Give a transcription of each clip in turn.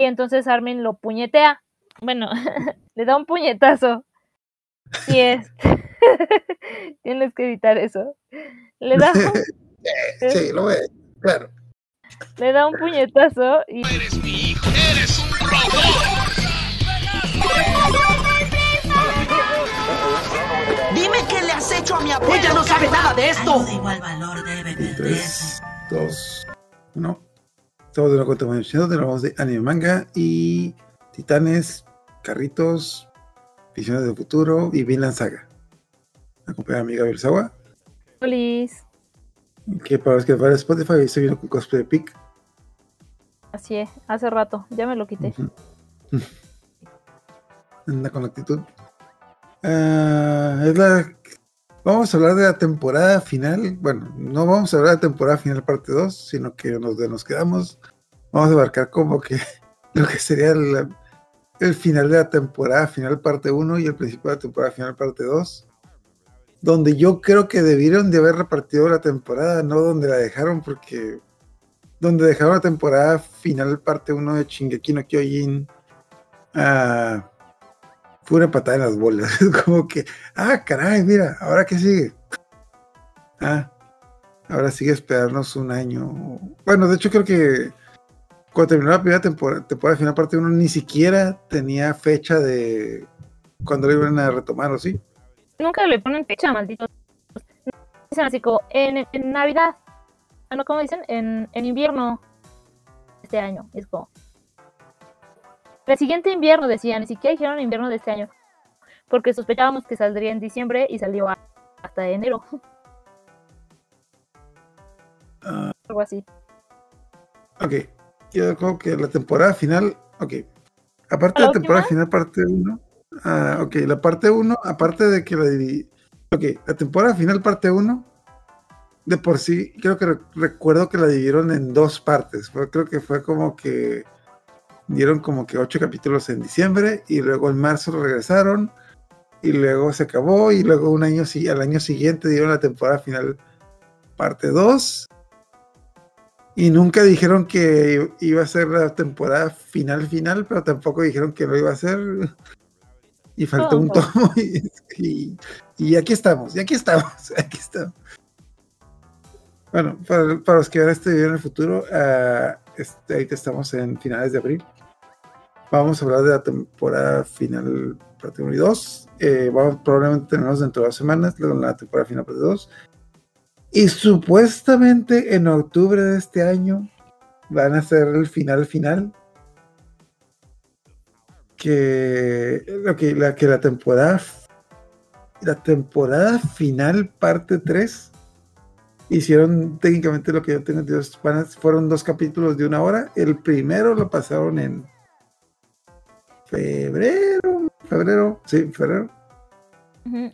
Y entonces Armin lo puñetea. Bueno, le da un puñetazo. Y es. Tienes que evitar eso. Le da un, sí, lo ve, claro. le da un puñetazo y Eres mi hijo. Eres un robot. Dime qué le has hecho a mi abuela. Ella no sabe nada de esto. Algo de igual valor debe perderse. 3, 2, 1. Estamos de nuevo con Tomodachi tenemos de anime manga y Titanes, Carritos, Visiones del Futuro y Vinland Saga. Acompañada mi amiga Bersawa, Polis. que para los que van a Spotify estoy viendo con cosplay de Pic. Así es, hace rato, ya me lo quité. Anda con la actitud. Ah, es la... Vamos a hablar de la temporada final. Bueno, no vamos a hablar de la temporada final parte 2, sino que nos, de nos quedamos. Vamos a abarcar como que lo que sería el, final de la temporada final parte 1 y el principio de la temporada final parte 2. Donde yo creo que debieron de haber repartido la temporada, no donde la dejaron, porque donde dejaron la temporada final parte 1 de Shingeki no Kyojin. ah, fue una patada en las bolas. Como que, ah, caray, mira, ¿ahora qué sigue? Ah, ahora sigue esperarnos un año. Bueno, de hecho creo que cuando terminó la primera temporada, temporada final parte 1 ni siquiera tenía fecha de cuando lo iban a retomar, ¿o sí? Nunca le ponen fecha, maldito. Dicen así como en, en Navidad. Ah, no, ¿cómo dicen? En, en invierno este año. Es como. El siguiente invierno decían, ni siquiera dijeron invierno de este año. Porque sospechábamos que saldría en diciembre y salió hasta enero. Ah, Algo así. ok, yo creo que la temporada final, ok. Aparte de ¿La temporada última? final parte 1, ah, ok, la parte 1, aparte de que la dividí, ok, la temporada final parte 1, de por sí, creo que re- recuerdo que la dividieron en dos partes, creo que fue como que dieron como que ocho capítulos en diciembre y luego en marzo regresaron y luego se acabó y luego un año al año siguiente dieron la temporada final parte 2 y nunca dijeron que iba a ser la temporada final final, pero tampoco dijeron que lo iba a hacer. Y faltó un Ojo. tomo y, y- y aquí estamos, y aquí estamos, aquí estamos. Bueno, para, para los que van a este video en el futuro, ah, este, ahorita estamos en finales de abril. Vamos a hablar de la temporada final parte 1 y 2. Eh, vamos, probablemente tenemos dentro de dos semanas la temporada final parte 2. Y supuestamente en octubre de este año van a ser el final final. Que, ok, la, que la temporada la temporada final parte 3 hicieron técnicamente lo que yo tengo a- fueron dos capítulos de una hora. El primero lo pasaron en febrero, febrero, sí, febrero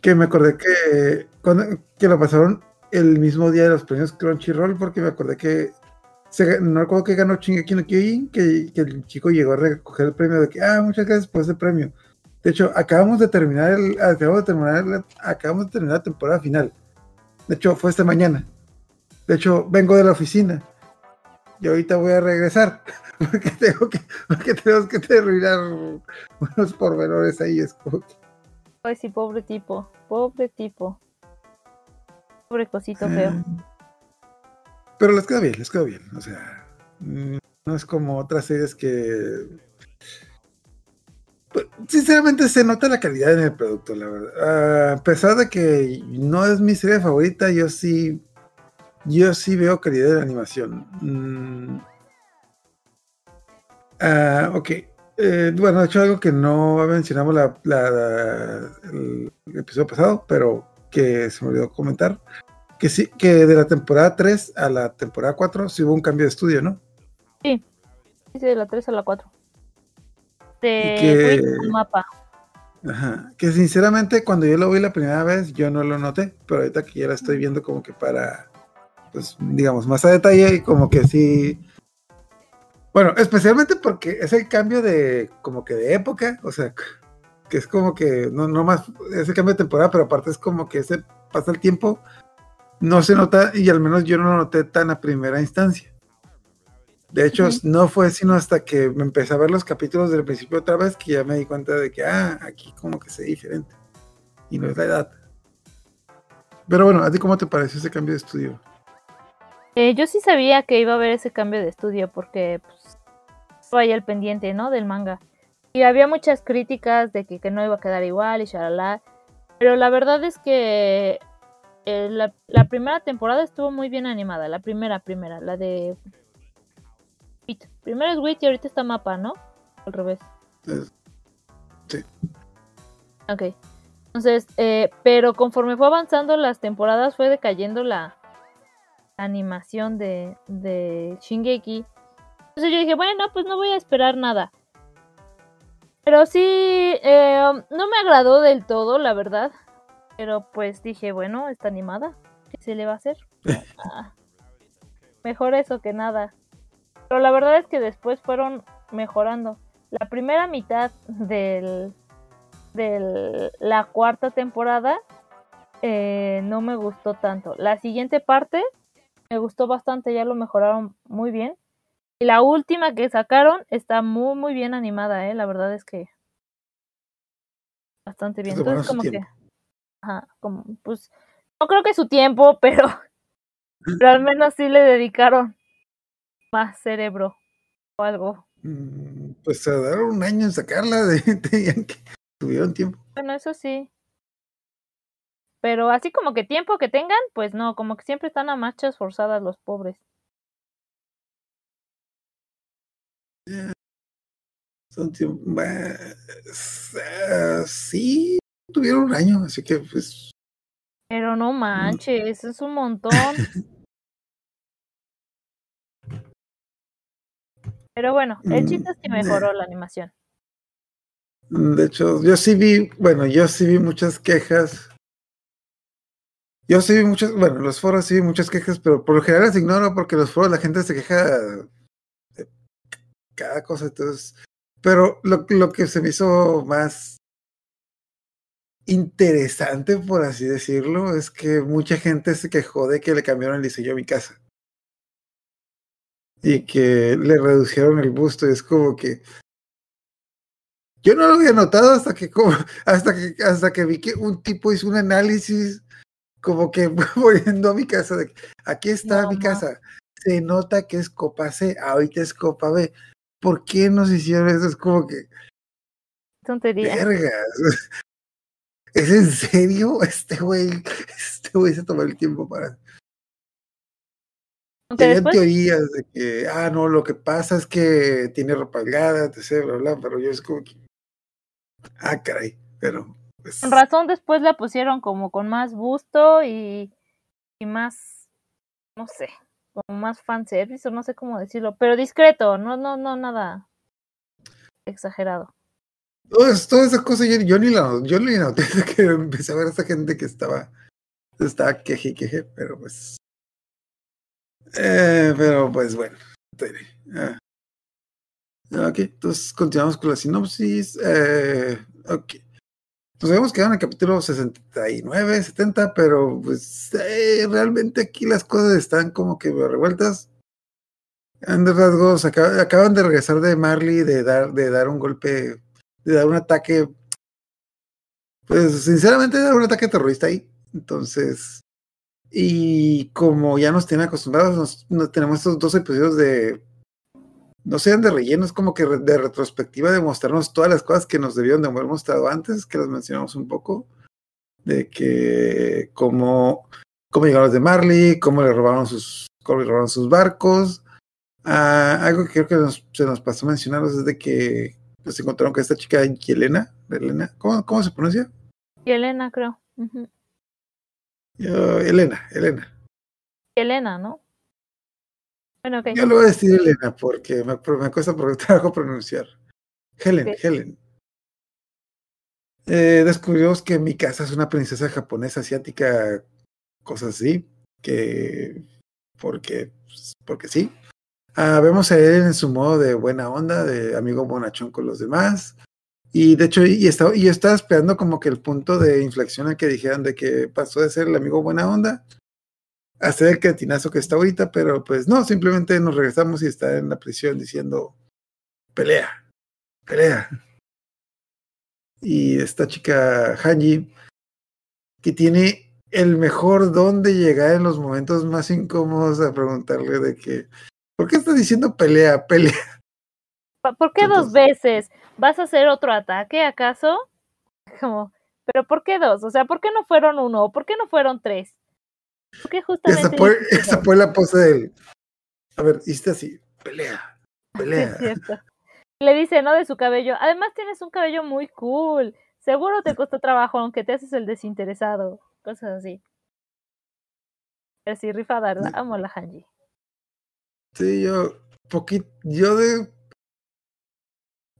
que me acordé que, cuando, que lo pasaron el mismo día de los premios Crunchyroll, porque me acordé que se, no recuerdo que ganó Shingeki no Kyojin, que, que el chico llegó a recoger el premio de que, ah, muchas gracias por ese premio. De hecho, acabamos de terminar el, acabamos de terminar la, acabamos de terminar la temporada final. De hecho, fue esta mañana. De hecho, vengo de la oficina. Y ahorita voy a regresar. Porque tengo que, porque tenemos que terminar unos pormenores ahí. Es como Ay, sí, pobre tipo. Pobre tipo. Cosito feo. Mm. Pero les quedó bien, les quedó bien. O sea, mm, no es como otras series que. Pues, Sinceramente se nota la calidad en el producto, la verdad. Ah, a pesar de que no es mi serie favorita, yo sí. Yo sí veo calidad de la animación. Mm. Ah, ok. Eh, bueno, de hecho, algo que no mencionamos la- la- el episodio pasado, pero que se me olvidó comentar que sí, que de la temporada 3 a la temporada 4 sí hubo un cambio de estudio, ¿no? Sí, de la 3 a la 4. De que- mapa. Ajá. Que sinceramente cuando yo lo vi la primera vez yo no lo noté, pero ahorita que ya la estoy viendo como que para, pues digamos, más a detalle y como que sí. Bueno, especialmente porque es el cambio de, como que de época, o sea, que es como que, no, no más, es el cambio de temporada, pero aparte es como que ese pasa el tiempo, no se nota y al menos yo no lo noté tan a primera instancia. De hecho, no fue sino hasta que me empecé a ver los capítulos del principio otra vez que ya me di cuenta de que, ah, aquí como que se diferente. Y no es la edad. Pero bueno, ¿a ti cómo te pareció ese cambio de estudio? Eh, yo sí sabía que iba a haber ese cambio de estudio porque pues, estaba ahí al pendiente, ¿no? Del manga. Y había muchas críticas de que, que no iba a quedar igual y shalala. Pero la verdad es que eh, la, la primera temporada estuvo muy bien animada. La primera, primera, la de... Wit. Primero es Wit y ahorita está Mapa, ¿no? Al revés. Sí. Ok. Entonces, eh, pero conforme fue avanzando las temporadas fue decayendo la animación de, de Shingeki. Entonces yo dije, bueno, pues no voy a esperar nada. Pero sí, eh, no me agradó del todo, la verdad. Pero pues dije, bueno, está animada. ¿Qué se le va a hacer? Ah, mejor eso que nada. Pero la verdad es que después fueron mejorando. La primera mitad del, de la cuarta temporada eh, no me gustó tanto. La siguiente parte me gustó bastante, ya lo mejoraron muy bien. Y la última que sacaron está muy muy bien animada, eh. La verdad es que bastante bien. Entonces como que. Ajá, como pues no creo que su tiempo, pero, pero al menos sí le dedicaron más cerebro o algo. Mm, Pues se tardaron un año en sacarla, de, que tuvieron tiempo. Bueno, eso sí. Pero así como que tiempo que tengan, pues no, como que siempre están a marchas forzadas los pobres. Son tiempo, ah, sí, tuvieron un año, así que pues Pero no manches, es un montón. Pero bueno, el chiste es que Mm, mejoró la animación. De hecho, yo sí vi, bueno, yo sí vi muchas quejas. Yo sí vi muchas, bueno, en los foros sí vi muchas quejas, pero por lo general las ignoro porque los foros la gente se queja de cada cosa, entonces. Pero lo, lo que se me hizo más interesante, por así decirlo, es que mucha gente se quejó de que le cambiaron el diseño a mi casa. Y que le redujeron el busto, y es como que. Yo no lo había notado hasta que como, hasta que hasta que vi que un tipo hizo un análisis como que poniendo a mi casa de aquí está No, mi casa. Se nota que es copa C, ahorita es copa B. ¿Por qué nos hicieron eso? Es como que, Tontería. vergas. ¿Es en serio? Este güey, este güey se tomó el tiempo para. Tenían después, teorías de que, ah, no, lo que pasa es que tiene ropa holgada, etc., bla, bla, pero yo es como que, ah, caray, pero, pues, con razón, después la pusieron como con más busto y, y más, no sé, como más fanservice o no sé cómo decirlo, pero discreto, no, no, no, nada exagerado. Todas, todas esas cosas yo, ni la, yo ni la noté que empecé a ver a esa gente que estaba, estaba queje queje, pero pues, eh, pero pues bueno, ah. Ok, entonces continuamos con la sinopsis. Eh, ok. Nos habíamos quedado en el capítulo 69, 70, pero pues eh, realmente aquí las cosas están como que revueltas. Grandes rasgos, acab- acaban de regresar de Marley de dar, de dar un golpe, de dar un ataque, pues sinceramente dar un ataque terrorista ahí. Entonces, y como ya nos tienen acostumbrados, nos, tenemos estos dos episodios de no sean de relleno, es como que de retrospectiva de mostrarnos todas las cosas que nos debieron de haber mostrado antes, que las mencionamos un poco, de que cómo, cómo llegaron los de Marley, cómo le robaron sus, cómo le robaron sus barcos. Ah, algo que creo que se nos pasó mencionarlos es de que pues, se encontraron con esta chica Yelena, Elena, ¿cómo, cómo se pronuncia? Y Elena, creo. Ujú. Yo- Elena, Elena. Elena, ¿no? Bueno, ok. Yo le voy a decir Elena porque me, me cuesta por trabajo pronunciar. Helen, Ok. Helen. Eh, descubrimos que mi casa es una princesa japonesa asiática, cosas así, que porque, pues, porque sí. Ah, vemos a él en su modo de buena onda, de amigo bonachón con los demás. Y de hecho, y, estaba, y yo estaba esperando como que el punto de inflexión al que dijeran de que pasó de ser el amigo buena onda hacer el cretinazo que está ahorita, pero pues no, simplemente nos regresamos y está en la prisión diciendo pelea, pelea. Y esta chica Hanji, que tiene el mejor don de llegar en los momentos más incómodos a preguntarle de que, ¿por qué estás diciendo pelea, pelea? ¿Por qué dos veces? ¿Vas a hacer otro ataque acaso? Como, pero ¿por qué dos? O sea, ¿por qué no fueron uno? ¿O ¿Por qué no fueron tres? ¿Por qué Y justamente hasta fue, la pose del, a ver, hiciste así, pelea, pelea. es cierto. Le dice, ¿no? De su cabello. Además tienes un cabello muy cool. Seguro te costó trabajo, aunque te haces el desinteresado. Cosas así. Pero sí, rifada, ¿verdad? Sí. Amo la Hanji. Sí, yo, poquito, yo de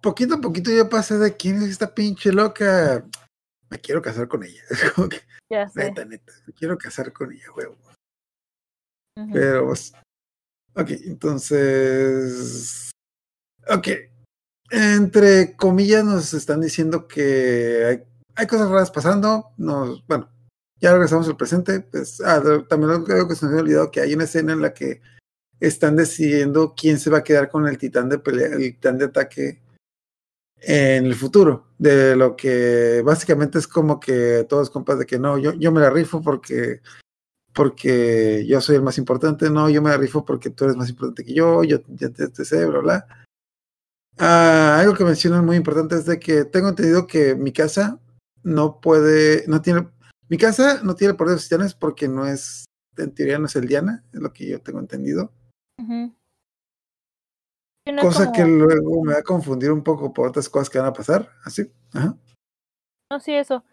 poquito a poquito ya pasé de quién es esta pinche loca. Me quiero casar con ella. Es como que, Ya sé. neta, neta, me quiero casar con ella, huevo. Ujú. Pero, pues, ok, entonces, ok. Entre comillas nos están diciendo que hay, hay cosas raras pasando. Nos, bueno, ya regresamos al presente. Pues, ah, también creo que se me había olvidado que hay una escena en la que están decidiendo quién se va a quedar con el titán de pelea, el titán de ataque en el futuro. De lo que básicamente es como que todos compas de que no, yo, yo me la rifo porque porque yo soy el más importante, no, yo me la rifo porque tú eres más importante que yo, yo ya te, sé, bla, bla. Ah, algo que mencionan muy importante es de que tengo entendido que mi casa no puede, no tiene, mi casa no tiene poder de porque no es, en teoría no es el Diana, es lo que yo tengo entendido. No es Cosa que luego me va a confundir un poco por otras cosas que van a pasar, así. Ajá. No, sí, eso.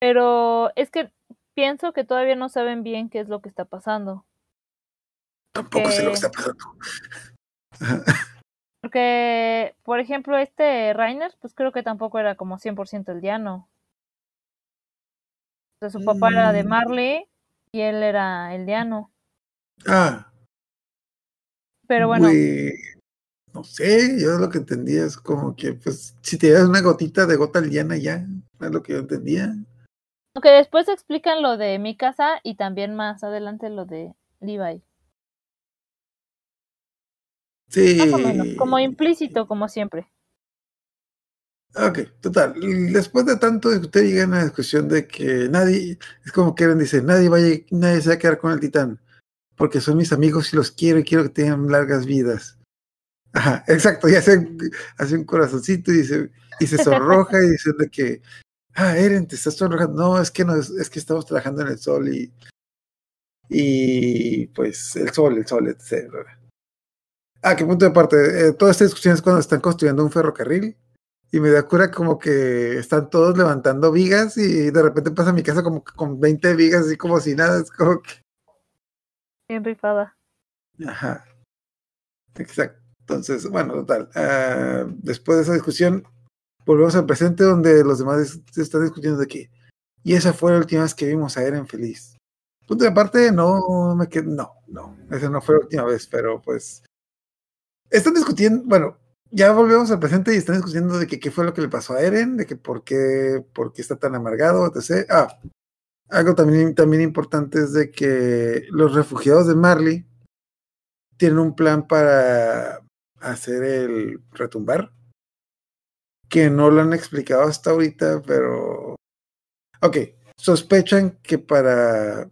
Pero es que pienso que todavía no saben bien qué es lo que está pasando. Tampoco sé lo que Que- está pasando. Ajá. Porque, por ejemplo, este Rainer, pues creo que tampoco era como 100% el diano. O sea, su papá era de Mm. Marley y él era el diano. Ah, Pero bueno, no sé, yo lo que entendía es como que, pues, si te das una gotita de gota liana ya, es lo que yo entendía. aunque después explican lo de mi casa y también más adelante lo de Levi. Sí. Más o menos, como implícito, como siempre. Ok, total. Después de tanto discutir, llega una discusión de que nadie, es como Karen dice, nadie va a, lleg- nadie se va a quedar con el titán, porque son mis amigos y los quiero y quiero que tengan largas vidas. Ajá, exacto, y hace, hace un corazoncito y dice, y se sonroja y dice de que, ah, Eren, te estás sonrojando. No, es que no, es, que estamos trabajando en el sol y, y pues el sol, el sol, etc. Ah, que punto de parte, eh, toda esta discusión es cuando están construyendo un ferrocarril y me da cura como que están todos levantando vigas y de repente pasa a mi casa como que con 20 vigas así como si nada, es como que, Bien rifada. ajá, exacto. Entonces, bueno, total, ah, después de esa discusión, volvemos al presente donde los demás dis- están discutiendo de que, y esa fue la última vez que vimos a Eren feliz. Punto de parte, no me quedo, no, no, esa no fue la última vez, pero pues, están discutiendo, bueno, ya volvemos al presente y están discutiendo de que qué fue lo que le pasó a Eren, de que por qué, por qué está tan amargado, etc. Ah, algo también, también importante es de que los refugiados de Marley tienen un plan para hacer el retumbar, que no lo han explicado hasta ahorita, pero... Ok, sospechan que para...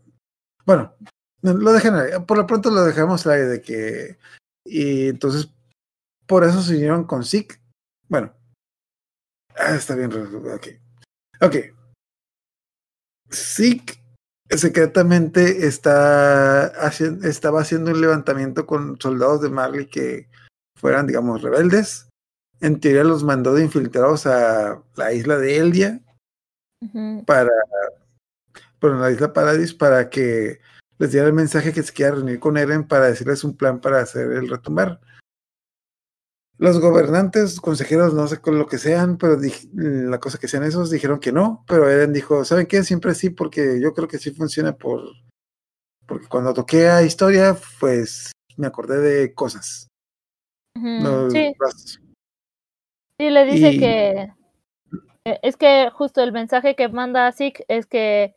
Bueno, no, lo dejan ahí, por lo pronto lo dejamos aire de que... Y entonces, por eso se unieron con Zeke. Bueno. Ah, está bien. Ok. Ok. Zeke secretamente está haciendo, estaba haciendo un levantamiento con soldados de Marley que fueran, digamos, rebeldes. En teoría los mandó de infiltrados a la isla de Eldia para, bueno, la isla Paradis para que les diera el mensaje que se quiera reunir con Eren para decirles un plan para hacer el retumbar. Los gobernantes, consejeros, no sé con lo que sean, pero la cosa que sean esos, dijeron que no, pero Eren dijo, ¿saben qué? Siempre sí, porque yo creo que sí funciona por... Porque cuando toqué a historia, pues me acordé de cosas. No, Sí, brazos. sí, le dice Y- que. eh, Es que justo el mensaje que manda a Zeke es que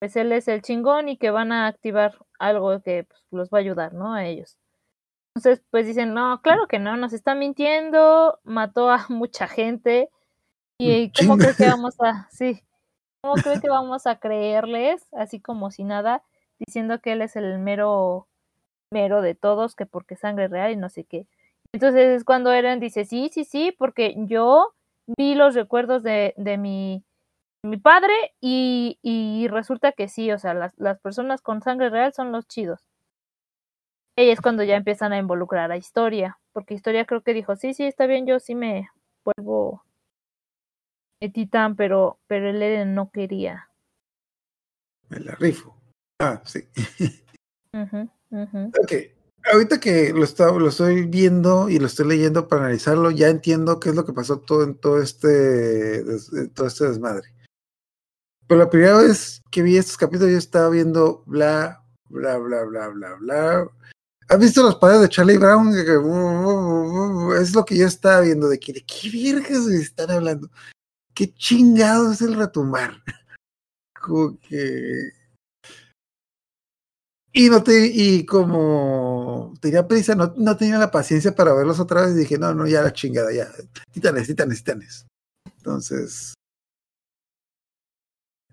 pues él es el chingón y que van a activar algo que pues, los va a ayudar, ¿no? A ellos. Entonces, pues dicen, no, claro que no, nos está mintiendo, mató a mucha gente y ¿cómo crees que vamos a, sí, cómo crees que vamos a creerles, así como si nada, diciendo que él es el mero, mero de todos, que porque sangre real y no sé qué. Entonces es cuando Eren dice, sí, sí, sí, porque yo vi los recuerdos de, de mi, mi padre y, y resulta que sí, o sea, las, las personas con sangre real son los chidos. Y es cuando ya empiezan a involucrar a Historia, porque Historia creo que dijo, sí, sí, está bien, yo sí me vuelvo titán, pero, pero el Eren no quería. Me la rifo. Ah, sí. Ujú, ujú. Ok. Ahorita que lo, está- lo estoy viendo y lo estoy leyendo para analizarlo, ya entiendo qué es lo que pasó todo en todo este, en todo este desmadre. Pero la primera vez que vi estos capítulos yo estaba viendo bla, bla, bla, bla, bla, bla. ¿Has visto los padres de Charlie Brown? Es lo que yo estaba viendo, de que de qué vergas me están hablando. ¿Qué chingado es el retumbar? Y no te, y como tenía prisa, no, no tenía la paciencia para verlos otra vez, dije, no, no, ya la chingada, ya, titanes, titanes, titanes. Entonces,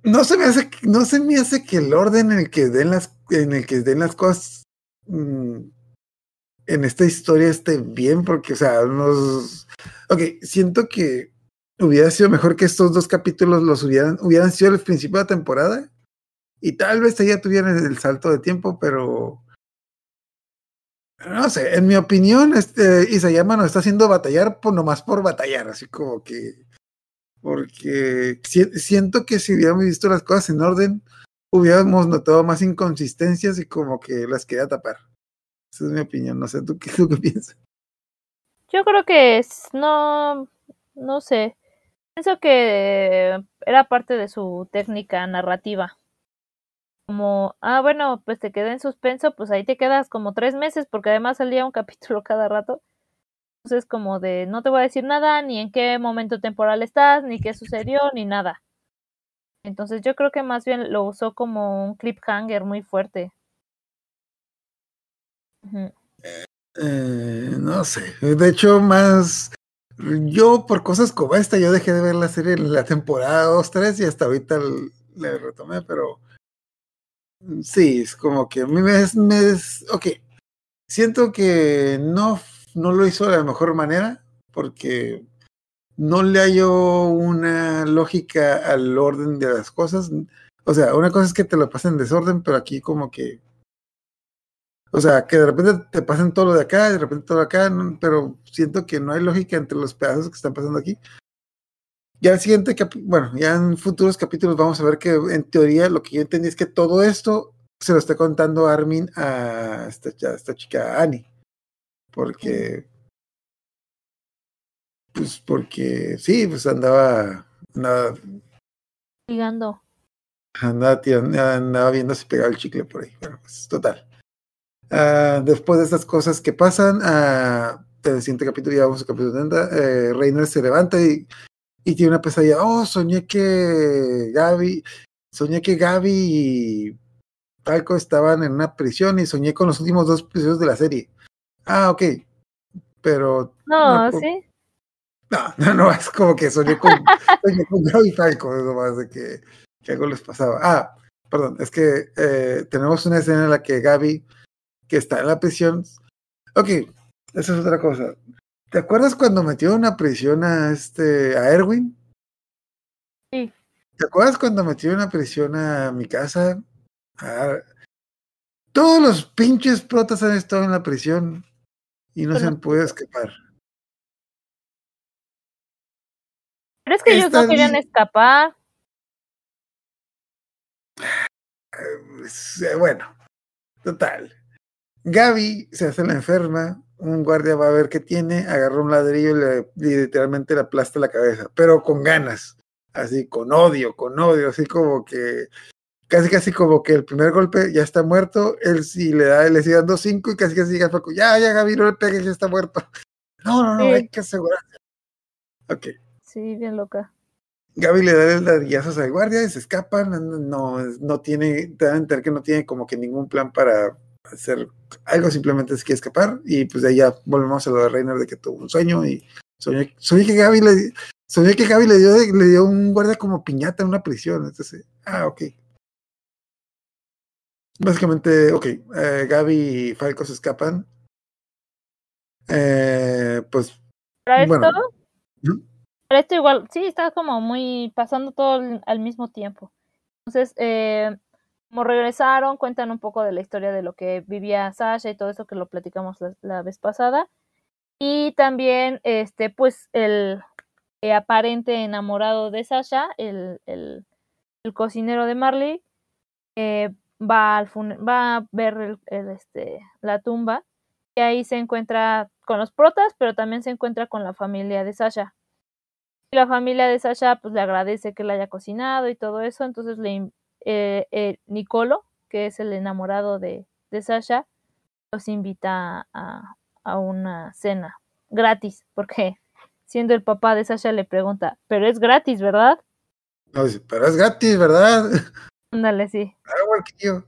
no se me hace, no se me hace que el orden en el que den las, en el que den las cosas mm, en esta historia esté bien, porque, o sea, nos, ok, siento que hubiera sido mejor que estos dos capítulos los hubieran, hubieran sido el principio de la temporada y tal vez ya tuvieran el salto de tiempo, pero no sé, en mi opinión, este Isayama nos está haciendo batallar por nomás por batallar, así como que porque si- siento que si hubiéramos visto las cosas en orden, hubiéramos notado más inconsistencias y como que las quería tapar. Esa es mi opinión, no sé, ¿tú qué, tú qué piensas? Yo creo que es, no, no sé. Pienso que era parte de su técnica narrativa. Como, ah, bueno, pues te quedé en suspenso, pues ahí te quedas como tres meses, porque además salía un capítulo cada rato. Entonces, como de, no te voy a decir nada, ni en qué momento temporal estás, ni qué sucedió, ni nada. Entonces, yo creo que más bien lo usó como un cliffhanger muy fuerte. Eh, no sé, de hecho, más yo por cosas como esta, yo dejé de ver la serie en la temporada 2, 3 y hasta ahorita la retomé, pero sí, es como que a mí me es, me es- ok, siento que no, no lo hizo de la mejor manera porque no le hallo una lógica al orden de las cosas. O sea, una cosa es que te lo pasen en desorden, pero aquí como que o sea, que de repente te pasen todo lo de acá, de repente todo de acá, pero siento que no hay lógica entre los pedazos que están pasando aquí. Ya el siguiente bueno, ya en futuros capítulos vamos a ver que en teoría lo que yo entendí es que todo esto se lo está contando Armin a esta, a esta chica Annie. Porque, pues porque sí, pues andaba, andaba, Ligando. andaba, andaba viendo si pegaba el chicle por ahí. Bueno, pues total. Ah, después de estas cosas que pasan, ah, en el siguiente capítulo, ya vamos al capítulo 70, eh, Reiner se levanta y, y tiene una pesadilla. Oh, soñé que Gaby, soñé que Gaby y Talco estaban en una prisión y soñé con los últimos dos episodios de la serie. Ah, ok. Pero No, sí. No, no, no, es como que soñé con, soñé con Gaby Falco, es nomás de que, que algo les pasaba. Ah, perdón, es que eh, tenemos una escena en la que Gaby, que está en la prisión. Ok, esa es otra cosa. ¿Te acuerdas cuando metió en una prisión a este a Erwin? Sí. ¿Te acuerdas cuando metió en una prisión a mi casa? A- Todos los pinches protas han estado en la prisión y no se han podido escapar. Pero es que ellos no querían bien. escapar. Pues, eh, bueno, total. Gaby se hace la enferma, un guardia va a ver qué tiene, agarra un ladrillo y, le, y literalmente le aplasta la cabeza, pero con ganas, así, con odio, con odio, así como que, casi casi como que el primer golpe ya está muerto, él sí le da, le sigue dando cinco y casi casi llega Paco, ya, ya Gaby, no le pegues, ya está muerto. No, no, no, Sí. hay que asegurarse. Ok. Sí, bien loca. Gaby le da el ladillazos al guardia y se escapan. No, no, tiene, te dan a entender que no tiene como que ningún plan para hacer algo, simplemente se quiere escapar. Y pues de ahí ya volvemos a lo de Reiner de que tuvo un sueño y soñé, soñé que Gaby le soñé que Gaby le dio, le dio un guardia como piñata en una prisión. Entonces, ah, ok. Básicamente, ok, eh, Gaby y Falco se escapan. Eh, pues Para esto, Bueno. ¿Mm? Para esto igual, sí, está como muy pasando todo al, mismo tiempo. Entonces, eh, como regresaron, cuentan un poco de la historia de lo que vivía Sasha y todo eso que lo platicamos la, vez pasada. Y también, este, pues, el eh, aparente enamorado de Sasha, el, el, el cocinero de Marley, eh, va, al va a ver el, este, la tumba y ahí se encuentra con los protas, pero también se encuentra con la familia de Sasha. Y la familia de Sasha pues le agradece que le haya cocinado y todo eso, entonces le eh, eh, Nicolo, que es el enamorado de, de Sasha, los invita a, a una cena gratis, porque siendo el papá de Sasha le pregunta, pero es gratis, ¿verdad? no, dice, pero es gratis, ¿verdad? Ándale, sí. Huerquillo.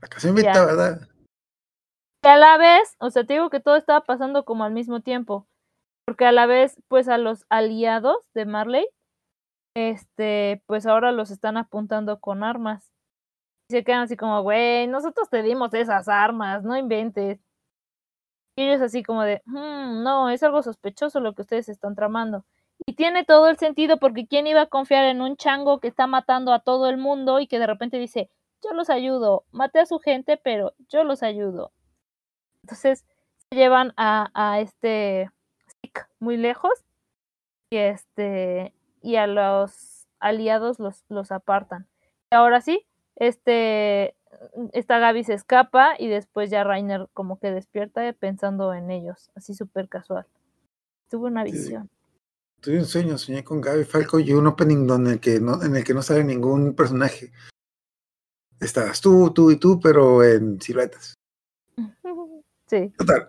Acá se invita, Ya. ¿verdad? Y a la vez, o sea, te digo que todo estaba pasando como al mismo tiempo, porque a la vez, pues a los aliados de Marley, este, pues ahora los están apuntando con armas. Y se quedan así como, güey, nosotros te dimos esas armas, no inventes. Y ellos así como de, "Hmm, no, es algo sospechoso lo que ustedes están tramando. Y tiene todo el sentido porque ¿quién iba a confiar en un chango que está matando a todo el mundo y que de repente dice, yo los ayudo, maté a su gente, pero yo los ayudo? Entonces se llevan a, a este Muy lejos y este y a los aliados los, los apartan. Y ahora sí, este esta Gaby se escapa y después ya Rainer como que despierta pensando en ellos, así súper casual. Tuve una Sí. visión. Tuve un sueño, soñé con Gaby Falco y un opening donde el que no, en el que no sale ningún personaje. Estabas tú, tú y tú, pero en siluetas. Sí, Total.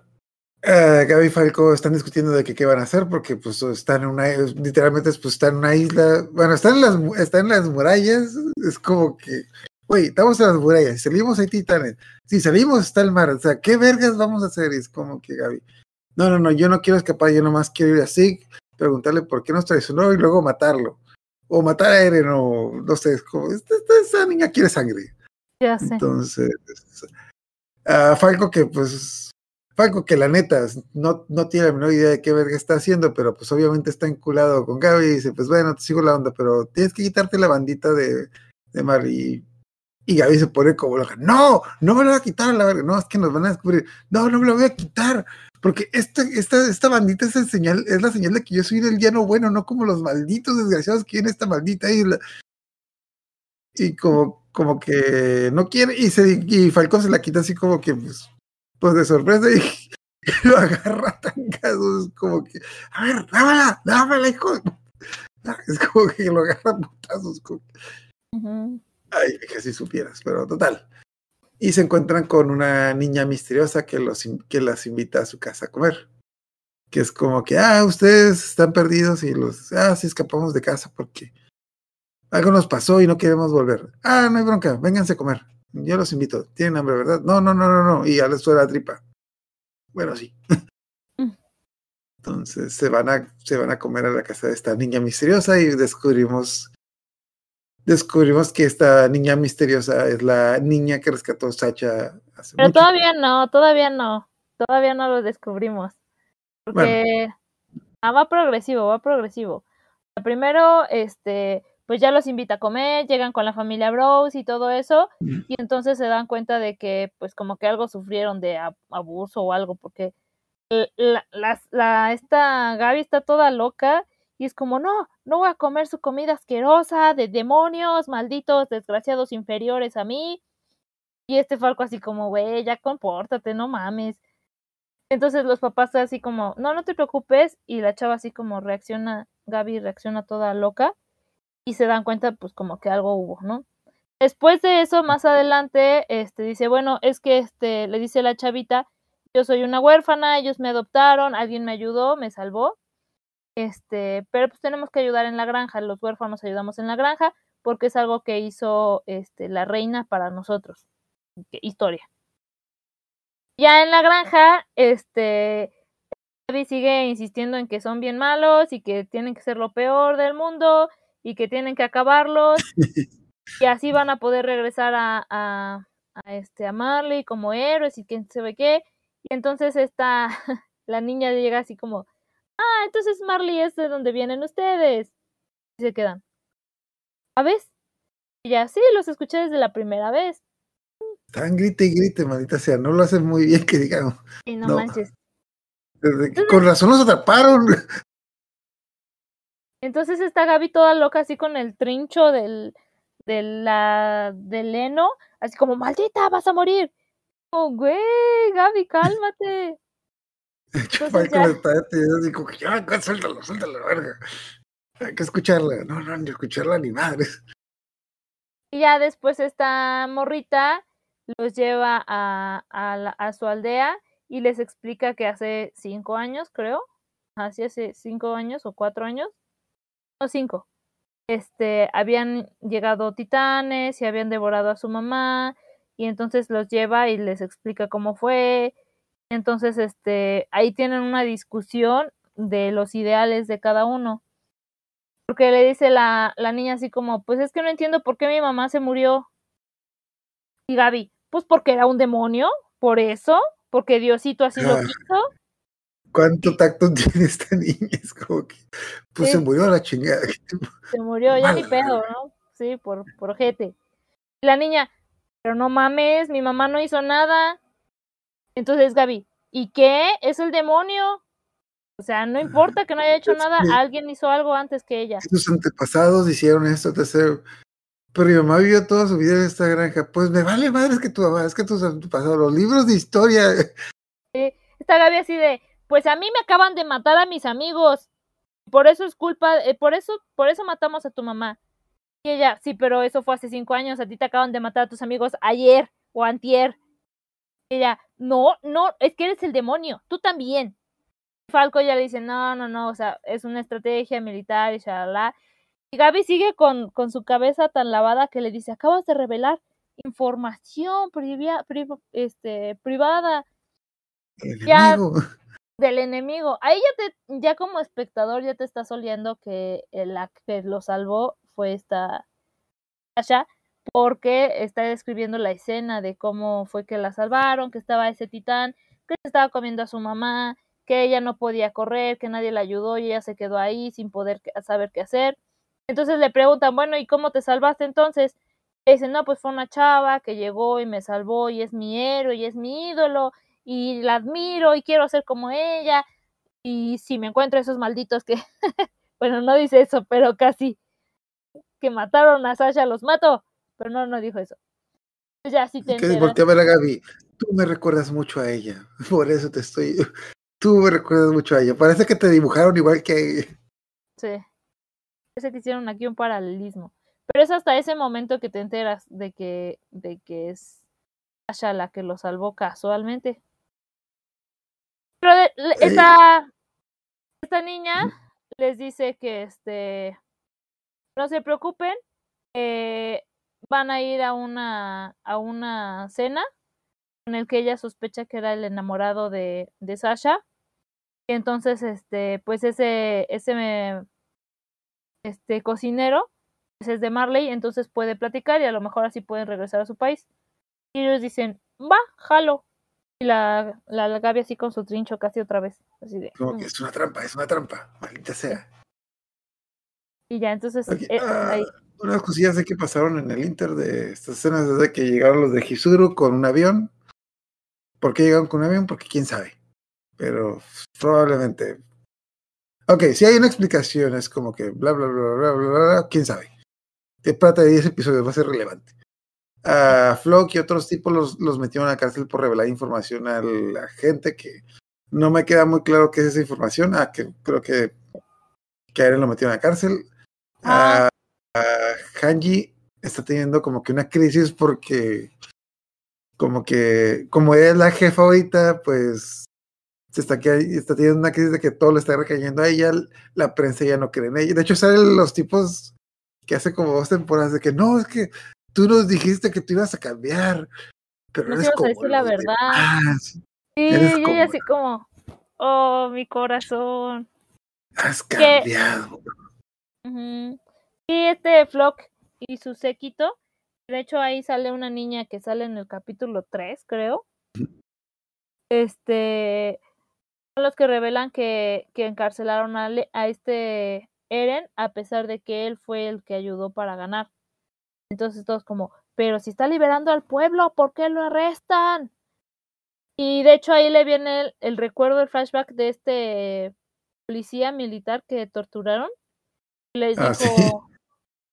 Eh, Gaby y Falco están discutiendo de que qué van a hacer porque pues están en una literalmente pues están en una isla. Bueno están en las están en las murallas. Es como que güey estamos en las murallas salimos hay titanes. Si salimos está el mar. O sea qué vergas vamos a hacer es como que Gaby no no no yo no quiero escapar yo nomás quiero ir a Sig preguntarle por qué nos traicionó y luego matarlo. O matar a Eren o no sé es como esta, esta- esa niña quiere sangre ya sé. entonces, ah, Falco que pues, Falco que la neta no, no tiene la menor idea de qué verga está haciendo, pero pues obviamente está enculado con Gaby y dice, pues bueno, te sigo la onda, pero tienes que quitarte la bandita de, de Mari. Y Gaby se pone como loca, no, no me la voy a quitar la verga, no, es que nos van a descubrir, no, no me la voy a quitar, porque esta, esta, esta bandita es, el señal, es la señal de que yo soy el llano bueno, no como los malditos desgraciados que viven en esta maldita isla y como, como que no quiere, y, se, y Falcón se la quita así como que, pues, pues de sorpresa y, lo agarra a tancazos, como que, a ver, dámela, dámela, hijo. de- Es como que lo agarra putazos. como-. Ay, que si supieras, pero total. Y se encuentran con una niña misteriosa que, los, que las invita a su casa a comer. Que es como que, ah, ustedes están perdidos y los, ah, sí escapamos de casa porque algo nos pasó y no queremos volver. Ah, no hay bronca, vénganse a comer. Yo los invito. Tienen hambre, ¿verdad? No, no, no, no, no. Y ya les suena la tripa. Bueno, sí. Mm. Entonces se van a, se van a comer a la casa de esta niña misteriosa y descubrimos descubrimos que esta niña misteriosa es la niña que rescató Sacha hace Pero mucho. todavía no, todavía no. Todavía no lo descubrimos. Porque ah, va progresivo, va progresivo. Primero, este, pues ya los invita a comer, llegan con la familia Bros y todo eso, y entonces se dan cuenta de que, pues, como que algo sufrieron de ab- abuso o algo, porque la- esta Gaby está toda loca y es como, no, no voy a comer su comida asquerosa de demonios, malditos, desgraciados inferiores a mí. Y este Falco así como, güey, ya compórtate, no mames. Entonces los papás así como, no, no te preocupes. Y la chava así como reacciona, Gaby reacciona toda loca. Y se dan cuenta, pues como que algo hubo, ¿no? Después de eso, más adelante, este dice, bueno, es que este, le dice la chavita, yo soy una huérfana, ellos me adoptaron, alguien me ayudó, me salvó. Este, pero pues tenemos que ayudar en la granja, los huérfanos ayudamos en la granja porque es algo que hizo este, la reina para nosotros. Historia. Ya en la granja, este, Gaby sigue insistiendo en que son bien malos y que tienen que ser lo peor del mundo y que tienen que acabarlos y así van a poder regresar a, a, a este, a Marley como héroes y quién sabe qué. Y entonces esta, la niña llega así como, ah, entonces Marley es de donde vienen ustedes. Y se quedan. ¿A ves? Y ya, sí, los escuché desde la primera vez. Están grite y grite, maldita sea. No lo hacen muy bien, que digamos. Y no, No. manches. Desde con razón los atraparon. Entonces está Gaby toda loca así con el trincho del, de la, del heno, así como, maldita, vas a morir. Oh, güey, Gaby, cálmate. Con ya- como que, ya, ya, suéltalo, suéltalo, verga. Hay que escucharla. No, no, ni escucharla ni madres. Y ya después esta morrita los lleva a, a, la- a su aldea y les explica que hace cinco años, creo, así hace cinco años o cuatro años, no cinco, este, habían llegado titanes y habían devorado a su mamá y entonces los lleva y les explica cómo fue. Entonces, este, ahí tienen una discusión de los ideales de cada uno. Porque le dice la, la niña así como, pues es que no entiendo por qué mi mamá se murió. Y Gaby, pues porque era un demonio, por eso, porque Diosito así lo quiso. ¿Cuánto tacto tiene esta niña? Es como que, pues Sí. se murió a la chingada. se murió, ya ni pedo, ¿no? Sí, por, por ojete. Y la niña, pero no mames, mi mamá no hizo nada. Entonces Gaby, ¿y qué? Es el demonio. O sea, no importa que no haya hecho nada, alguien hizo algo antes que ella. Tus antepasados hicieron esto, tercero. Pero mi mamá vivió toda su vida en esta granja. Pues me vale madre, es que tu mamá, es que tus antepasados, los libros de historia. Está Gaby así de, pues a mí me acaban de matar a mis amigos. Por eso es culpa, eh, por eso, por eso matamos a tu mamá. Y ella, sí, pero eso fue hace cinco años, a ti te acaban de matar a tus amigos ayer o antier. Y ella, no, no, es que eres el demonio, tú también. Falco ya le dice, no, no, no, o sea, es una estrategia militar y shalala. Y Gaby sigue con, con su cabeza tan lavada que le dice, acabas de revelar información privia- priv- este, privada El Ya. enemigo. Del enemigo. Ahí ya te, ya como espectador ya te estás oliendo que la que lo salvó fue esta Sasha, porque está describiendo la escena de cómo fue que la salvaron, que estaba ese titán, que estaba comiendo a su mamá, que ella no podía correr, que nadie la ayudó y ella se quedó ahí sin poder saber qué hacer. Entonces le preguntan, bueno, ¿y cómo te salvaste entonces? Y dicen, no, pues fue una chava que llegó y me salvó y es mi héroe y es mi ídolo y la admiro y quiero ser como ella. Y si me encuentro esos malditos que, bueno, no dice eso, pero casi, que mataron a Sasha, los mato. Pero no, no dijo eso. Pues ya sí te voltea a ver a Gaby. Tú me recuerdas mucho a ella. Por eso te estoy. Tú me recuerdas mucho a ella. Parece que te dibujaron igual que. Sí. Parece que hicieron aquí un paralelismo. Pero es hasta ese momento que te enteras de que, de que es Sasha la que lo salvó casualmente. Pero de- esta, esta niña les dice que este no se preocupen, eh, van a ir a una, a una cena en el que ella sospecha que era el enamorado de, de Sasha. Y entonces, este, pues ese, ese me- este cocinero pues es de Marley, entonces puede platicar y a lo mejor así pueden regresar a su país. Y ellos dicen, va, jalo. La, la, Gaby así con su trincho casi otra vez. Así de, Como "Mm". que es una trampa, es una trampa. Maldita sea. Y ya, entonces Ok, eh, ah, ahí. Unas cosillas de que pasaron en el Inter de estas escenas desde que llegaron los de Hizuru con un avión. ¿Por qué llegaron con un avión? Porque quién sabe. Pero probablemente. Ok, si hay una explicación, es como que bla bla bla bla bla, bla, bla quién sabe. De plata de 10 episodios va a ser relevante. A Flock y otros tipos los, los metieron a la cárcel por revelar información a la gente que no me queda muy claro qué es esa información. Ah, que creo que, que a Eren lo metieron a la cárcel. Ah. A, a Hanji está teniendo como que una crisis porque como que como ella es la jefa ahorita, pues se está, está teniendo una crisis de que todo le está recayendo a ella, la prensa ya no cree en ella. De hecho, salen los tipos que hace como dos temporadas de que no, es que tú nos dijiste que tú ibas a cambiar, pero No eres ibas a como decir la verdad. demás. Sí, Eres como- así como, oh, mi corazón. Has Que- cambiado. Y este Flock y su séquito, de hecho ahí sale una niña que sale en el capítulo 3, creo. Este, son los que revelan que, que encarcelaron a, a este Eren a pesar de que él fue el que ayudó para ganar. Entonces todos como, pero si está liberando al pueblo, ¿por qué lo arrestan? Y de hecho ahí le viene el, el recuerdo, el flashback de este policía militar que torturaron. Les Ah, dijo, sí.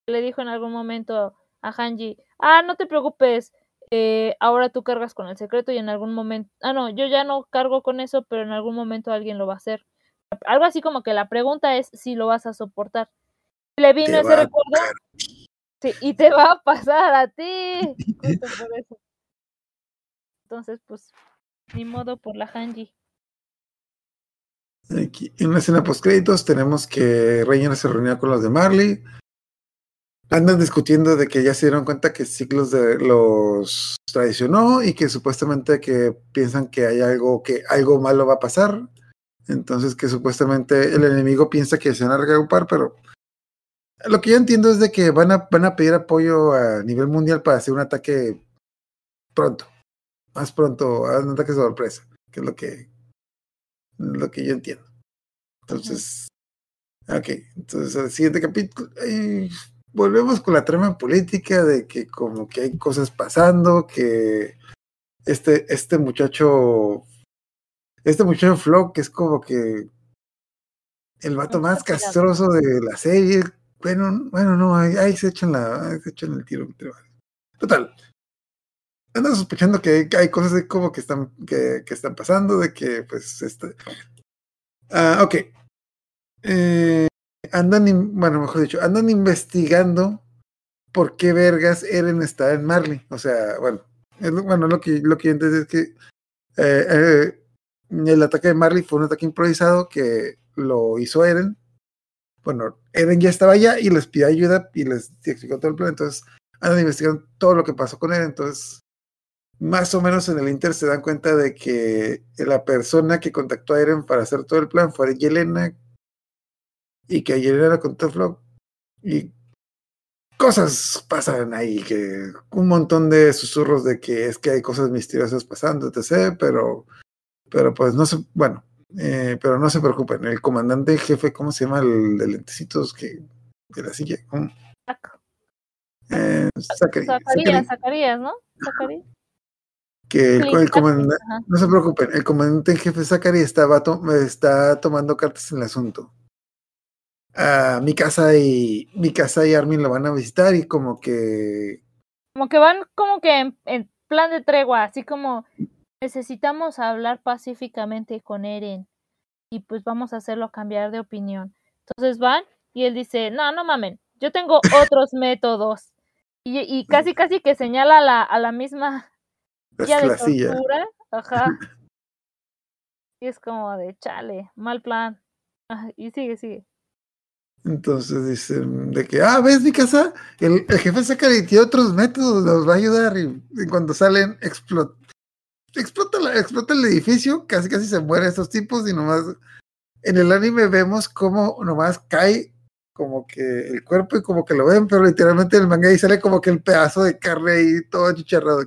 le dijo en algún momento a Hanji, ah, no te preocupes, eh, ahora tú cargas con el secreto y en algún momento, ah, no, yo ya no cargo con eso, pero en algún momento alguien lo va a hacer. Algo así como que la pregunta es si lo vas a soportar. Le vino ese recuerdo sí, y te va a pasar a ti. justo por eso. Entonces, pues, ni modo por la Hanji. Aquí, en una escena post créditos tenemos que Reiner se reunió con los de Marley. Andan discutiendo de que ya se dieron cuenta que Ciclos de los traicionó y que supuestamente que piensan que hay algo que algo malo va a pasar. Entonces que supuestamente el enemigo piensa que se van a reagrupar, pero lo que yo entiendo es de que van a, van a pedir apoyo a nivel mundial para hacer un ataque pronto. Más pronto, un ataque sorpresa, que es lo que lo que yo entiendo. Entonces, ok, entonces el siguiente capítulo, eh, volvemos con la trama política de que como que hay cosas pasando, que este, este muchacho, este muchacho Flock que es como que el vato más castroso de la serie. Bueno, bueno, no, ahí, se echan la, se echan el tiro. Total. Ando sospechando que hay, cosas de como que están, que, están pasando, de que pues este. Ah, ok. Eh, andan, bueno, mejor dicho, andan investigando por qué vergas Eren está en Marley. O sea, bueno, bueno, lo que, lo que yo es que eh, eh, el ataque de Marley fue un ataque improvisado que lo hizo Eren. Bueno, Eren ya estaba allá y les pidió ayuda y les explicó todo el plan. Entonces, andan investigando todo lo que pasó con Eren. Entonces, más o menos en el Inter se dan cuenta de que la persona que contactó a Eren para hacer todo el plan fue Yelena y que Yelena la contactó a Flock y cosas pasan ahí, que un montón de susurros de que es que hay cosas misteriosas pasando, etc., pero, pero pues no se, bueno, eh, pero no se preocupen, el comandante jefe, ¿cómo se llama el de lentecitos que de la silla? ¿Cómo? Eh, Zacarías, Zacarías, ¿no? Zacarías. que el, Sí, el Zacarías, comandante, no se preocupen, el comandante en jefe estaba to- está tomando cartas en el asunto. Ah, mi casa y mi casa y Armin lo van a visitar y como que Como que van como que en, en plan de tregua, así como necesitamos hablar pacíficamente con Eren y pues vamos a hacerlo cambiar de opinión. Entonces van y él dice, no, no mamen, yo tengo otros métodos. Y, y casi casi que señala a la, a la misma silla de tortura. Ajá. Y es como de chale, mal plan. Ajá, y sigue, sigue. Entonces dicen de que, ah, ¿ves mi casa? El, el jefe Zachary tiene otros métodos, nos va a ayudar y, y cuando salen explota, explota, la- explota el edificio, casi casi se mueren estos tipos y nomás en el anime vemos cómo nomás cae como que el cuerpo y como que lo ven, pero literalmente en el manga ahí sale como que el pedazo de carne ahí todo chicharrado.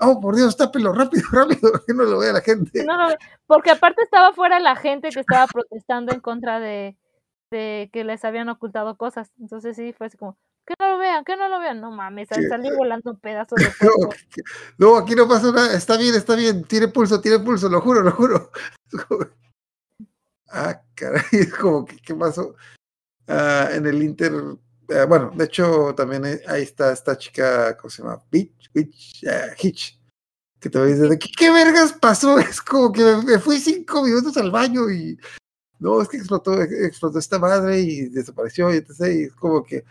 Oh, por Dios, tápelo rápido, rápido, que no lo vea la gente. No ve- porque aparte estaba fuera la gente que estaba protestando en contra de, de que les habían ocultado cosas. Entonces sí, fue así como, que no lo vean, que no lo vean. No mames, Sí. salió volando pedazos de No, no, aquí no pasa nada, está bien, está bien, tiene pulso, tiene pulso, lo juro, lo juro. Ah, caray, es como que, ¿qué pasó? Ah, en el Inter, ah, bueno, de hecho, también ahí- está esta chica, ¿cómo se llama? Bitch, Bitch, ah, Hitch, que te dice, ¿qué, ¿qué vergas pasó? Es como que me, me fui cinco minutos al baño y no, es que explotó, explotó esta madre y desapareció y etc. Y es como que,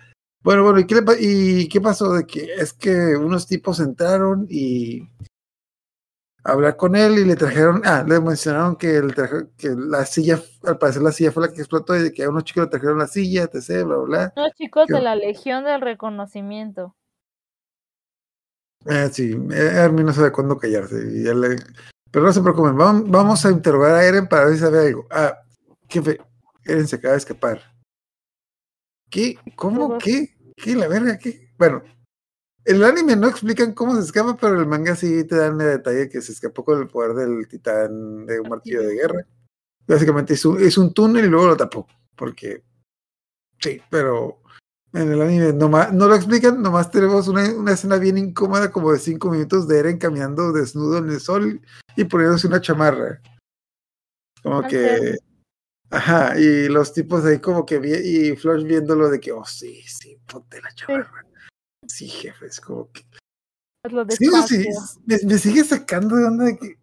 bueno, bueno, ¿y qué, le ¿y qué pasó? De que es que unos tipos entraron y hablar con él y le trajeron, ah, le mencionaron que, el traje- que la silla, al parecer la silla fue la que explotó y de que a unos chicos le trajeron la silla, etc., bla, bla, bla. Los chicos de la Legión del Reconocimiento. Ah, sí, eh, Armin no sabe cuándo callarse. y ya le- Pero no se preocupen, vamos, vamos a interrogar a Eren para ver si sabe algo. Ah, jefe, Eren se acaba de escapar. ¿Qué? ¿Cómo? ¿Qué? ¿Qué? ¿La verga? ¿Qué? Bueno, en el anime no explican cómo se escapa, pero el manga sí te dan el detalle que se escapó con el poder del titán de un martillo de guerra. Básicamente hizo un túnel y luego lo tapó. Porque sí, pero en el anime nomás, no lo explican, nomás tenemos una, una escena bien incómoda como de cinco minutos de Eren caminando desnudo en el sol y poniéndose una chamarra. Como que... Ajá, y los tipos ahí como que vi, y Flash viéndolo de que, oh sí, sí, ponte la chamarra. Sí, jefe, es como que... Sí, me, me sigue sacando de onda de que,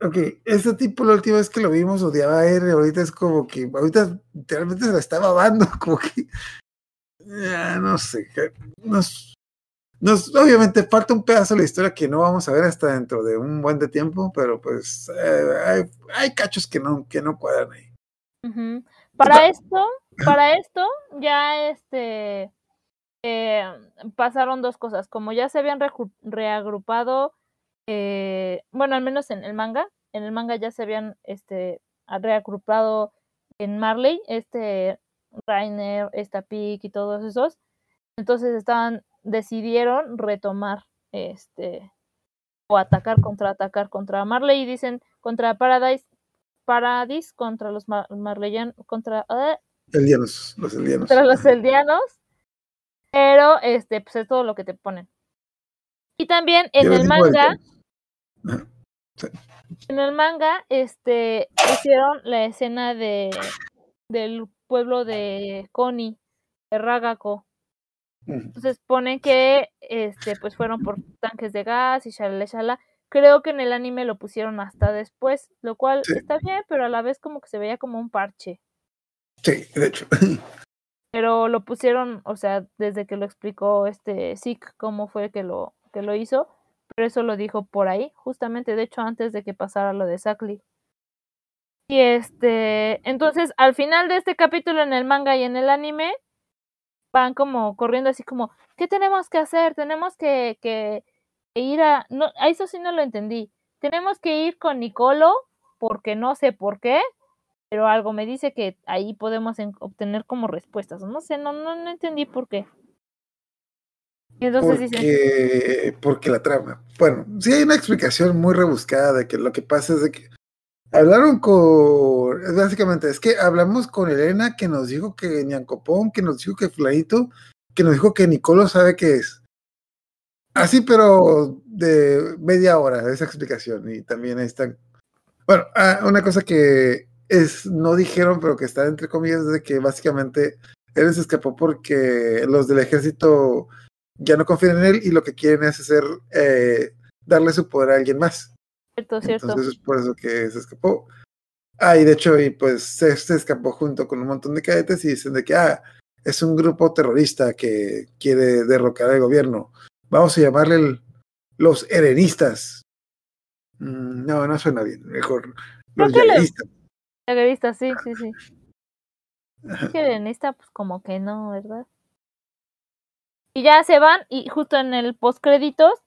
ok, ese tipo la última vez que lo vimos odiaba a R, ahorita es como que, ahorita literalmente se la estaba dando, como que, ya, no sé, nos, nos, obviamente falta un pedazo de la historia que no vamos a ver hasta dentro de un buen de tiempo, pero pues eh, hay, hay cachos que no, que no cuadran ahí. Para esto, para esto, ya este eh, pasaron dos cosas. Como ya se habían reagrupado, eh, bueno, al menos en el manga, en el manga ya se habían este reagrupado en Marley, este Rainer, esta Pick y todos esos. Entonces estaban, decidieron retomar este o atacar contra atacar contra Marley y dicen contra Paradise Paradis contra los Mar Marleyan contra ah, Eldianos, los eldianos. contra los eldianos. Pero este pues es todo lo que te ponen. Y también en el manga en el manga este hicieron la escena de del pueblo de Koni de Ragako. Entonces ponen que este pues fueron por tanques de gas y shalala shalala. Creo que en el anime lo pusieron hasta después lo cual Sí. está bien pero a la vez como que se veía como un parche Sí, de hecho. pero lo pusieron, o sea, desde que lo explicó este Zeke cómo fue que lo que lo hizo, pero eso lo dijo por ahí, justamente, de hecho, antes de que pasara lo de Sackley. Y este, entonces, al final de este capítulo en el manga y en el anime, van como corriendo así como, ¿qué tenemos que hacer? Tenemos que, que ir a, no, a eso sí no lo entendí. Tenemos que ir con Nicolo, porque no sé por qué, pero algo me dice que ahí podemos en- obtener como respuestas. No sé, no, no, no entendí por qué. Entonces dicen, Porque, porque la trama. Bueno, sí hay una explicación muy rebuscada de que lo que pasa es de que hablaron con. Básicamente, es que hablamos con Elena que nos dijo que Ñancopón, que nos dijo que Flaito, que nos dijo que Nicolo sabe qué es. Así, pero de media hora esa explicación. Y también ahí están. Bueno, ah, una cosa que es no dijeron, pero que está entre comillas, es de que básicamente él se escapó porque los del ejército ya no confían en él y lo que quieren es hacer eh, darle su poder a alguien más. cierto, cierto. Entonces es por eso que se escapó. Ah, y de hecho, y pues se, se escapó junto con un montón de cadetes y dicen de que ah, es un grupo terrorista que quiere derrocar al gobierno. Vamos a llamarle el- los erenistas. Mm, no, no suena bien. Mejor los. La revista, sí, sí, sí. Que esta, pues como que no, ¿verdad? Y ya se van, y justo en el postcréditos,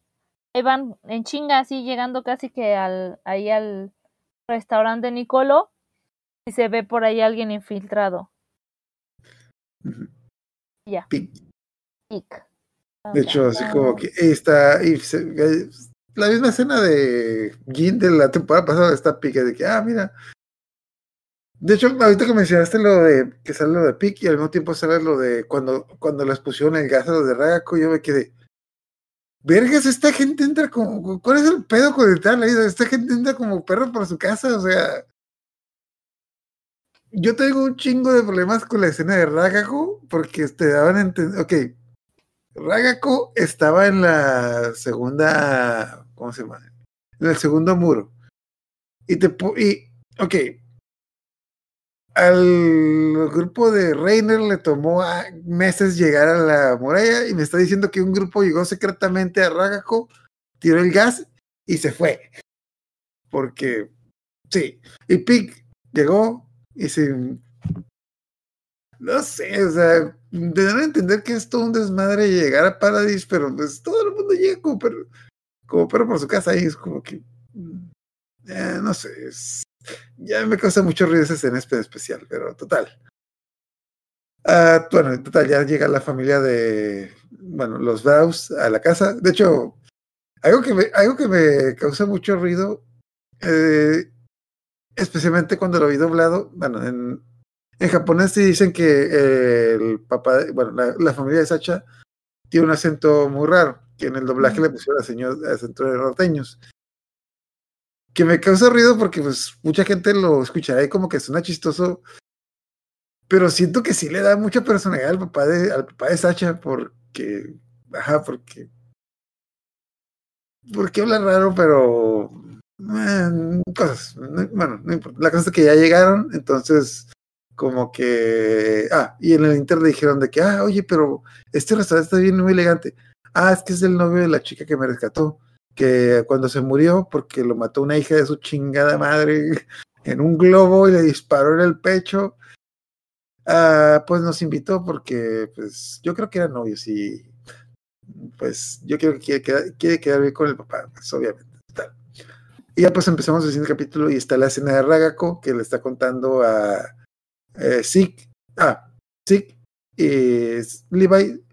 ahí van en chinga, así llegando casi que al, ahí al restaurante Nicolo, y se ve por ahí alguien infiltrado. Ya. Pi- Ick. De hecho, así como que ahí está, eh, la misma escena de Gin de la temporada pasada está pique de que, ah, mira. De hecho, ahorita que mencionaste lo de que sale lo de Pic y al mismo tiempo sale lo de cuando, cuando les pusieron el gas a los de Ragaco, yo me quedé. Vergas, esta gente entra como. ¿Cuál es el pedo con el tal? Esta gente entra como perro por su casa, o sea. Yo tengo un chingo de problemas con la escena de Ragaco porque te daban a entender. Ok, Ragako estaba en la segunda, ¿cómo se llama? En el segundo muro. Y te y ok. Al grupo de Reiner le tomó ah, meses llegar a la muralla y me está diciendo que un grupo llegó secretamente a Ragako, tiró el gas y se fue. porque sí. Y Pig llegó y se. No sé, o sea, deben entender que es todo un desmadre llegar a Paradise, pero pues todo el mundo llega como perro, como perro por su casa y es como que. eh, no sé, ya me causa mucho ruido esa escena espe- especial, pero total. Ah, bueno, en total, ya llega la familia de, bueno, los Braus a la casa. De hecho, algo que me, algo que me causa mucho ruido, eh, especialmente cuando lo vi doblado, bueno, en, en japonés sí dicen que eh, el papá, de- bueno, la, la familia de Sacha tiene un acento muy raro, que en el doblaje le pusieron acento, acento de norteños. Que me causa ruido porque pues mucha gente lo escuchará y como que suena chistoso, pero siento que sí le da mucha personalidad al papá de, al papá de Sacha, porque, ajá, porque, porque habla raro, pero, eh, cosas, no- bueno, no importa. La cosa es que ya llegaron, entonces, como que, ah, y en el Inter le dijeron de que, ah, oye, pero este restaurante está bien, muy elegante. Ah, es que es el novio de la chica que me rescató, que cuando se murió, porque lo mató una hija de su chingada madre en un globo y le disparó en el pecho. Ah, pues nos invitó porque, pues, yo creo que eran novios y, pues, yo creo que quiere quedar, quiere quedar bien con el papá, pues, obviamente. tal. Y ya pues empezamos el siguiente capítulo y está la escena de Ragako que le está contando a eh, Zeke, ah, Zeke y Levi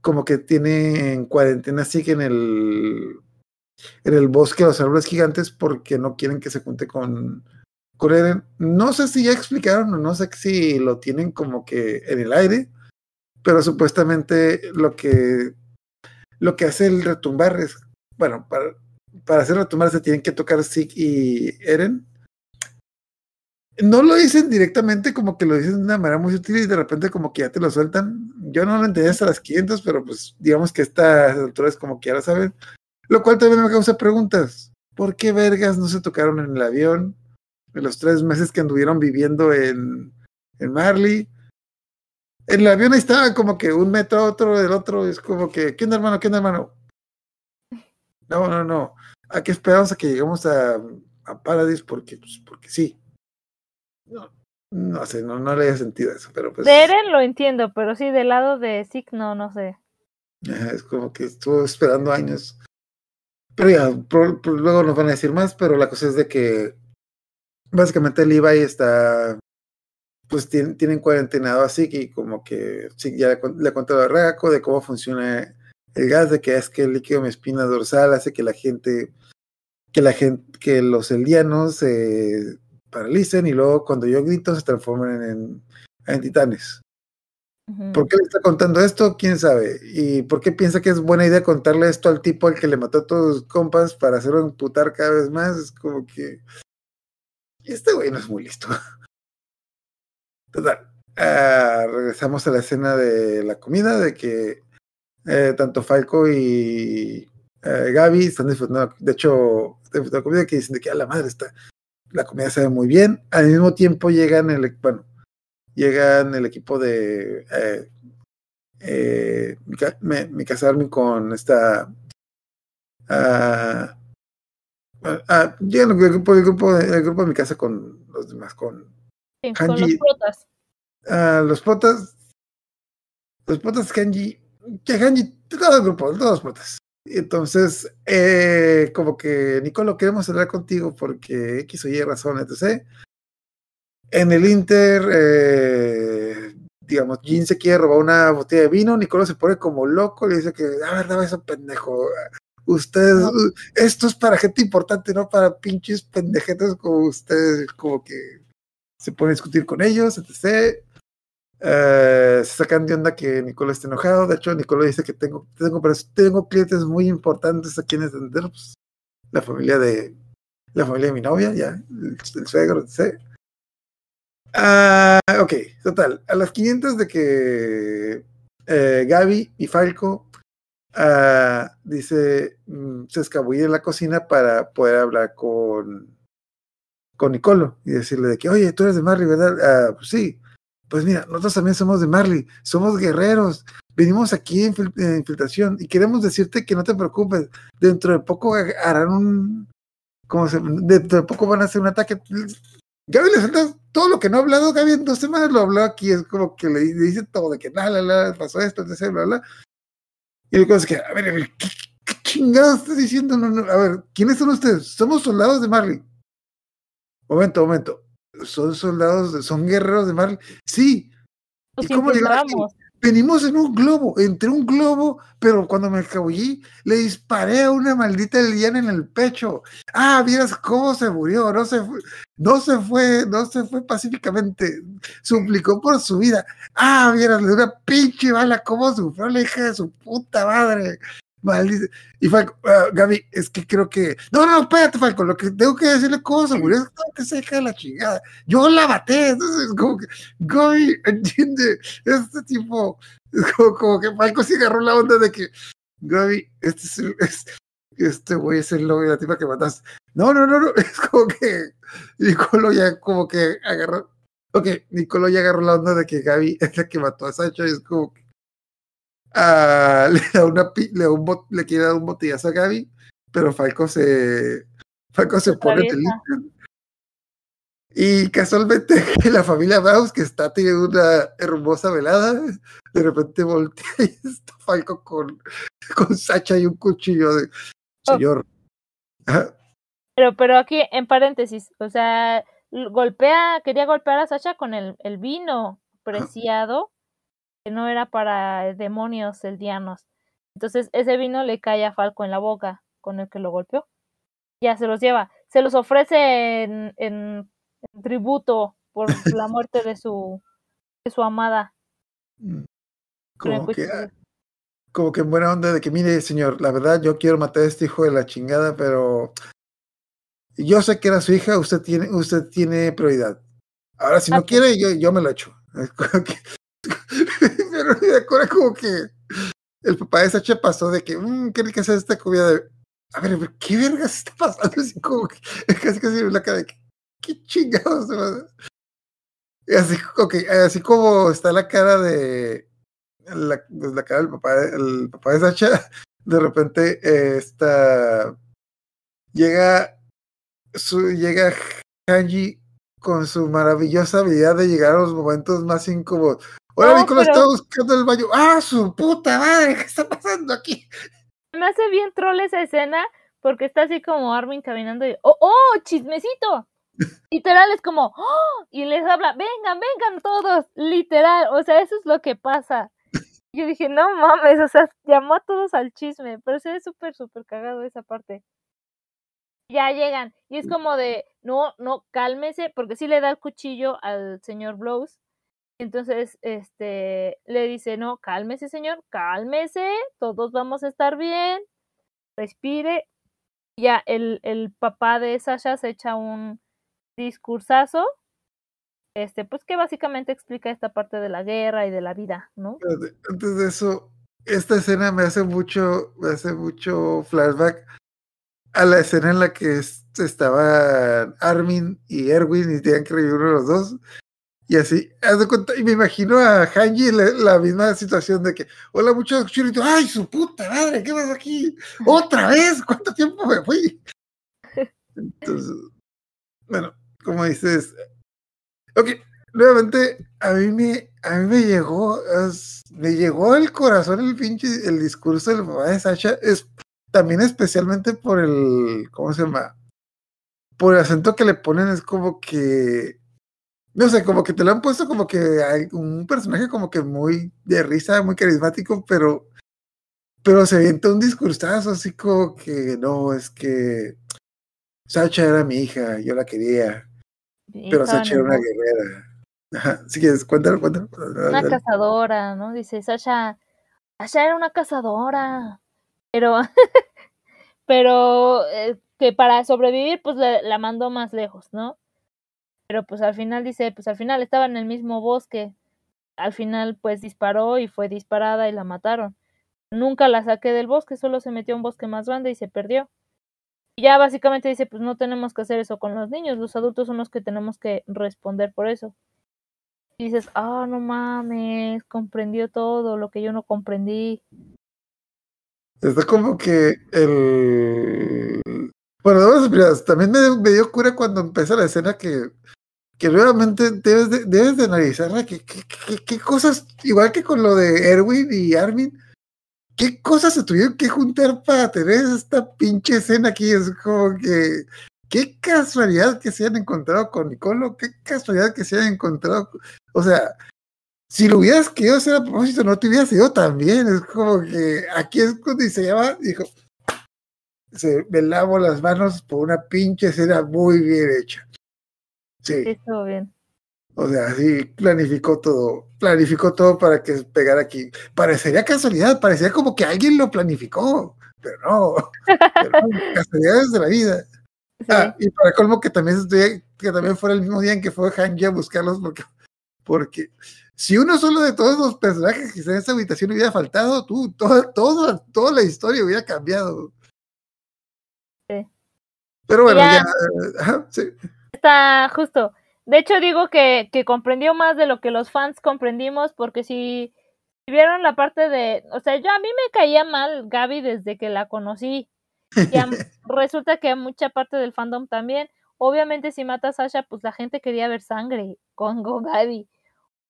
como que tiene en cuarentena Zeke en el en el bosque de los árboles gigantes porque no quieren que se junte con con Eren. No sé si ya explicaron o no sé si lo tienen como que en el aire, pero supuestamente lo que lo que hace el retumbar es, bueno, para, para hacer retumbar se tienen que tocar Zeke y Eren. No lo dicen directamente, como que lo dicen de una manera muy sutil y de repente como que ya te lo sueltan. Yo no lo entendí hasta las 500, pero pues digamos que estas alturas como que ya lo. Lo cual también me causa preguntas. ¿Por qué vergas no se tocaron en el avión? En los tres meses que anduvieron viviendo en, en Marley. En el avión ahí estaban como que un metro a otro del otro. Es como que, ¿qué onda, hermano? ¿Qué onda, hermano? No, no, no. ¿A qué esperamos a que lleguemos a, a Paradise? Porque, pues, porque sí. No, no sé, no, no le haya sentido eso, pero pues. De Eren lo entiendo, pero sí, del lado de Zeke no, no sé. Es como que estuvo esperando años. Pero ya, luego nos van a decir más, pero la cosa es de que básicamente el Levi está, pues tiene, tienen cuarentenado así que como que ya le, le contado a Raco de cómo funciona el gas, de que es que el líquido de mi espina dorsal hace que la gente, que la gente, que los eldianos se paralicen y luego cuando yo grito se transforman en, en titanes. ¿Por qué le está contando esto? ¿Quién sabe? ¿Y por qué piensa que es buena idea contarle esto al tipo al que le mató a todos sus compas para hacerlo imputar cada vez más? Es como que... Este güey no es muy listo. Total. ah, regresamos a la escena de la comida, de que eh, tanto Falco y eh, Gaby están disfrutando, de hecho, están disfrutando comida que dicen de que a la madre está, la comida sabe muy bien. Al mismo tiempo llegan el, bueno, llegan el equipo de eh, eh, me, Mikasa Army con esta ah, ah, llegan el grupo, el grupo, el grupo de mi casa con los demás, con Sí, con los protas. ah, los protas, los protas Hanji, que Hanji, todo el grupo, todos los protas. Entonces, eh, como que Nicolo, queremos hablar contigo porque X o Y razón, etc. En el Inter, eh, digamos, Jin se quiere robar una botella de vino, Nicolo se pone como loco, le dice que, a ver, dame eso, pendejo. Ustedes, No. uh, esto es para gente importante, no para pinches pendejetes como ustedes, como que se pone a discutir con ellos, etc. Eh, se sacan de onda que Nicolo está enojado. De hecho, Nicolo dice que tengo, tengo, tengo clientes muy importantes a quienes atender. Pues, la familia de la familia de mi novia, ya, el, el suegro. Ah, ok, total. A las 500 de que eh, Gaby y Falco ah, dice mm, se escabulle en la cocina para poder hablar con con Nicolo y decirle de que, oye, tú eres de Marley, ¿verdad? Ah, pues sí. Pues mira, nosotros también somos de Marley, somos guerreros, venimos aquí en en infiltración y queremos decirte que no te preocupes, dentro de poco ha- harán un, ¿Cómo se de, de poco van a hacer un ataque? Gaby le suelta todo lo que no ha hablado, Gaby en dos semanas lo habló aquí, es como que le, dice todo, de que nada, la, pasó esto, etc, bla, bla. Y el cosa es que, a ver, a ¿qué, qué chingados estás diciendo? No, no, a ver, ¿quiénes son ustedes? Somos soldados de Marley. Momento, momento. ¿Son soldados, son guerreros de Marley? Sí. Pues ¿Y cómo estábamos. Venimos en un globo, entre un globo, pero cuando me escabullí, le disparé a una maldita liana en el pecho. Ah, vieras cómo se murió, no se fue, no se fue, no se fue pacíficamente, suplicó por su vida. Ah, vieras, de una pinche bala, cómo sufrió la hija de su puta madre. Maldita. Y Falco, ah, Gaby, es que creo que. No, no, espérate, Falco, lo que tengo que decirle se murió es que se deja de la chingada. Yo la maté, entonces, como que, Gaby, entiende, este tipo, es como, como que Falco sí agarró la onda de que, Gaby, este es el- es- este güey es el novio de la tipa que mataste. No, no, no, no, es como que Nicolo ya como que agarró. Ok, Nicolo ya agarró la onda de que Gaby es la que mató a Sacha y es como que le da una le, da un bot- le quiere dar un botellazo a Gaby, pero Falco se Falco se pone feliz. Y casualmente la familia Baus, que está teniendo una hermosa velada, de repente voltea y está Falco con, con Sacha y un cuchillo de Oh. señor. Pero, pero aquí, en paréntesis, o sea, golpea, quería golpear a Sasha con el, el vino preciado, no era para demonios eldianos. Entonces, ese vino le cae a Falco en la boca, con el que lo golpeó. Ya se los lleva. Se los ofrece en, en- en tributo por la muerte de su, de su amada. Mm. Como que, cuchillo. como que en buena onda de que, mire, señor, la verdad yo quiero matar a este hijo de la chingada, pero yo sé que era su hija, usted tiene, usted tiene prioridad. Ahora, si Ah, no quiere, yo, yo me lo echo. Pero me acuerdo como que el papá de Sacha pasó de que, mmm, qué rica es esta comida de... A ver, ¿qué vergas está pasando? Así como que, casi casi la cara de que, ¿qué chingados? así, ok, así como está la cara de la, pues, la cara del papá, de- el papá de Sacha, de repente eh, está llega llega Hanji con su maravillosa habilidad de llegar a los momentos más incómodos. Hola, No, Nicolás, pero- está buscando el baño. ¡Ah, su puta madre! ¿Qué está pasando aquí? Me hace bien troll esa escena porque está así como Armin caminando y ¡Oh, oh, chismecito! Literal es como ¡Oh! y les habla, vengan, vengan todos, literal, o sea, eso es lo que pasa. Yo dije, no mames, o sea, llamó a todos al chisme, pero se ve súper, súper cagado esa parte. Ya llegan, y es como de, no, no, cálmese, porque sí le da el cuchillo al señor Blows. Entonces, este, le dice, no, cálmese, señor, cálmese, todos vamos a estar bien, respire. Ya, el, el papá de Sasha se echa un discursazo, este, pues que básicamente explica esta parte de la guerra y de la vida, ¿no? Antes de eso, esta escena me hace mucho, me hace mucho flashback a la escena en la que es- estaban Armin y Erwin y tenían que revivir uno de los dos. Y así, haz de cuenta, y me imagino a Hanji la, la misma situación de que, hola muchachos, churrito, ay, su puta madre, ¿qué pasa aquí? ¿Otra vez? ¿Cuánto tiempo me fui? Entonces, bueno, como dices, ok, nuevamente, a mí me, a mí me llegó, me llegó al corazón el pinche, el discurso del papá de Sasha, es también especialmente por el, ¿cómo se llama? Por el acento que le ponen, es como que, no sé, como que te lo han puesto como que hay un personaje como que muy de risa, muy carismático, pero, pero se avienta un discursazo así como que, no, es que Sacha era mi hija, yo la quería, pero Sacha era una guerrera. Ajá, si quieres, cuéntalo, cuéntalo. una cazadora, ¿no? Dice Sasha, Sasha era una cazadora, pero, pero eh, que para sobrevivir, pues la, mandó más lejos, ¿no? Pero pues al final dice, pues al final estaba en el mismo bosque, al final pues disparó y fue disparada y la mataron. Nunca la saqué del bosque, solo se metió a un bosque más grande y se perdió. Y ya básicamente dice, pues no tenemos que hacer eso con los niños, los adultos son los que tenemos que responder por eso. Y dices, ah, no mames, comprendió todo lo que yo no comprendí. Está como que el. Bueno, dos primeras. También me, me dio cura cuando empieza la escena que, que nuevamente debes de, debes de analizarla. ¿Qué, qué, qué- qué cosas, igual que con lo de Erwin y Armin, qué cosas se tuvieron que juntar para tener esta pinche escena aquí? Es como que. Qué casualidad que se hayan encontrado con Nicolo, qué casualidad que se hayan encontrado. O sea, si lo hubieras querido hacer a propósito, no te hubieras ido tan bien. Es como que aquí es cuando se llama, dijo, se, me lavo las manos por una pinche escena muy bien hecha. Sí, Sí, estuvo bien. o sea, sí, planificó todo, planificó todo para que pegara aquí. Parecería casualidad, parecía como que alguien lo planificó, pero no, pero no, casualidades de la vida. Sí. Ah, y para colmo que también estoy, que también fuera el mismo día en que fue Hanji a buscarlos, porque, porque si uno solo de todos los personajes que están en esta habitación hubiera faltado, tú, todo, todo, toda la historia hubiera cambiado. Sí. Pero bueno, Ya. sí. Está justo. De hecho, digo que, que comprendió más de lo que los fans comprendimos, porque si vieron la parte de. O sea, yo a mí me caía mal Gaby desde que la conocí. Y a- resulta que a mucha parte del fandom también. Obviamente, si mata a Sasha, pues la gente quería ver sangre con, con Gaby.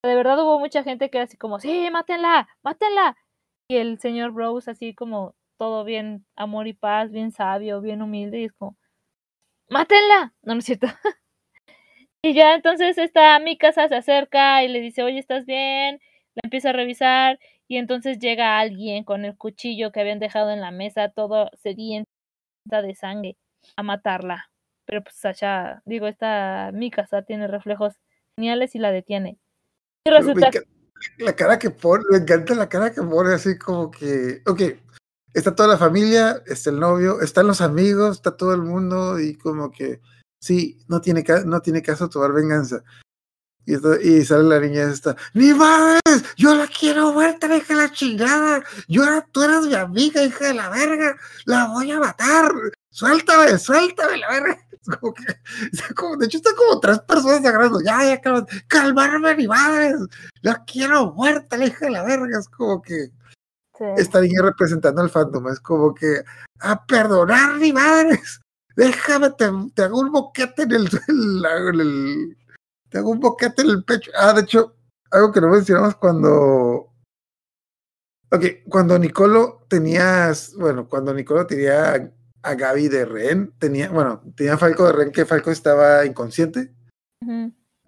De verdad hubo mucha gente que era así como, sí, mátenla, mátenla. Y el señor Rose así como todo bien amor y paz, bien sabio, bien humilde, y es como, mátenla. No, no es cierto. y ya entonces esta mi casa se acerca y le dice, oye, ¿estás bien? La empieza a revisar y entonces llega alguien con el cuchillo que habían dejado en la mesa, todo sedienta de sangre, a matarla. Pero pues Sasha, digo, esta mi casa tiene reflejos geniales y la detiene. Y resulta encanta la cara que pone, me encanta la cara que pone, así como que, ok, está toda la familia, está el novio, están los amigos, está todo el mundo y como que, sí, no tiene, no tiene caso tomar venganza. Y, esto- y sale la niña esta, ¡Ni madres! ¡Yo la quiero muerta, hija de la chingada! Yo, tú eres mi amiga, hija de la verga! ¡La voy a matar! ¡Suéltame, suéltame, la verga! Es como que, está como- de hecho, están como tres personas agarrando, ya, ya, calma- calmarme, ni madres! ¡La quiero muerta, la hija de la verga! Es como que Sí. esta niña representando al fandom, es como que, ¡a perdonar, ni madres! Déjame, te, te hago un boquete en el, en el- te hago un boquete en el pecho. Ah, de hecho, algo que no mencionamos cuando. Ok, cuando Nicolo tenías. Bueno, cuando Nicolo tenía a, Gaby de rehén, tenía. Bueno, tenía a Falco de rehén que Falco estaba inconsciente.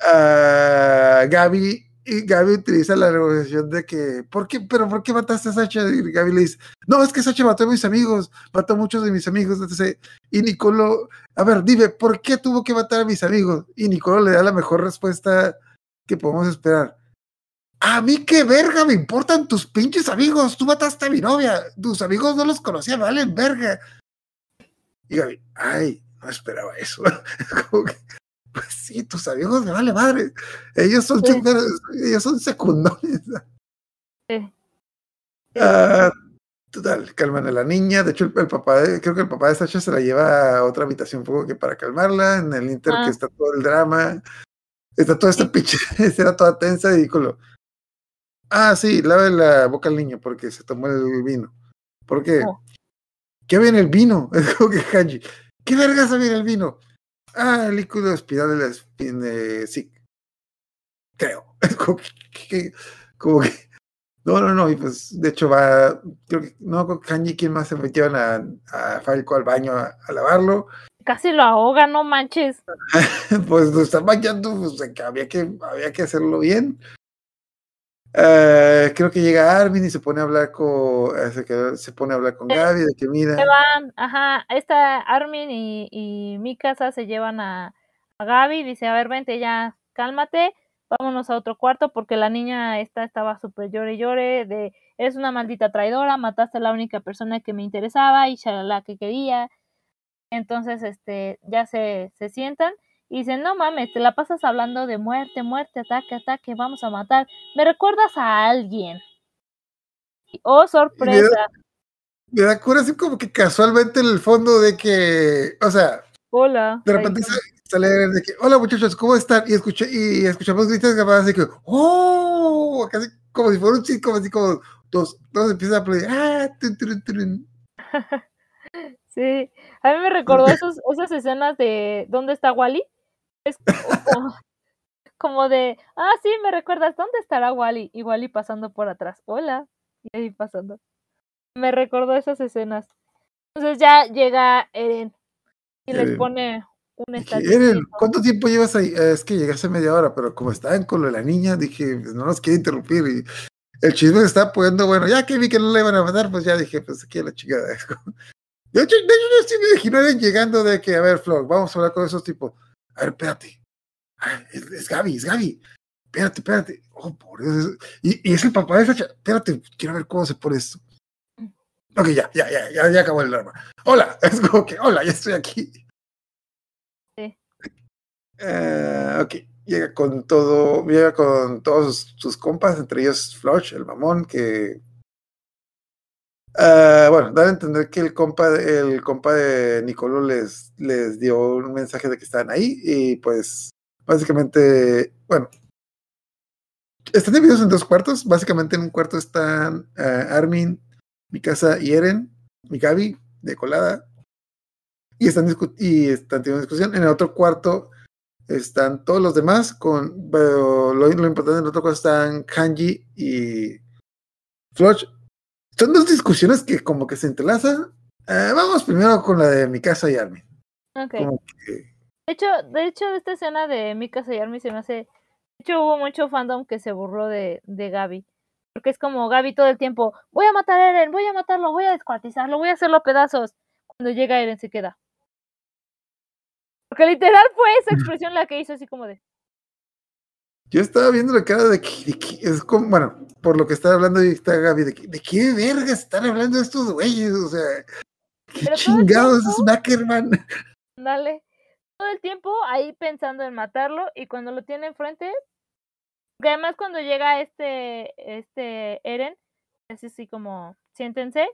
Ah, Gaby. Y Gaby utiliza la negociación de que, ¿por qué? ¿Pero por qué mataste a Sacha? Y Gaby le dice, no, es que Sacha mató a mis amigos, mató a muchos de mis amigos, etc. Y Nicolo, a ver, dime, ¿por qué tuvo que matar a mis amigos? Y Nicolo le da la mejor respuesta que podemos esperar. A mí qué verga me importan tus pinches amigos. Tú mataste a mi novia. Tus amigos no los conocía, valen verga. Y Gaby, ay, no esperaba eso. Como que, pues sí, tus amigos me vale madre. Ellos son, Sí. ellos son secundarios. Sí. Ah, total, calman a la niña. De hecho, el, el papá, creo que el papá de Sasha se la lleva a otra habitación, poco que para calmarla. En el Inter Ah. que está todo el drama. Está toda esta Sí. pinche escena toda tensa y con lo. Ah, sí, lave la boca al niño porque se tomó el vino. ¿Por qué? Oh. ¿Qué viene el vino? Es como que Hanji. ¿Qué vergas viene el vino? Ah, el líquido espiral de la espina de sí. Creo. Es como que, que- como que- No, no, no. Y pues, de hecho, va. Creo que. No, Hanji, ¿quién más se metieron a, a Falco al baño a, a lavarlo? Casi lo ahoga, no manches. pues lo están bañando, pues había que, había que hacerlo bien. Eh, creo que llega Armin y se pone a hablar con eh, se, quedó- se pone a hablar con Gaby de que mira Se van, ajá, esta Armin y, y mi casa se llevan a, a Gaby, dice, a ver, vente ya, cálmate, vámonos a otro cuarto porque la niña esta estaba súper llore y llore de, eres una maldita traidora, mataste a la única persona que me interesaba y la que quería. Entonces, este, ya se, se sientan y dicen, no mames, te la pasas hablando de muerte, muerte, ataque, ataque, vamos a matar. Me recuerdas a alguien. Oh, sorpresa. me da cura así como que casualmente en el fondo de que o sea Hola. de repente sa- sale de que hola muchachos cómo están y escuché y escuchamos gritos capaz así que oh casi como si fuera un sitcom así como todos todos empiezan a aplaudir ah, tun. Sí, a mí me recordó esos, esas escenas de ¿Dónde está Wally? Es como, como de, ah, sí, me recuerdas, ¿dónde estará Wally? Y Wally pasando por atrás, hola, y ahí pasando. Me recordó esas escenas. Entonces ya llega Eren y les pone un. Eren, ¿cuánto tiempo llevas ahí? "Eh, es que llegué hace media hora, pero como estaban con lo de la niña, dije, pues, no nos quiero interrumpir. Y el chisme se está poniendo bueno. Ya que vi que no le iban a matar, pues ya dije, pues aquí a la chingada. De hecho, de hecho, yo sí me Eren llegando de que, a ver, Flor, vamos a hablar con esos tipos. A ver, espérate. Ah, es, es Gaby, es Gaby. Espérate, espérate. Oh, por Y, y es el papá de esa cha- Espérate, quiero ver cómo se pone esto. Ok, ya, ya, ya, ya, ya acabó el drama. Hola, es como que, hola, ya estoy aquí. Sí. Eh, ok, llega con todo, llega con todos sus, sus compas, entre ellos Flush, el mamón, que. Ah, bueno, dan a entender que el compa, el compa de Nicolo les, les dio un mensaje de que estaban ahí y pues básicamente, bueno, están divididos en dos cuartos. Básicamente en un cuarto están eh, Armin, Mikasa y Eren, Mikabi, de colada, y están, y están teniendo discusión. En el otro cuarto están todos los demás, con pero lo, importante en el otro cuarto están Hanji y Floch. Son dos discusiones que como que se entrelazan. Eh, vamos primero con la de Mikasa y Armin. Ok. Como que, De hecho, de hecho, esta escena de Mika y Armin se me hace. De hecho, hubo mucho fandom que se burló de, de Gaby. Porque es como Gaby todo el tiempo: Voy a matar a Eren, voy a matarlo, voy a descuartizarlo, voy a hacerlo a pedazos. Cuando llega Eren se queda. Porque literal fue esa expresión la que hizo así como de. Yo estaba viendo la cara de que, de que- es como, bueno, por lo que está hablando y está Gaby, de, que- de qué verga están hablando estos güeyes, o sea, qué Pero chingados es Mackerman. Dale. Todo el tiempo ahí pensando en matarlo y cuando lo tiene enfrente. Que además cuando llega este, este Eren, es así como, siéntense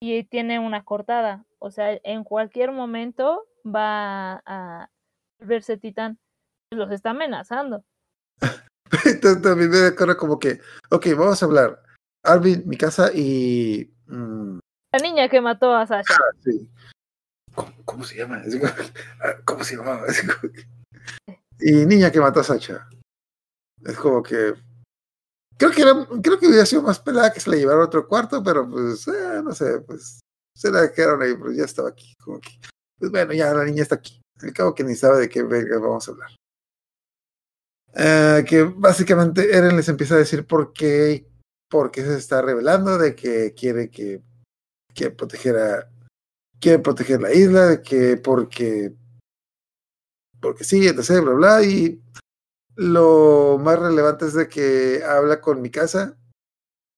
y tiene una cortada. O sea, en cualquier momento va a verse titán. Los está amenazando. Entonces también me acuerdo como que, ok, vamos a hablar. Arvin, mi casa y. mm, La niña que mató a Sasha. sí. ¿Cómo, cómo se llama? Ah, ¿Cómo se llamaba? Y niña que mató a Sacha. Es como que. Creo que, era, creo que hubiera sido más pelada que se la llevara a otro cuarto, pero pues, eh, no sé, pues se la quedaron ahí, pero ya estaba aquí. Como que, pues bueno, ya la niña está aquí. Al cabo que ni sabe de qué verga vamos a hablar. Eh, que básicamente Eren les empieza a decir por qué, por qué se está revelando, de que quiere que, que protegiera, quiere proteger la isla, de que porque, porque sí, etc, bla, bla, y lo más relevante es de que habla con mi casa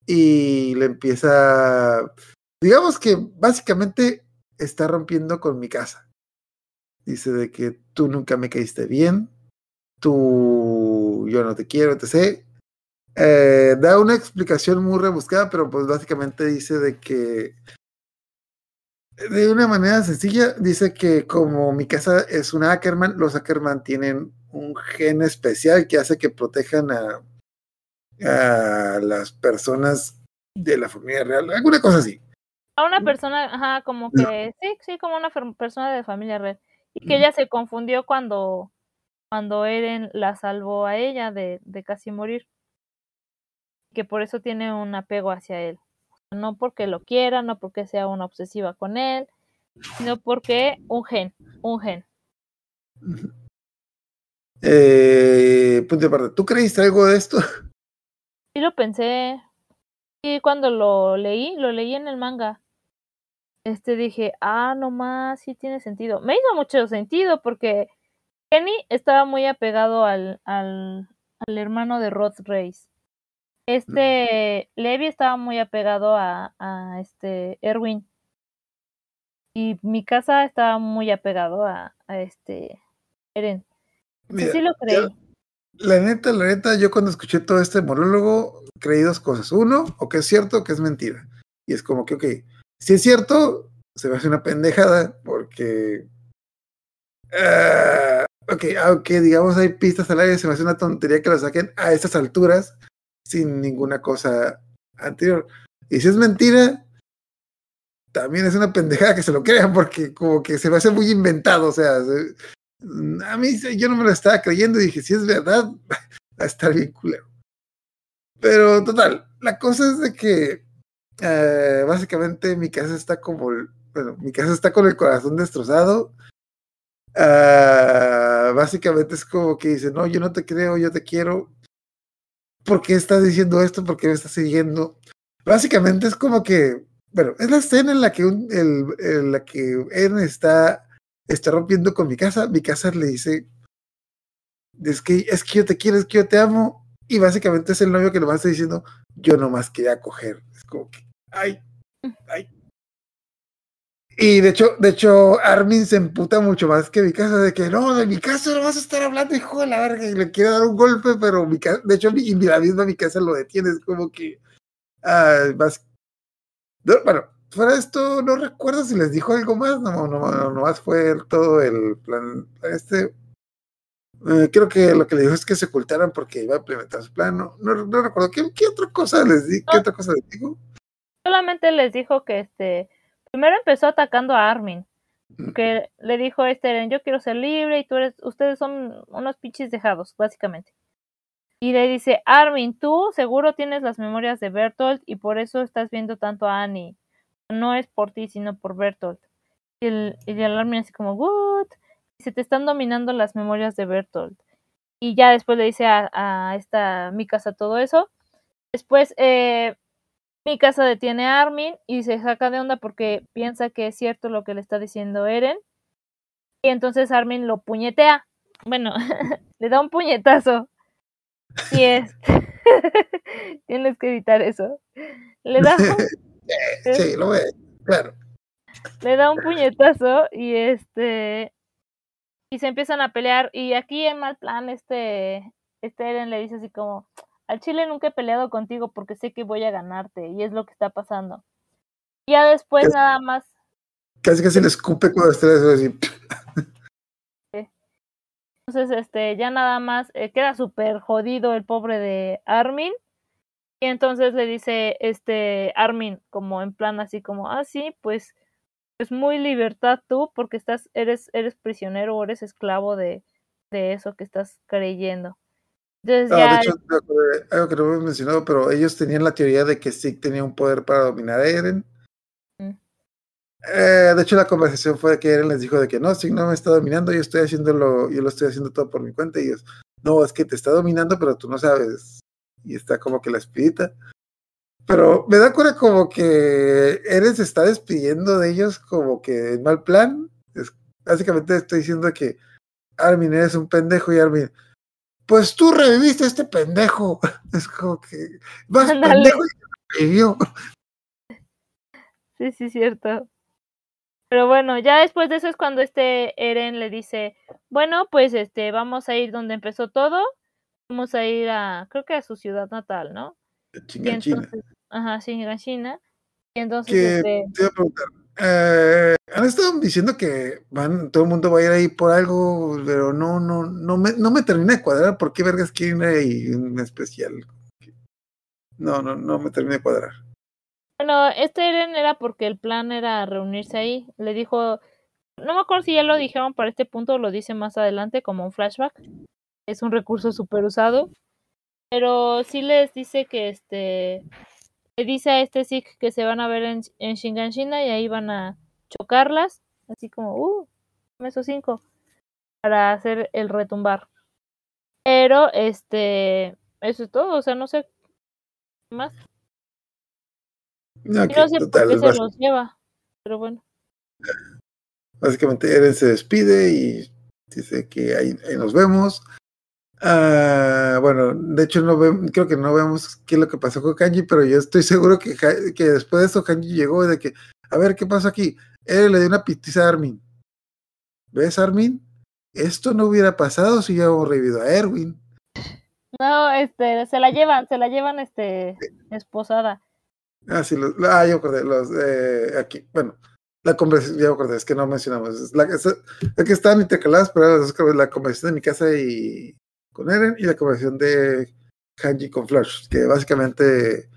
y le empieza, digamos que básicamente está rompiendo con mi casa. Dice de que tú nunca me caíste bien, tú, yo no te quiero, etc. Eh, da una explicación muy rebuscada, pero pues básicamente dice de que de una manera sencilla, dice que como mi casa es una Ackerman, los Ackerman tienen un gen especial que hace que protejan a, a las personas de la familia real, alguna cosa así. A una persona, ajá, como que, sí, sí, como una persona de familia real. Y que ella se confundió cuando, cuando Eren la salvó a ella de, de casi morir. Que por eso tiene un apego hacia él. No porque lo quiera, no porque sea una obsesiva con él, sino porque un gen, un gen. Eh, punto de parte. ¿Tú creíste algo de esto? Y lo pensé. Y cuando lo leí, lo leí en el manga. Este dije, ah, no más, sí tiene sentido. Me hizo mucho sentido porque Kenny estaba muy apegado al, al, al hermano de Rod Race. Este Levi estaba muy apegado a, a este Erwin. Y mi casa estaba muy apegado a, a este Eren. Mira, sí lo creí. La neta, la neta, yo cuando escuché todo este monólogo creí dos cosas. Uno, o que es cierto o que es mentira. Y es como que, ok, si es cierto, se me hace una pendejada porque... ah, ok, aunque digamos hay pistas al aire, se me hace una tontería que lo saquen a estas alturas sin ninguna cosa anterior. Y si es mentira, también es una pendejada que se lo crean porque como que se me hace muy inventado, o sea, se- a mí yo no me lo estaba creyendo y dije, si es verdad, va a estar bien culero. Pero total, la cosa es de que eh, básicamente mi casa está como, bueno, mi casa está con el corazón destrozado. Básicamente es como que dice, no, yo no te creo, yo te quiero. ¿Por qué estás diciendo esto? ¿Por qué me estás siguiendo? Básicamente es como que, bueno, es la escena en la que un, el, en la que Eren está, está rompiendo con mi casa. Mi casa le dice, es que, es que yo te quiero, es que yo te amo. Y básicamente es el novio que nomás está diciendo, yo nomás quería coger. Es como que, ay, ay. Y de hecho, de hecho, Armin se emputa mucho más que mi casa de que no, de mi casa no vas a estar hablando, hijo de la verga, y le quiere dar un golpe, pero mi casa, de hecho, mi, y la misma mi casa lo detiene, es como que, ah, más, no, bueno, fuera de esto, no recuerdo si les dijo algo más, no, no, no, nomás fue todo el plan, este, eh, creo que lo que le dijo es que se ocultaran porque iba a implementar su plan, no, no, no recuerdo, ¿qué, qué otra cosa les di, qué No. otra cosa les dijo? Solamente les dijo que este. Primero empezó atacando a Armin. Que le dijo este Eren, yo quiero ser libre y tú eres, ustedes son unos pinches dejados, básicamente. Y le dice, Armin, tú seguro tienes las memorias de Bertolt y por eso estás viendo tanto a Annie. No es por ti, sino por Bertolt. Y el, y el Armin así como, what? Y se te están dominando las memorias de Bertolt. Y ya después le dice a, a esta Mikasa todo eso. Después, eh, Mikasa detiene a Armin y se saca de onda porque piensa que es cierto lo que le está diciendo Eren. Y entonces Armin lo puñetea. Bueno, le da un puñetazo. Y es. Tienes que evitar eso. Le da un, Sí, lo ve, claro. le da un puñetazo y este. Y se empiezan a pelear. Y aquí en mal plan, este. Este Eren le dice así como. Al chile nunca he peleado contigo porque sé que voy a ganarte. Y es lo que está pasando. Ya después Es- nada más. Casi casi le escupe cuando está así. Entonces, este, ya nada más eh, queda súper jodido el pobre de Armin. Y entonces le dice, este, Armin, como en plan así como, ah, sí, pues, es muy libertad tú, porque estás, eres, eres prisionero o eres esclavo de, de eso que estás creyendo. Entonces No, ya, de hecho, algo que no me he mencionado, pero ellos tenían la teoría de que Zeke tenía un poder para dominar a Eren. Mm. Eh, de hecho, la conversación fue que Eren les dijo de que no, Zeke no me está dominando, yo estoy haciéndolo, yo lo estoy haciendo todo por mi cuenta. Y ellos, no, es que te está dominando, pero tú no sabes. Y está como que la espirita. Pero me da cuenta como que Eren se está despidiendo de ellos como que en mal plan. Es, básicamente estoy diciendo que Armin eres un pendejo y Armin, pues tú reviviste a este pendejo. Es como que más Ándale. pendejo y revivió. sí, sí, cierto. Pero bueno, ya después de eso es cuando este Eren le dice, bueno, pues este, vamos a ir donde empezó todo. Vamos a ir a, creo que a su ciudad natal, ¿no? Y Chinga China. entonces, ajá, sí, a China. Y entonces, Que este, te iba a preguntar. Eh, han estado diciendo que van, todo el mundo va a ir ahí por algo, pero no, no, no me, no me termina de cuadrar. ¿Por qué vergas quieren ir ahí en especial? No, no, no me termina de cuadrar. bueno, este Eren era porque el plan era reunirse ahí. Le dijo, no me acuerdo si ya lo dijeron para este punto lo dice más adelante como un flashback. Es un recurso súper usado. Pero sí les dice que este, le dice a este Zeke que se van a ver en, en Shinganshina y ahí van a chocarlas. Así como, uh, esos cinco. Para hacer el retumbar. Pero, este, eso es todo. O sea, no sé más. Y no sé total, por qué se los lleva. Pero bueno. Básicamente Eren se despide y dice que ahí, ahí nos vemos. Ah, bueno, de hecho no ve- creo que no vemos qué es lo que pasó con Kanji, pero yo estoy seguro que, que después de eso Kanji llegó de que, a ver, ¿qué pasó aquí? Eren le dio una pitiza a Armin. ¿Ves, Armin? Esto no hubiera pasado si hubiéramos revivido a Erwin. No, este, se la llevan, se la llevan, este, esposada. Ah, sí, los, ah, yo acordé, los, eh, aquí, bueno, la conversación, ya me acordé, es que no mencionamos, es, la, es, es que estaban intercaladas, pero la conversación de mi casa y con Eren y la conversación de Hanji con Flash, que básicamente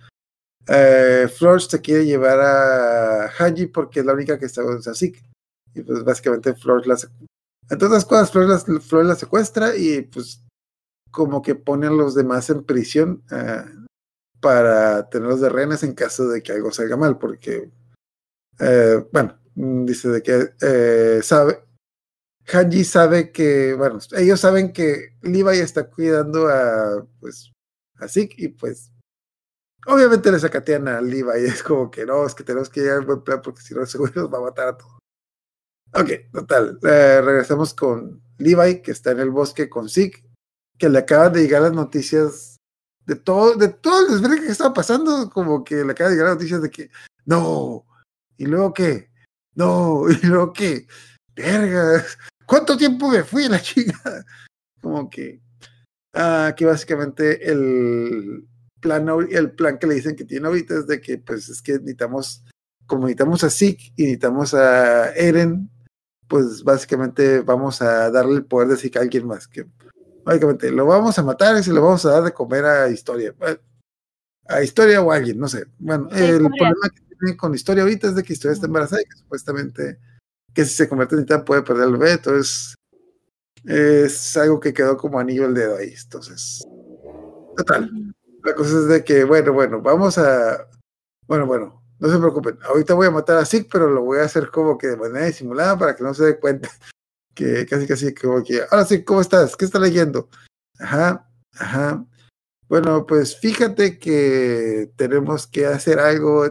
eh, Flor se quiere llevar a Hanji porque es la única que está con Sasik. Y pues básicamente Flor la... Entre otras cosas, Flor la, Flor la secuestra y pues como que pone a los demás en prisión eh, para tenerlos de rehenes en caso de que algo salga mal, porque, eh, bueno, dice de que eh, sabe, Hanji sabe que, bueno, ellos saben que Levi está cuidando a, pues, a Zeke y pues, obviamente le sacatean a Levi, es como que no, es que tenemos que llegar al buen plan porque si no, seguro nos va a matar a todos. Ok, total, eh, regresamos con Levi, que está en el bosque con Zeke, que le acaban de llegar las noticias de todo, de todo el que estaba pasando, como que le acaban de llegar las noticias de que, no, y luego qué, no, y luego qué, vergas, ¿cuánto tiempo me fui la chica? Como que, ah, que básicamente el plan, el plan que le dicen que tiene ahorita es de que, pues, es que necesitamos, como necesitamos a Zeke y necesitamos a Eren, pues básicamente vamos a darle el poder de Zeke a alguien más, que básicamente lo vamos a matar y se lo vamos a dar de comer a Historia. A Historia o a alguien, no sé. Bueno, el Historia. problema que tiene con Historia ahorita es de que Historia está embarazada y que supuestamente que si se convierte en titán puede perder el bebé, entonces es algo que quedó como anillo al dedo ahí. Entonces, total. La cosa es de que, bueno, bueno, vamos a. Bueno, bueno, no se preocupen. Ahorita voy a matar a Zeke, pero lo voy a hacer como que de manera disimulada para que no se dé cuenta. Que casi, casi, como que. Ahora sí, ¿cómo estás? ¿Qué estás leyendo? Ajá, ajá. Bueno, pues fíjate que tenemos que hacer algo.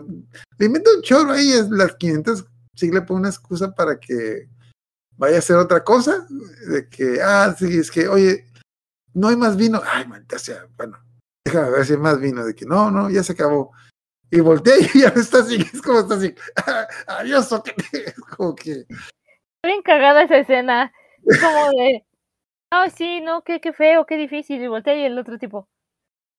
Le invento un chorro ahí, es las 500. Sí, le pongo una excusa para que vaya a hacer otra cosa. De que, ah, sí, es que, oye, no hay más vino. Ay, maldita sea, bueno, déjame ver si hay más vino. De que no, no, ya se acabó. Y volteé y ya no está así, es como está así. "Ah, adiós, ok. Es como que. Bien cagada esa escena. Es como de. Ay, sí, no, qué, qué feo, qué difícil. Y voltea y el otro tipo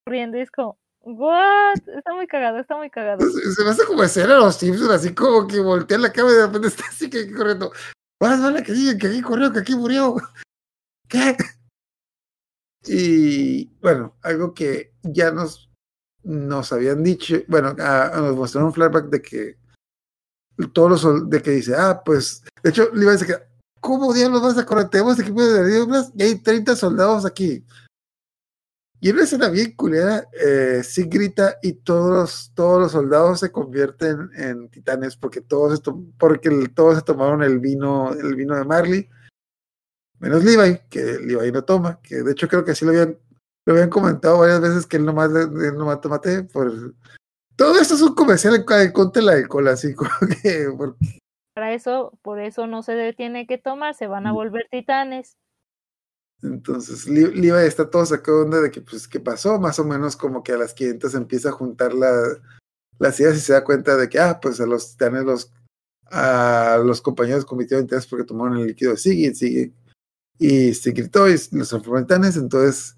corriendo. Es como, ¿what? Está muy cagado, está muy cagado. Se se me hace como escena los Simpsons, así como que voltea la cama y de repente está así que corriendo. Vas, vale, que aquí corrió, que aquí murió. ¿Qué? Y bueno, algo que ya nos, nos habían dicho, bueno, nos mostraron un flashback de que todos los de que dice, ah, pues, de hecho, le iba a decir que, ¿cómo diablos vas a correr? Tenemos equipo de diablos y hay 30 soldados aquí. Y en una escena bien culera, eh, sí grita y todos los, todos los soldados se convierten en titanes porque todos, porque todos se tomaron el vino, el vino de Marley, menos Levi, que Levi no toma, que de hecho creo que sí lo habían, lo habían comentado varias veces que él nomás, él nomás tomate por... Todo esto es un comercial en contra del alcohol, así como que... Para eso, por eso no se tiene que tomar, se van a Mm. volver titanes. Entonces, Li- Levi está todo sacado onda de que, pues, ¿qué pasó? Más o menos como que a las 500 empieza a juntar la- las ideas y se da cuenta de que, ah, pues a los titanes, los, a los compañeros cometieron titanes porque tomaron el líquido de Siggy, Siggy, y se gritó y los transformó en. Entonces,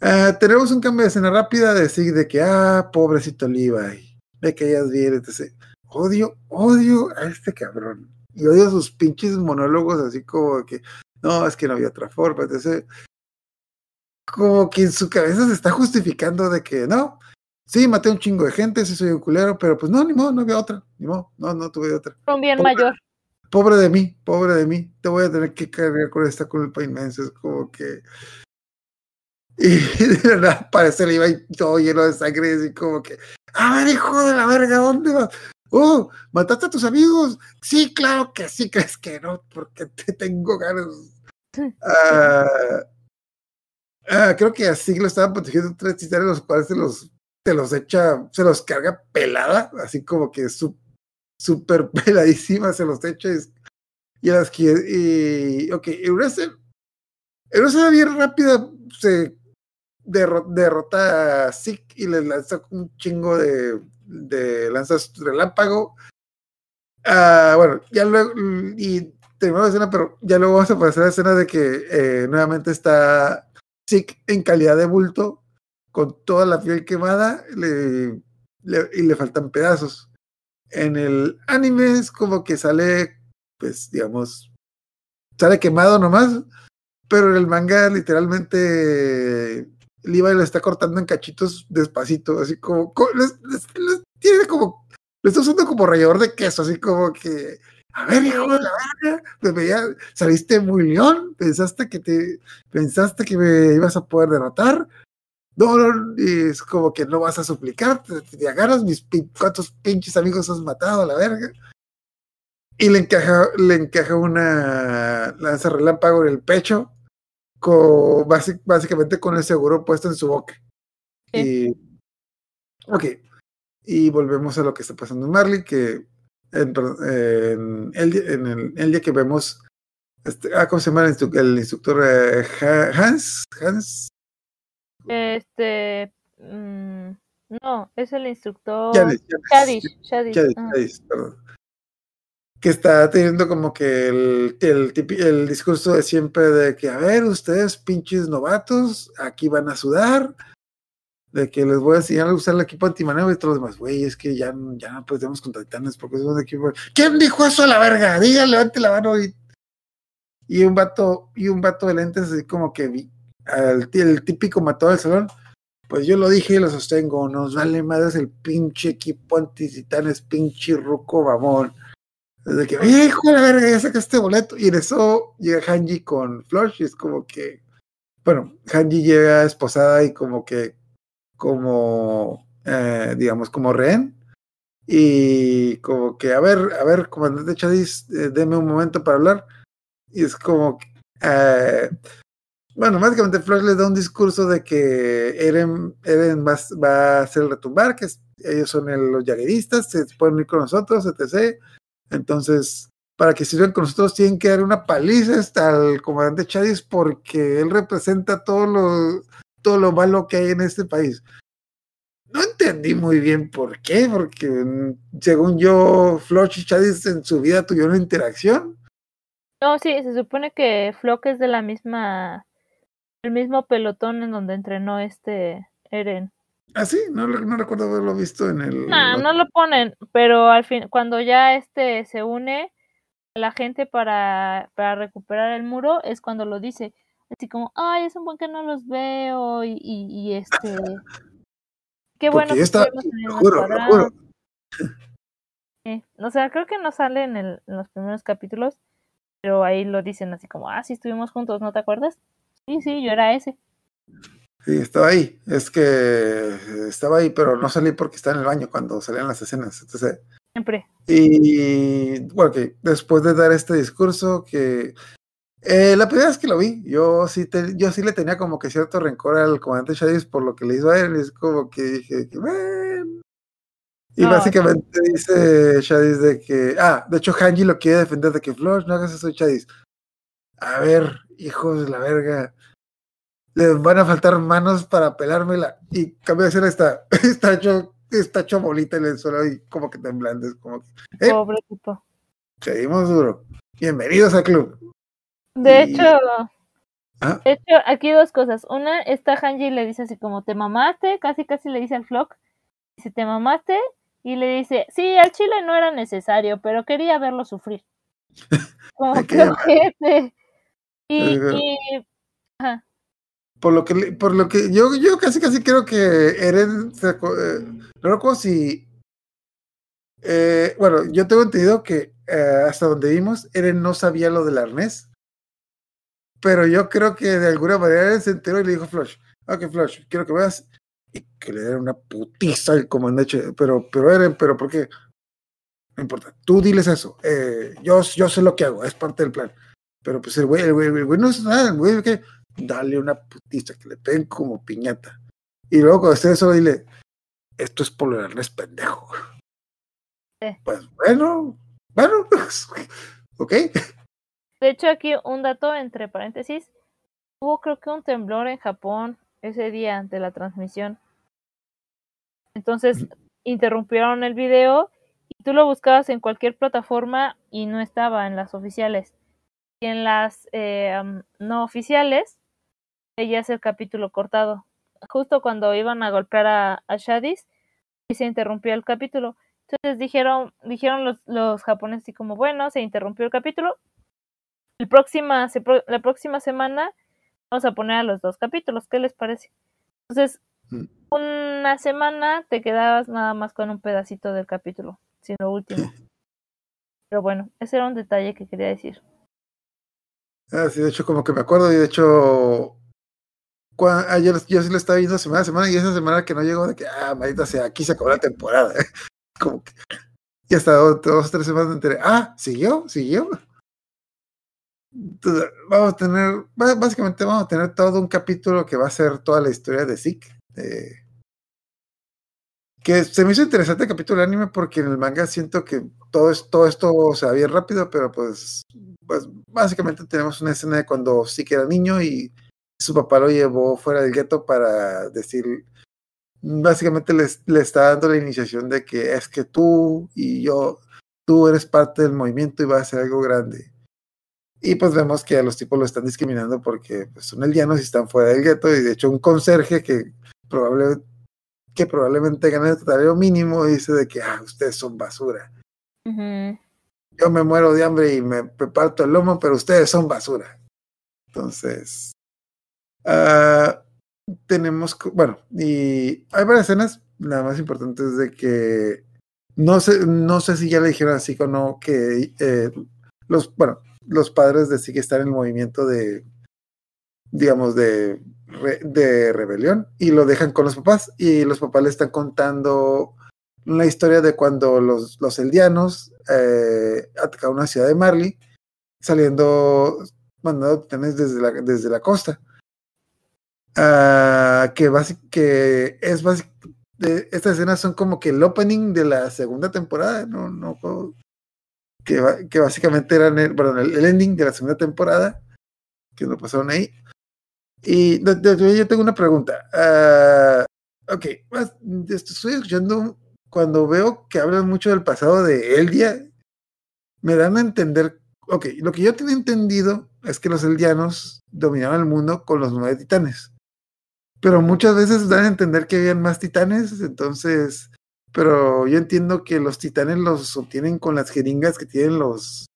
ah, tenemos un cambio de escena rápida de Siggy de que, ah, pobrecito Levi, me caías bien, etc. Odio, odio a este cabrón. Y odio sus pinches monólogos así como que, no, es que no había otra forma. Entonces, como que en su cabeza se está justificando de que no, sí, maté un chingo de gente, sí soy un culero, pero pues no, ni modo, no había otra, ni modo, no, no tuve otra. Un bien Pobre- mayor. Pobre de mí, pobre de mí, te voy a tener que cargar con esta culpa inmensa, es como que. Y de verdad aparece el Ibai todo lleno de sangre, y así como que, a ver, hijo de la verga, ¿dónde vas? Oh, ¿mataste a tus amigos? Sí, claro que sí, crees que no, porque te tengo ganas. Ah, ah, creo que así lo estaban protegiendo tres titanes, los cuales se los, se los echa, se los carga pelada, así como que súper peladísima, se los echa y, y a las que, y, ok, una escena bien rápida se derro- derrota a Zeke y le lanza un chingo de, de lanzas relámpago. Ah, bueno, ya luego, y terminó la escena, pero ya luego vamos a pasar a la escena de que eh, nuevamente está Zeke en calidad de bulto, con toda la piel quemada y le faltan pedazos. En el anime es como que sale, pues, digamos, sale quemado nomás, pero en el manga literalmente Levi le está cortando en cachitos despacito, así como, co- les- les- les- tiene como, lo está usando como rallador de queso, así como que, a ver, hijo de la verga, me veía, saliste muy león, pensaste que te, pensaste que me ibas a poder derrotar, no, no, es como que no vas a suplicar, te, te agarras mis pin- cuántos pinches amigos has matado a la verga. Y le encaja, le encaja una lanza relámpago en el pecho, con, básicamente con el seguro puesto en su boca. Y, ok, y volvemos a lo que está pasando en Marley, que en, en el, día- en el, el día que vemos, este, ah, ¿cómo se llama el, instru- el instructor? Eh, Ha- Hans, Hans, Este. mm, no, es el instructor. Chadis, perdón. Que está teniendo como que el, el discurso de siempre de que, a ver, ustedes pinches novatos, aquí van a sudar, de que les voy a enseñar a usar el equipo antimaneo y todos los demás, güey, es que ya, ya no podemos contra titanes porque somos de equipo. ¿Quién dijo eso a la verga? Diga, levante la mano y, y un vato, y un vato de lentes así como que vi- al- el típico mató del salón. Pues yo lo dije y lo sostengo, nos vale madres el pinche equipo anti-titanes, pinche ruco babón. Desde que, hijo de la verga, ya saca este boleto. Y en eso llega Hanji con Flush y es como que, bueno, Hanji llega esposada y como que, como, eh, digamos, como rehén. Y como que, a ver, a ver, comandante Chadis, eh, deme un momento para hablar. Y es como, eh, bueno, básicamente Flash les da un discurso de que Eren, Eren va, va a hacer retumbar, que es- ellos son el- los yagueristas, se pueden ir con nosotros, etc. Entonces, para que sirvan con nosotros, tienen que dar una paliza hasta al comandante Chadis porque él representa todo lo, todo lo malo que hay en este país. No entendí muy bien por qué, porque mm, según yo, Flush y Chadis en su vida tuvieron una interacción. No, sí, se supone que Flock es de la misma. El mismo pelotón en donde entrenó este Eren. Ah, sí, no recuerdo haberlo visto en el. No, no lo ponen, pero al fin, cuando ya este se une a la gente para, para recuperar el muro, es cuando lo dice. Así como, ay, es un buen que no los veo y, y, y este. Qué bueno Porque que el lo juro, lo escuadrón". juro. Sí, O sea, creo que no sale en, el, en los primeros capítulos, pero ahí lo dicen así como, ah, sí, estuvimos juntos, ¿no te acuerdas? Sí, sí, yo era ese. Sí, estaba ahí. Es que estaba ahí, pero no salí porque estaba en el baño cuando salían las escenas. Entonces, Siempre. y bueno, que después de dar este discurso, que eh, la primera vez que lo vi, yo sí, te- yo sí le tenía como que cierto rencor al comandante Shadis por lo que le hizo a él. y Es como que dije, que, "Bueno". Y No, básicamente dice Shadis de que, ah, de hecho Hanji lo quiere defender de que Flush, no hagas eso, Shadis. A ver, hijos de la verga, les van a faltar manos para pelármela. Y cambia de escena, está, está hecho, está hecho bolita en el suelo y como que temblando, es como que, Eh. Pobre tipo. seguimos duro. Bienvenidos al club. De Y- hecho, Ah. de hecho, aquí dos cosas. Una, esta Hanji le dice así como, te mamaste, casi casi le dice al Flock, dice, te mamaste, y le dice, sí, al chile no era necesario, pero quería verlo sufrir. Como que ojete. Y, Ajá. y, ajá, Por lo que, por lo que yo, yo casi casi creo que Eren, eh, no recuerdo si, eh, bueno, yo tengo entendido que eh, hasta donde vimos, Eren no sabía lo del arnés, pero yo creo que de alguna manera Eren se enteró y le dijo a Flush, ok Flush, quiero que veas, y que le diera una putiza al comandante, pero, pero Eren, pero ¿por qué? No importa, tú diles eso, eh, yo, yo sé lo que hago, es parte del plan, pero pues el güey, el güey, el güey no es nada, el güey que dale una putiza, que le peguen como piñata. Y luego cuando esté eso, dile, esto es arnés pendejo. Sí. Pues bueno, bueno, ok. De hecho, aquí un dato entre paréntesis. Hubo creo que un temblor en Japón ese día de la transmisión. Entonces interrumpieron el video y tú lo buscabas en cualquier plataforma y no estaba en las oficiales. Y en las eh, no oficiales veías el capítulo cortado. Justo cuando iban a golpear a, a Shadis y se interrumpió el capítulo. Entonces dijeron, dijeron los, los japoneses así como, bueno, se interrumpió el capítulo, el próxima, la próxima semana vamos a poner a los dos capítulos. ¿Qué les parece? Entonces, Mm. una semana te quedabas nada más con un pedacito del capítulo, sin lo último. Pero bueno, ese era un detalle que quería decir. Ah, sí, de hecho, como que me acuerdo, y de hecho, ayer yo sí lo estaba viendo semana a semana, y esa semana que no llegó, de que, ah, maldita sea, aquí se acabó la temporada. como que, y hasta dos, dos o tres semanas me enteré, ah, siguió, siguió. Vamos a tener, básicamente vamos a tener todo un capítulo que va a ser toda la historia de Zeke. que se me hizo interesante el capítulo de anime porque en el manga siento que todo, es, todo esto se va bien rápido, pero pues pues básicamente tenemos una escena de cuando que era niño y su papá lo llevó fuera del gueto para decir, básicamente les- le está dando la iniciación de que es que tú y yo, tú eres parte del movimiento y vas a ser algo grande. Y pues vemos que a los tipos lo están discriminando porque pues, son eldianos y están fuera del gueto. Y de hecho un conserje que, probable, que probablemente gane el salario mínimo dice de que ah, ustedes son basura yo me muero de hambre y me parto el lomo, pero ustedes son basura. Entonces, ah, tenemos, bueno, y hay varias escenas, la más importante es de que no sé, no sé si ya le dijeron así o no que eh, los, bueno, los padres de sí que están en el movimiento de, digamos, de, de rebelión y lo dejan con los papás y los papás le están contando una historia de cuando los, los eldianos eh, atacaron una ciudad de Marley, saliendo, mandando titanes desde la, desde la costa. Ah, que, que es basi- de- estas escenas son como que el opening de la segunda temporada, no, no que, que básicamente eran el, perdón, el, el ending de la segunda temporada, que lo pasaron ahí. Y yo tengo una pregunta. Ah, ok, estoy escuchando cuando veo que hablan mucho del pasado de Eldia, me dan a entender, ok, lo que yo tenía entendido es que los eldianos dominaban el mundo con los nueve titanes, pero muchas veces dan a entender que habían más titanes, entonces, pero yo entiendo que los titanes los obtienen con las jeringas que tienen los,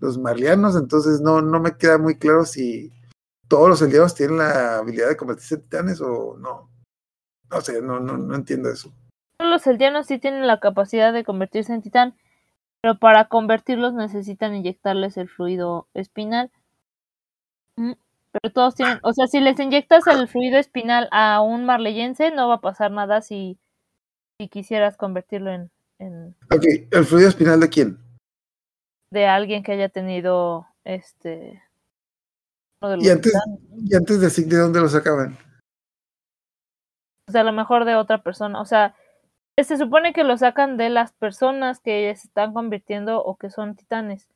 los marlianos, entonces no, no me queda muy claro si todos los eldianos tienen la habilidad de convertirse en titanes o no. No sé, no, no, no entiendo eso. Los eldianos sí tienen la capacidad de convertirse en titán, pero para convertirlos necesitan inyectarles el fluido espinal. Mm, Pero todos tienen, o sea, si les inyectas el fluido espinal a un marleyense, no va a pasar nada si, si quisieras convertirlo en, en Ok, ¿el fluido espinal de quién? de alguien que haya tenido este Y antes, y antes de Sig, ¿de dónde lo sacaban? O sea, a lo mejor de otra persona. O sea, se supone que lo sacan de las personas que se están convirtiendo o que son titanes.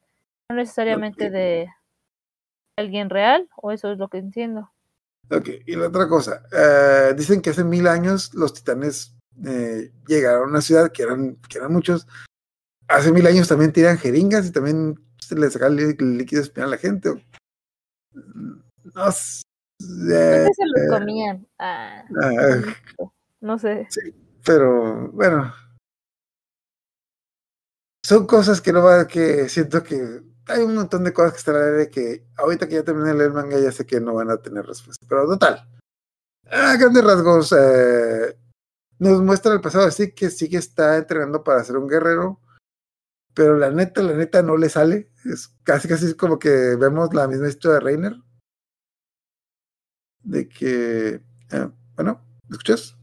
No necesariamente de alguien real, o eso es lo que entiendo. Ok, y la otra cosa, eh, dicen que hace mil años los titanes eh, llegaron a una ciudad que eran, que eran muchos. Hace mil años también tiran jeringas y también se les saca el lí- el líquido espinal a la gente. o- No sé. ¿Dónde se los comían? Ah, ah, no sé. pero bueno. Son cosas que no va, que siento que hay un montón de cosas que están al aire que ahorita que ya terminé de leer el manga ya sé que no van a tener respuesta. Pero total. A grandes rasgos, eh, nos muestra el pasado así que sí que está entrenando para ser un guerrero. Pero la neta, la neta no le sale. Es casi casi es como que vemos la misma historia de Reiner. De que, eh, bueno, ¿me escuchas?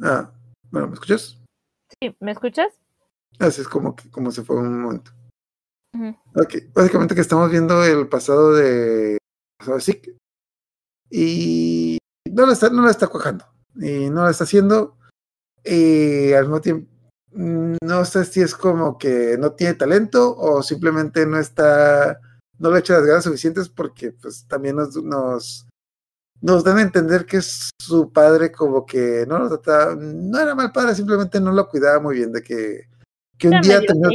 Ah, bueno, ¿me escuchas? Sí, ¿Me escuchas? Así es como que como se fue un momento. Ok, básicamente que estamos viendo el pasado de, pasado de Zeke, y no lo está, no lo está cuajando y no lo está haciendo y al mismo tiempo no sé si es como que no tiene talento o simplemente no está no le echa las ganas suficientes porque pues también nos, nos nos dan a entender que su padre como que no lo trataba, no era mal padre, simplemente no lo cuidaba muy bien de que, que un día terminó,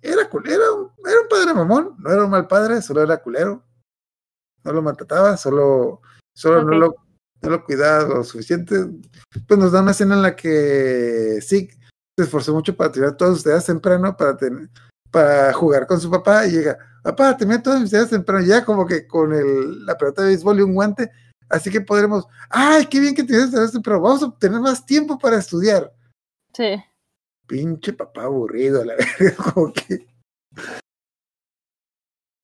era, cul- era, un, era un padre mamón, no era un mal padre, solo era culero. No lo maltrataba, solo, solo no, lo, no lo cuidaba lo suficiente. Pues nos da una escena en la que sí se esforzó mucho para tirar todas sus ideas temprano para tener, para jugar con su papá y llega, papá, terminé todas mis tareas temprano, ya como que con el, la pelota de béisbol y un guante, así que podremos, ay, qué bien que tienes tareas temprano, vamos a tener más tiempo para estudiar. Sí. Pinche papá aburrido, la verdad, como que...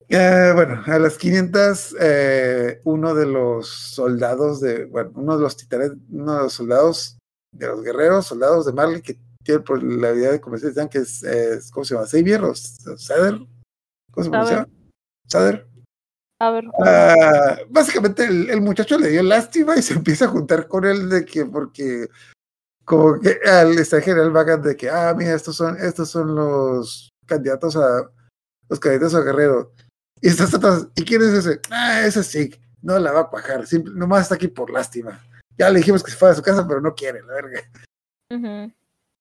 Eh, bueno, a las 500, eh, uno de los soldados de, bueno, uno de los titanes, uno de los soldados, de los guerreros, soldados de Marley, que tiene por la habilidad de comerciar, que es, es, ¿cómo se llama? Xavier o Sader. ¿Cómo se llama? Sader. A ver. Ah, básicamente el, el muchacho le dio lástima y se empieza a juntar con él de que, porque como que al extranjero el vagan de que, ah, mira, estos son, estos son los candidatos a, los candidatos a Guerrero. Y estás atrás, ¿y quién es ese? Ah, ese sí, no la va a cuajar, simple, nomás está aquí por lástima. Ya le dijimos que se fuera a su casa, pero no quiere, la verga. Ujú.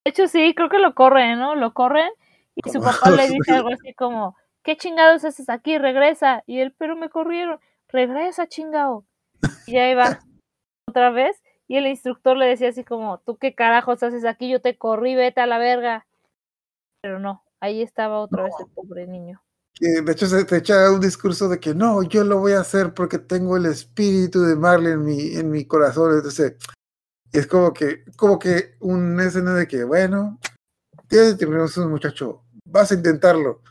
De hecho, sí, creo que lo corren, ¿no? Lo corren y su papá le dice algo así como, ¿qué chingados haces aquí? Regresa. Y él, pero me corrieron. Regresa, chingado. Y ahí va otra vez. Y el instructor le decía así como, ¿tú qué carajos haces aquí? Yo te corrí, vete a la verga. Pero no, ahí estaba otra vez el pobre niño. Que de hecho se te echa un discurso de que no, yo lo voy a hacer porque tengo el espíritu de Marley en mi, en mi corazón. Entonces, es como que, como que una escena de que, bueno, tienes que terminar un muchacho, vas a intentarlo.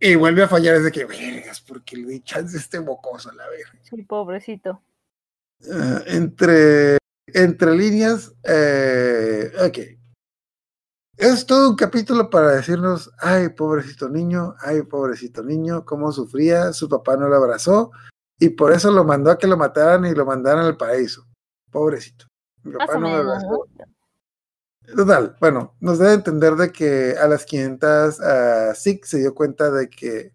Y vuelve a fallar, es de que, vergas, porque le di chance a este mocoso, la verga. Sí, pobrecito. Eh, entre, entre líneas, eh, ok. Es todo un capítulo para decirnos, ay, pobrecito niño, ay, pobrecito niño, cómo sufría, su papá no lo abrazó y por eso lo mandó a que lo mataran y lo mandaran al paraíso. Pobrecito. Mi papá no me abrazó. Total, bueno, nos debe entender de que a las 500 uh, SIC se dio cuenta de que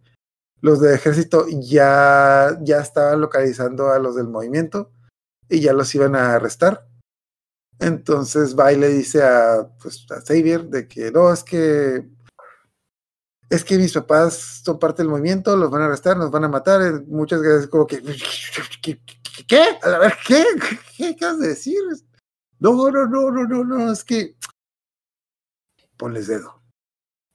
los del ejército ya, ya estaban localizando a los del movimiento y ya los iban a arrestar. Entonces va y le dice a, pues, a Xavier de que no, es que es que mis papás son parte del movimiento, los van a arrestar, nos van a matar. eh, Muchas veces como que ¿qué? ¿Qué? A ¿qué? ¿Qué acabas de decir? No, no, no, no, no, no, es que ponles dedo.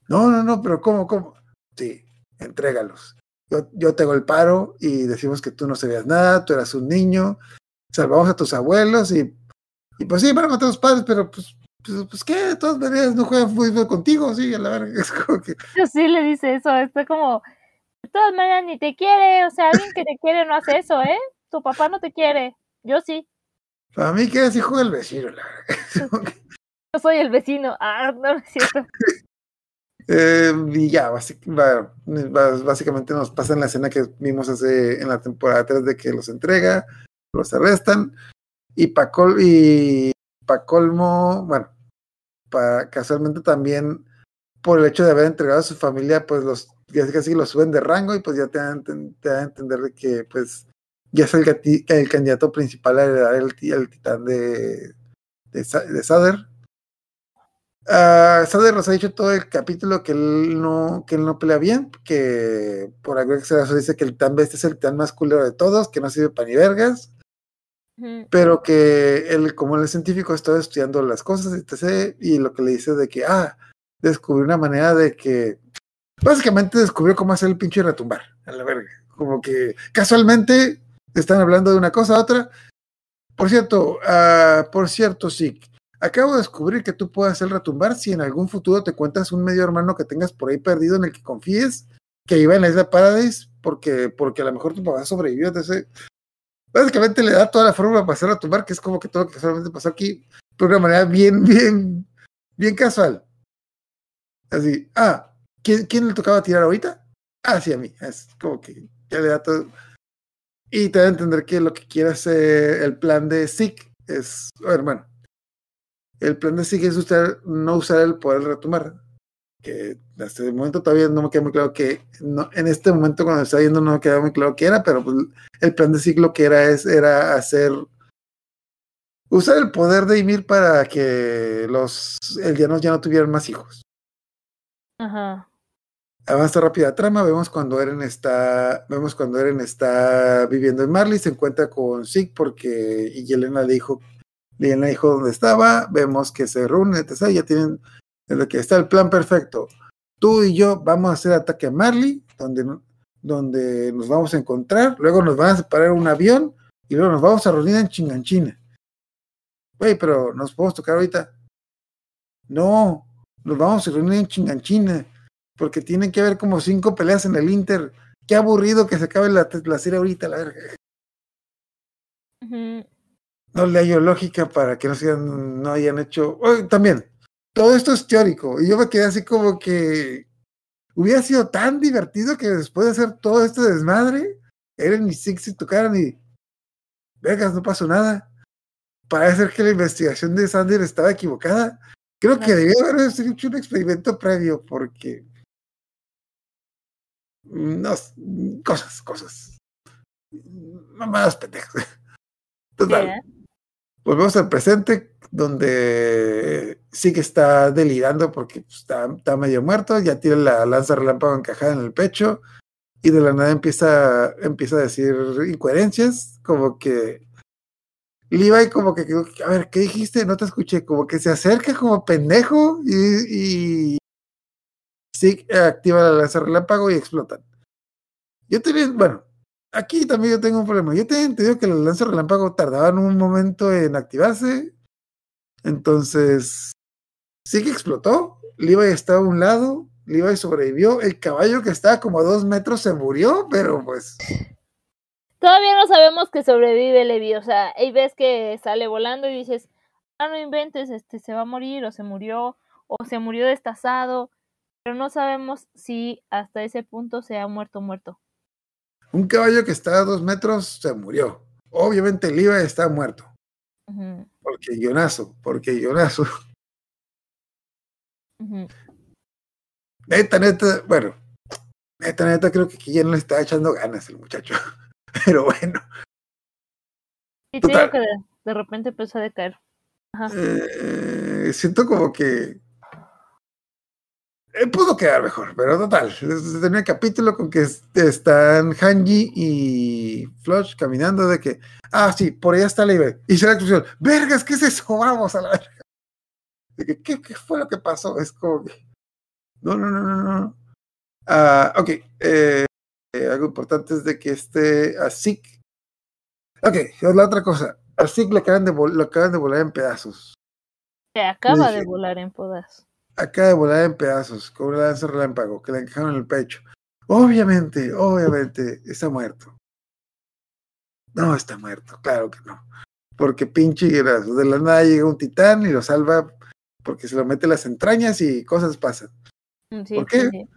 No, no, no, pero ¿cómo, cómo? Sí, entrégalos. Yo, yo te el paro y decimos que tú no sabías nada, tú eras un niño, salvamos a tus abuelos y, y pues sí, van a matar a tus padres, pero pues, pues, pues qué, de todas maneras no juegan fútbol contigo, sí, a la verga, es como que, Yo sí le dice eso, está como, de todas maneras ni te quiere, o sea, alguien que te quiere no hace eso, ¿eh? Tu papá no te quiere, yo sí, para mí que así juega el vecino, la verga. yo soy el vecino, ah, no, no es cierto. Eh, y ya, básicamente nos pasa en la escena que vimos hace en la temporada 3 de que los entrega, los arrestan y pa, col- y pa colmo, bueno, pa, casualmente también por el hecho de haber entregado a su familia, pues los ya casi los suben de rango y pues ya te dan, te a entender de que pues ya es el, candidato principal a heredar el, el titán de, de, Sa- de Sader. Uh, Sader nos ha dicho todo el capítulo que él no, que él no pelea bien, que por algo extraño dice que el tan bestia es el tan más culero de todos, que no sirve para ni vergas. Pero que él, como es científico, está estudiando las cosas, etc. Y lo que le dice de que, ah, descubrió una manera de que, básicamente descubrió cómo hacer el pinche retumbar, a la verga. Como que casualmente están hablando de una cosa a otra. Por cierto, ah, por cierto, sí, acabo de descubrir que tú puedes hacer retumbar si en algún futuro te cuentas un medio hermano que tengas por ahí perdido en el que confíes, que iba en la isla Paradise, porque, porque a lo mejor tu papá sobrevivió. Entonces, básicamente le da toda la fórmula para hacer retumbar, que es como que todo lo que solamente pasó aquí, de una manera bien, bien, bien casual. Así, ah, ¿quién, quién le tocaba tirar ahorita? Ah, sí, a mí. Es como que ya le da todo. Y te da a entender que lo que quiere hacer el plan de Zeke es, hermano, el plan de Zeke es usar, no usar el poder retomar. Que hasta el momento todavía no me queda muy claro que, no, en este momento cuando está yendo no me queda muy claro qué era, pero pues, el plan de Zeke lo que era es, era hacer, usar el poder de Ymir para que los eldianos ya no tuvieran más hijos. Ajá. Avanza rápida la trama, vemos cuando Eren está, vemos cuando Eren está viviendo en Marley, se encuentra con Zeke porque y Yelena le dijo, Yelena dijo dónde estaba, vemos que se reúnen, etc. Ya tienen desde que está el plan perfecto. tú y yo vamos a hacer ataque a Marley, donde, donde nos vamos a encontrar, luego nos van a separar un avión y luego nos vamos a reunir en Chinganchina. Güey, pero nos podemos tocar ahorita. No, nos vamos a reunir en Chinganchina, porque tienen que haber como cinco peleas en el Inter. Qué aburrido que se acabe la, la serie ahorita, la verga. No le hallo lógica para que no, sean, no hayan hecho. Oye, también, todo esto es teórico. Y yo me quedé así como que hubiera sido tan divertido que después de hacer todo este desmadre, Eren y Sixty tocaran y. Vegas, no pasó nada. Parece ser que la investigación de Sander estaba equivocada. Creo que debió haber hecho un experimento previo porque. No, cosas, cosas. Mamadas pendejas. Total. Volvemos al presente, donde sí que está delirando porque pues, está, está medio muerto, ya tiene la lanza relámpago encajada en el pecho y de la nada empieza, empieza a decir incoherencias, como que Levi como que, a ver, ¿qué dijiste? No te escuché, como que se acerca como pendejo y, y sí activa la lanza relámpago y explotan. Yo tenía, bueno, Aquí también yo tengo un problema. Yo tenía entendido que los lanzas relámpago tardaban un momento en activarse. Entonces, sí que explotó. Levi estaba a un lado. Levi sobrevivió. El caballo que estaba como a dos metros se murió, pero pues. Todavía no sabemos que sobrevive Levi, o sea, ahí ves que sale volando y dices, ah, no inventes, este, se va a morir, o se murió, o se murió destazado, pero no sabemos si hasta ese punto se ha muerto muerto. Un caballo que estaba a dos metros se murió. Obviamente Levi está muerto. Porque guionazo, porque guionazo. ujú. Neta, neta, bueno. Neta, neta, creo que aquí ya no le está echando ganas el muchacho. Pero bueno. Y te digo que de, de repente empezó a decaer. Ajá. Eh, siento como que eh, pudo quedar mejor, pero total. es- Tenía el capítulo con que est- están Hanji y Flush caminando de que, ah, sí, por allá está Levi. Y se la explosión, vergas, ¿qué es eso? Vamos a la verga. De que, ¿qué, qué fue lo que pasó? Es como que, no, no, no, no, no. Ah, ok, eh, eh, algo importante es de que este a Zeke. Ok, es la otra cosa. A Zeke le acaban de, lo acaban de volar en pedazos. Se acaba de volar en podas. Acaba de volar en pedazos con una lanza relámpago que le encajaron en el pecho. Obviamente, obviamente, está muerto. No está muerto, claro que no. Porque pinche. De la nada llega un titán y lo salva porque se lo mete las entrañas y cosas pasan. Mm, Sí, ¿Por qué? sí.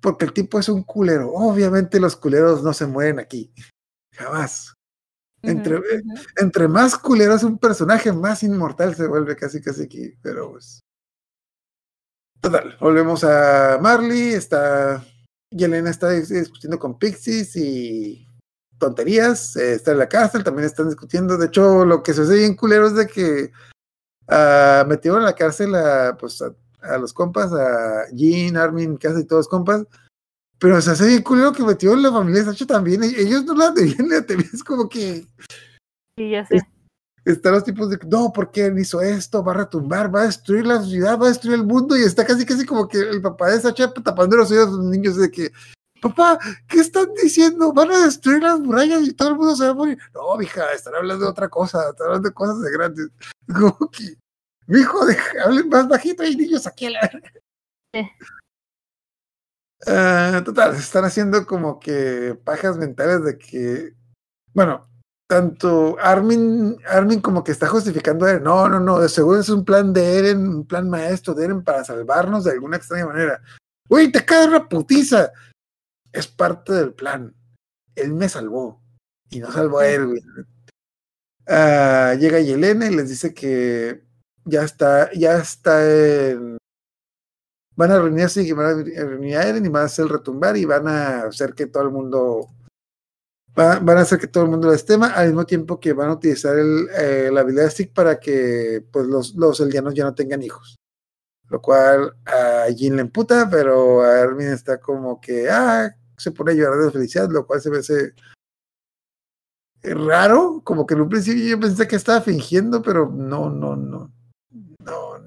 Porque el tipo es un culero. Obviamente los culeros no se mueren aquí. Jamás. Entre, entre más culero es un personaje, más inmortal se vuelve casi casi aquí. Pero pues. Total, volvemos a Marley, está. Yelena está dis- discutiendo con Pixies y tonterías. eh, está en la cárcel, también están discutiendo. De hecho, lo que se hace bien culero es de que ah, metieron a la cárcel a, pues, a, a los compas, a Jean, Armin, casi todos compas. Pero se hace bien culero que metieron la familia Sacho también. Ellos no la debían, la debían, es como que Sí, ya sé. Están los tipos de no, porque él hizo esto, va a retumbar, va a destruir la ciudad, va a destruir el mundo, y está casi casi como que el papá de Sacha tapando los oídos a los niños de que, papá, ¿qué están diciendo? Van a destruir las murallas y todo el mundo se va a morir. No, mija, están hablando de otra cosa, están hablando de cosas de grandes. Como que, mijo, deja, hablen más bajito, hay niños aquí a la verga". Sí. Ah, total, están haciendo como que pajas mentales de que, bueno, tanto Armin, Armin como que está justificando a Eren. No, no, no, de seguro es un plan de Eren, un plan maestro de Eren para salvarnos de alguna extraña manera. Uy, te cae una putiza. Es parte del plan. Él me salvó y no salvó a Erwin. Ah, llega Yelena y les dice que ya está, ya está en. Van a reunirse y van a reunir a Eren y van a hacer el retumbar y van a hacer que todo el mundo va- van a hacer que todo el mundo les tema, al mismo tiempo que van a utilizar el, eh, la habilidad Stick para que pues, los, los eldianos ya no tengan hijos. Lo cual a Jin le emputa, pero a Armin está como que, ah, se pone a llorar de felicidad, lo cual se me hace raro, como que en un principio yo pensé que estaba fingiendo, pero no, no, no, no.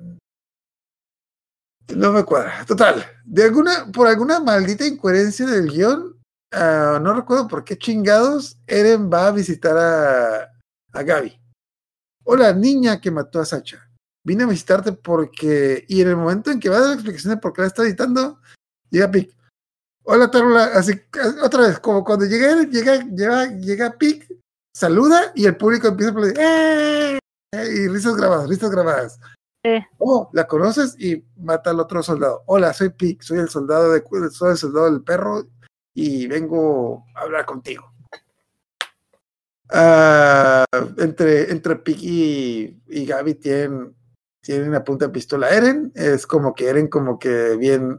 No me cuadra. Total. De alguna, por alguna maldita incoherencia del guion, ah, no recuerdo por qué chingados, Eren va a visitar a, a Gaby. Hola, niña que mató a Sacha. Vine a visitarte porque. Y en el momento en que va a dar la explicación de por qué la está editando, llega Pic. Hola, Tarula. Así, otra vez, como cuando llega Eren, llega, llega, llega Pic, saluda y el público empieza a aplaudir. ¡Eh! Y risas grabadas, risas grabadas. Sí. Oh, la conoces y mata al otro soldado. Hola, soy Pic, soy el soldado de soy el soldado del perro y vengo a hablar contigo. Ah, entre, entre Pic y, Gaby tienen, tienen a punta de pistola. Eren es como que Eren como que bien,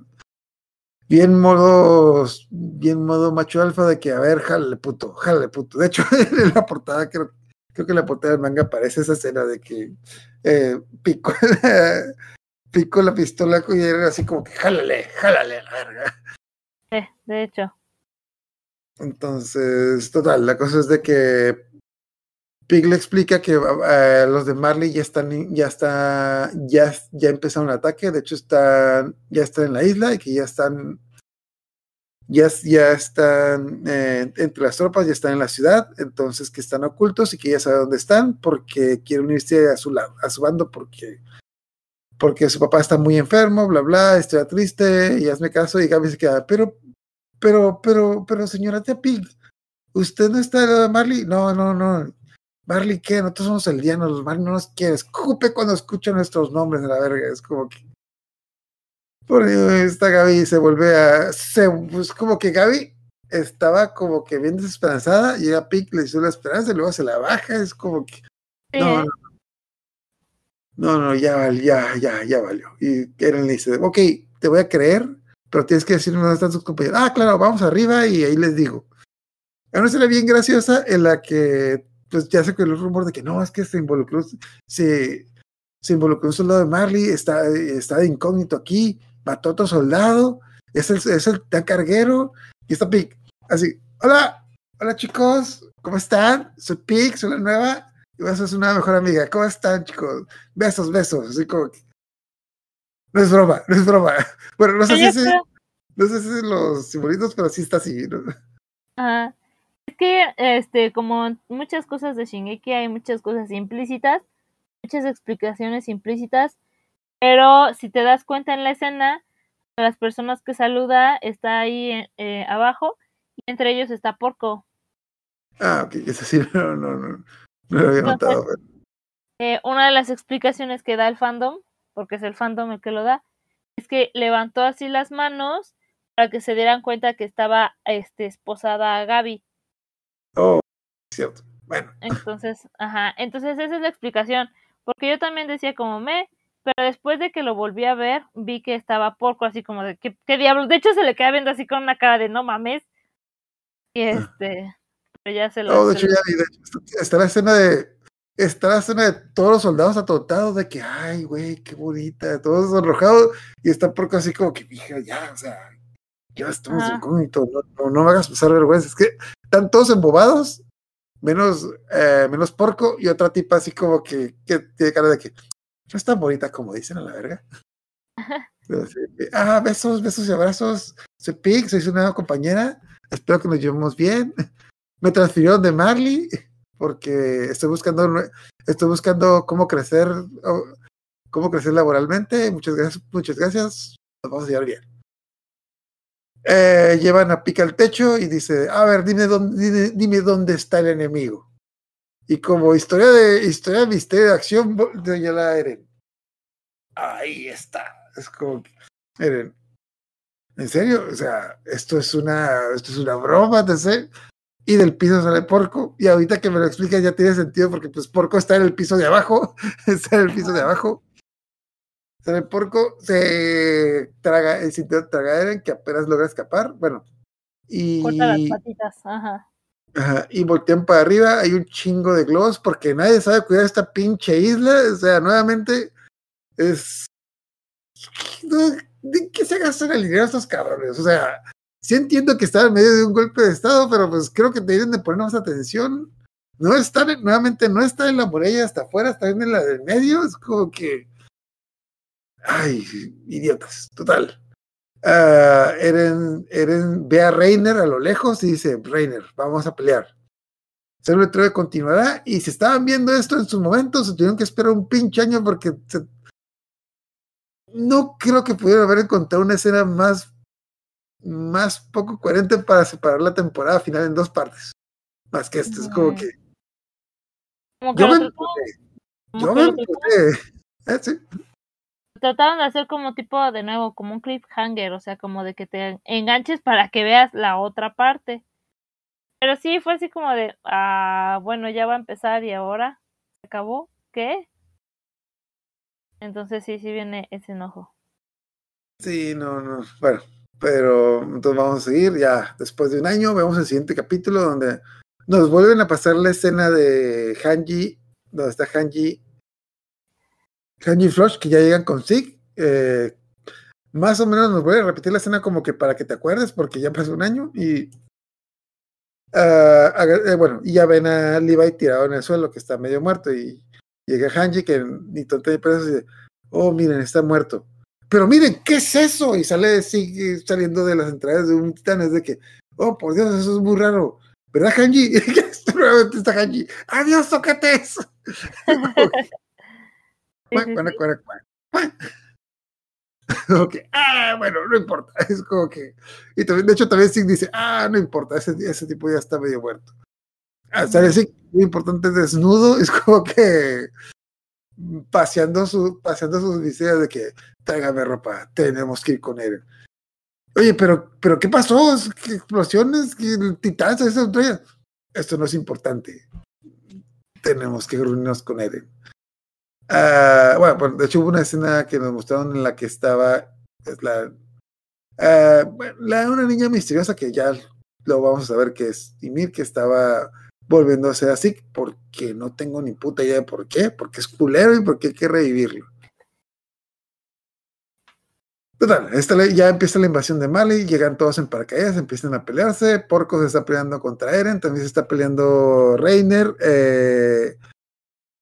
bien modo, bien modo macho alfa de que a ver, jálale puto, jálale puto. De hecho, en la portada creo, creo que en la portada del manga aparece esa escena de que eh, picó, la, picó la pistola y Eren así como que jálale, jálale la verga. Sí, de hecho. Entonces, total, la cosa es de que Pig le explica que eh, los de Marley ya están, ya está, ya, ya empezaron el ataque, de hecho están, ya están en la isla y que ya están, ya, ya están eh, entre las tropas, ya están en la ciudad, entonces que están ocultos y que ya sabe dónde están porque quieren unirse a su lado, a su bando porque porque su papá está muy enfermo, bla bla, estoy triste y hazme caso. Y Gaby se queda, pero pero, pero, pero, señora tía Pig, ¿usted no está lado de Marley? No, no, no. Marley, ¿qué? Nosotros somos el día, los Marley no nos quiere. Escupe cuando escucha nuestros nombres de la verga. Es como que. Por esta Gaby se vuelve a. Se, pues como que Gaby estaba como que bien desesperanzada. Llega Pig, le hizo la esperanza y luego se la baja. Es como que. Sí, No, ¿eh? no. No, no, ya valió, ya, ya, ya valió. Y Eren le dice, ok, te voy a creer, pero tienes que decirme dónde están tus compañeros. Ah, claro, vamos arriba y ahí les digo. Hay una escena bien graciosa en la que, pues ya se quedó el rumor de que no, es que se involucró, se, se involucró un soldado de Marley, está, está de incógnito aquí, mató a otro soldado, es el, es el tan carguero, y está Pig, así, hola, hola chicos, ¿cómo están? Soy Pig, soy la nueva, y a ser una mejor amiga, ¿cómo están chicos? Besos, besos, así como que... No es broma, no es broma. Bueno, no sé si, creo- no sé si los simbolitos, pero sí está así, ¿no? Ajá. Es que, este, como muchas cosas de Shingeki, hay muchas cosas implícitas, muchas explicaciones implícitas, pero si te das cuenta en la escena, las personas que saluda está ahí eh, abajo y entre ellos está Porco. Ah, ok, es así, no, no, no, no lo había notado. pero- Eh, una de las explicaciones que da el fandom, porque es el fandom el que lo da, es que levantó así las manos para que se dieran cuenta que estaba este, esposada a Gaby. Oh, cierto. Bueno, Entonces, ajá, entonces esa es la explicación, porque yo también decía como me, pero después de que lo volví a ver, vi que estaba porco así como de ¿qué, qué diablos? De hecho se le queda viendo así con una cara de no mames. Y este, pero ya se lo oh, de hecho, ya, de hecho, está la escena de. Está la escena de todos los soldados atotados de que, ay, güey, qué bonita, todos sonrojados, y está porco así como que, hija, ya, o sea, ya estamos Ajá. incógnitos, no, no, no me hagas pasar vergüenza. Es que están todos embobados, menos, eh, menos porco, y otra tipa así como que, que tiene cara de que, no es tan bonita como dicen a la verga. Ah, besos, besos y abrazos. Soy Pig, soy su nueva compañera. Espero que nos llevemos bien. Me transfirieron de Marley porque estoy buscando, estoy buscando cómo crecer, o cómo crecer laboralmente. Muchas gracias, muchas gracias. Nos vamos a llevar bien. Eh, llevan a Pica al techo y dice, a ver, dime dónde, dime, dónde está el enemigo. Y como historia de historia de misterio de acción, de la Eren. Ahí está. Es como Eren, ¿en serio? O sea, esto es una, esto es una broma, ¿te sé? Y del piso sale Porco. Y ahorita que me lo explicas ya tiene sentido porque pues Porco está en el piso de abajo. está en el piso de abajo. Sale Porco, se traga, el sitio traga a Eren que apenas logra escapar. Bueno. Y, corta las patitas, ajá. Ajá, y voltean para arriba, hay un chingo de globos porque nadie sabe cuidar esta pinche isla. O sea, nuevamente es. ¿De qué se gastan el dinero estos cabrones? O sea, sí entiendo que están en medio de un golpe de estado, pero pues creo que deben de poner más atención. No en- nuevamente, no está en la muralla hasta afuera, está en la del medio. Es como que. Ay, idiotas, total. Ah, Eren, Eren ve a Reiner a lo lejos y dice, Reiner, vamos a pelear. Lo de continuará y si estaban viendo esto en sus momentos, se tuvieron que esperar un pinche año porque se- no creo que pudieran haber encontrado una escena más, más poco coherente para separar la temporada final en dos partes. Más que esto, es como que Como que yo me yo me. Eh, sí. trataron de hacer como tipo de nuevo, como un cliffhanger, o sea, como de que te enganches para que veas la otra parte. Pero sí, fue así como de, ah, bueno, ya va a empezar y ahora se acabó, ¿qué? Entonces sí, sí viene ese enojo. Sí, no, no. Bueno, pero entonces vamos a seguir. Ya después de un año, vemos el siguiente capítulo donde nos vuelven a pasar la escena de Hanji, donde está Hanji, Hanji y Flush, que ya llegan con Sig. Eh, más o menos nos vuelve a repetir la escena como que para que te acuerdes, porque ya pasó un año y. ah, eh, bueno, y ya ven a Levi tirado en el suelo, que está medio muerto, y llega Hanji, que ni tonto ni y dice: Oh, miren, está muerto. Pero miren, ¿qué es eso? Y sale, sigue saliendo de las entradas de un titán. Es de que, oh, por Dios, eso es muy raro. ¿Verdad, Hanji? Nuevamente está Hanji. ¡Adiós, cuac. Ok, ah, bueno, no importa. Es como que. Y también, de hecho, también Sig dice, ah, no importa, ese, ese tipo ya está medio muerto. Ah, sale Sig, muy importante, desnudo, es como que paseando, su, paseando sus viseras de que tráigame ropa, tenemos que ir con él. Oye, pero, pero ¿qué pasó? ¿Es que explosiones? ¿Que el titán se estrella? Esto no es importante. Tenemos que reunirnos con Eren. Ah, bueno, de hecho hubo una escena que nos mostraron en la que estaba es la, ah, una niña misteriosa que ya lo vamos a saber que es Ymir, que estaba ser así, porque no tengo ni puta idea de por qué, porque es culero y porque hay que revivirlo. Total, esta ya empieza la invasión de Mali, llegan todos en paracaídas, empiezan a pelearse, Porco se está peleando contra Eren, también se está peleando Reiner, eh,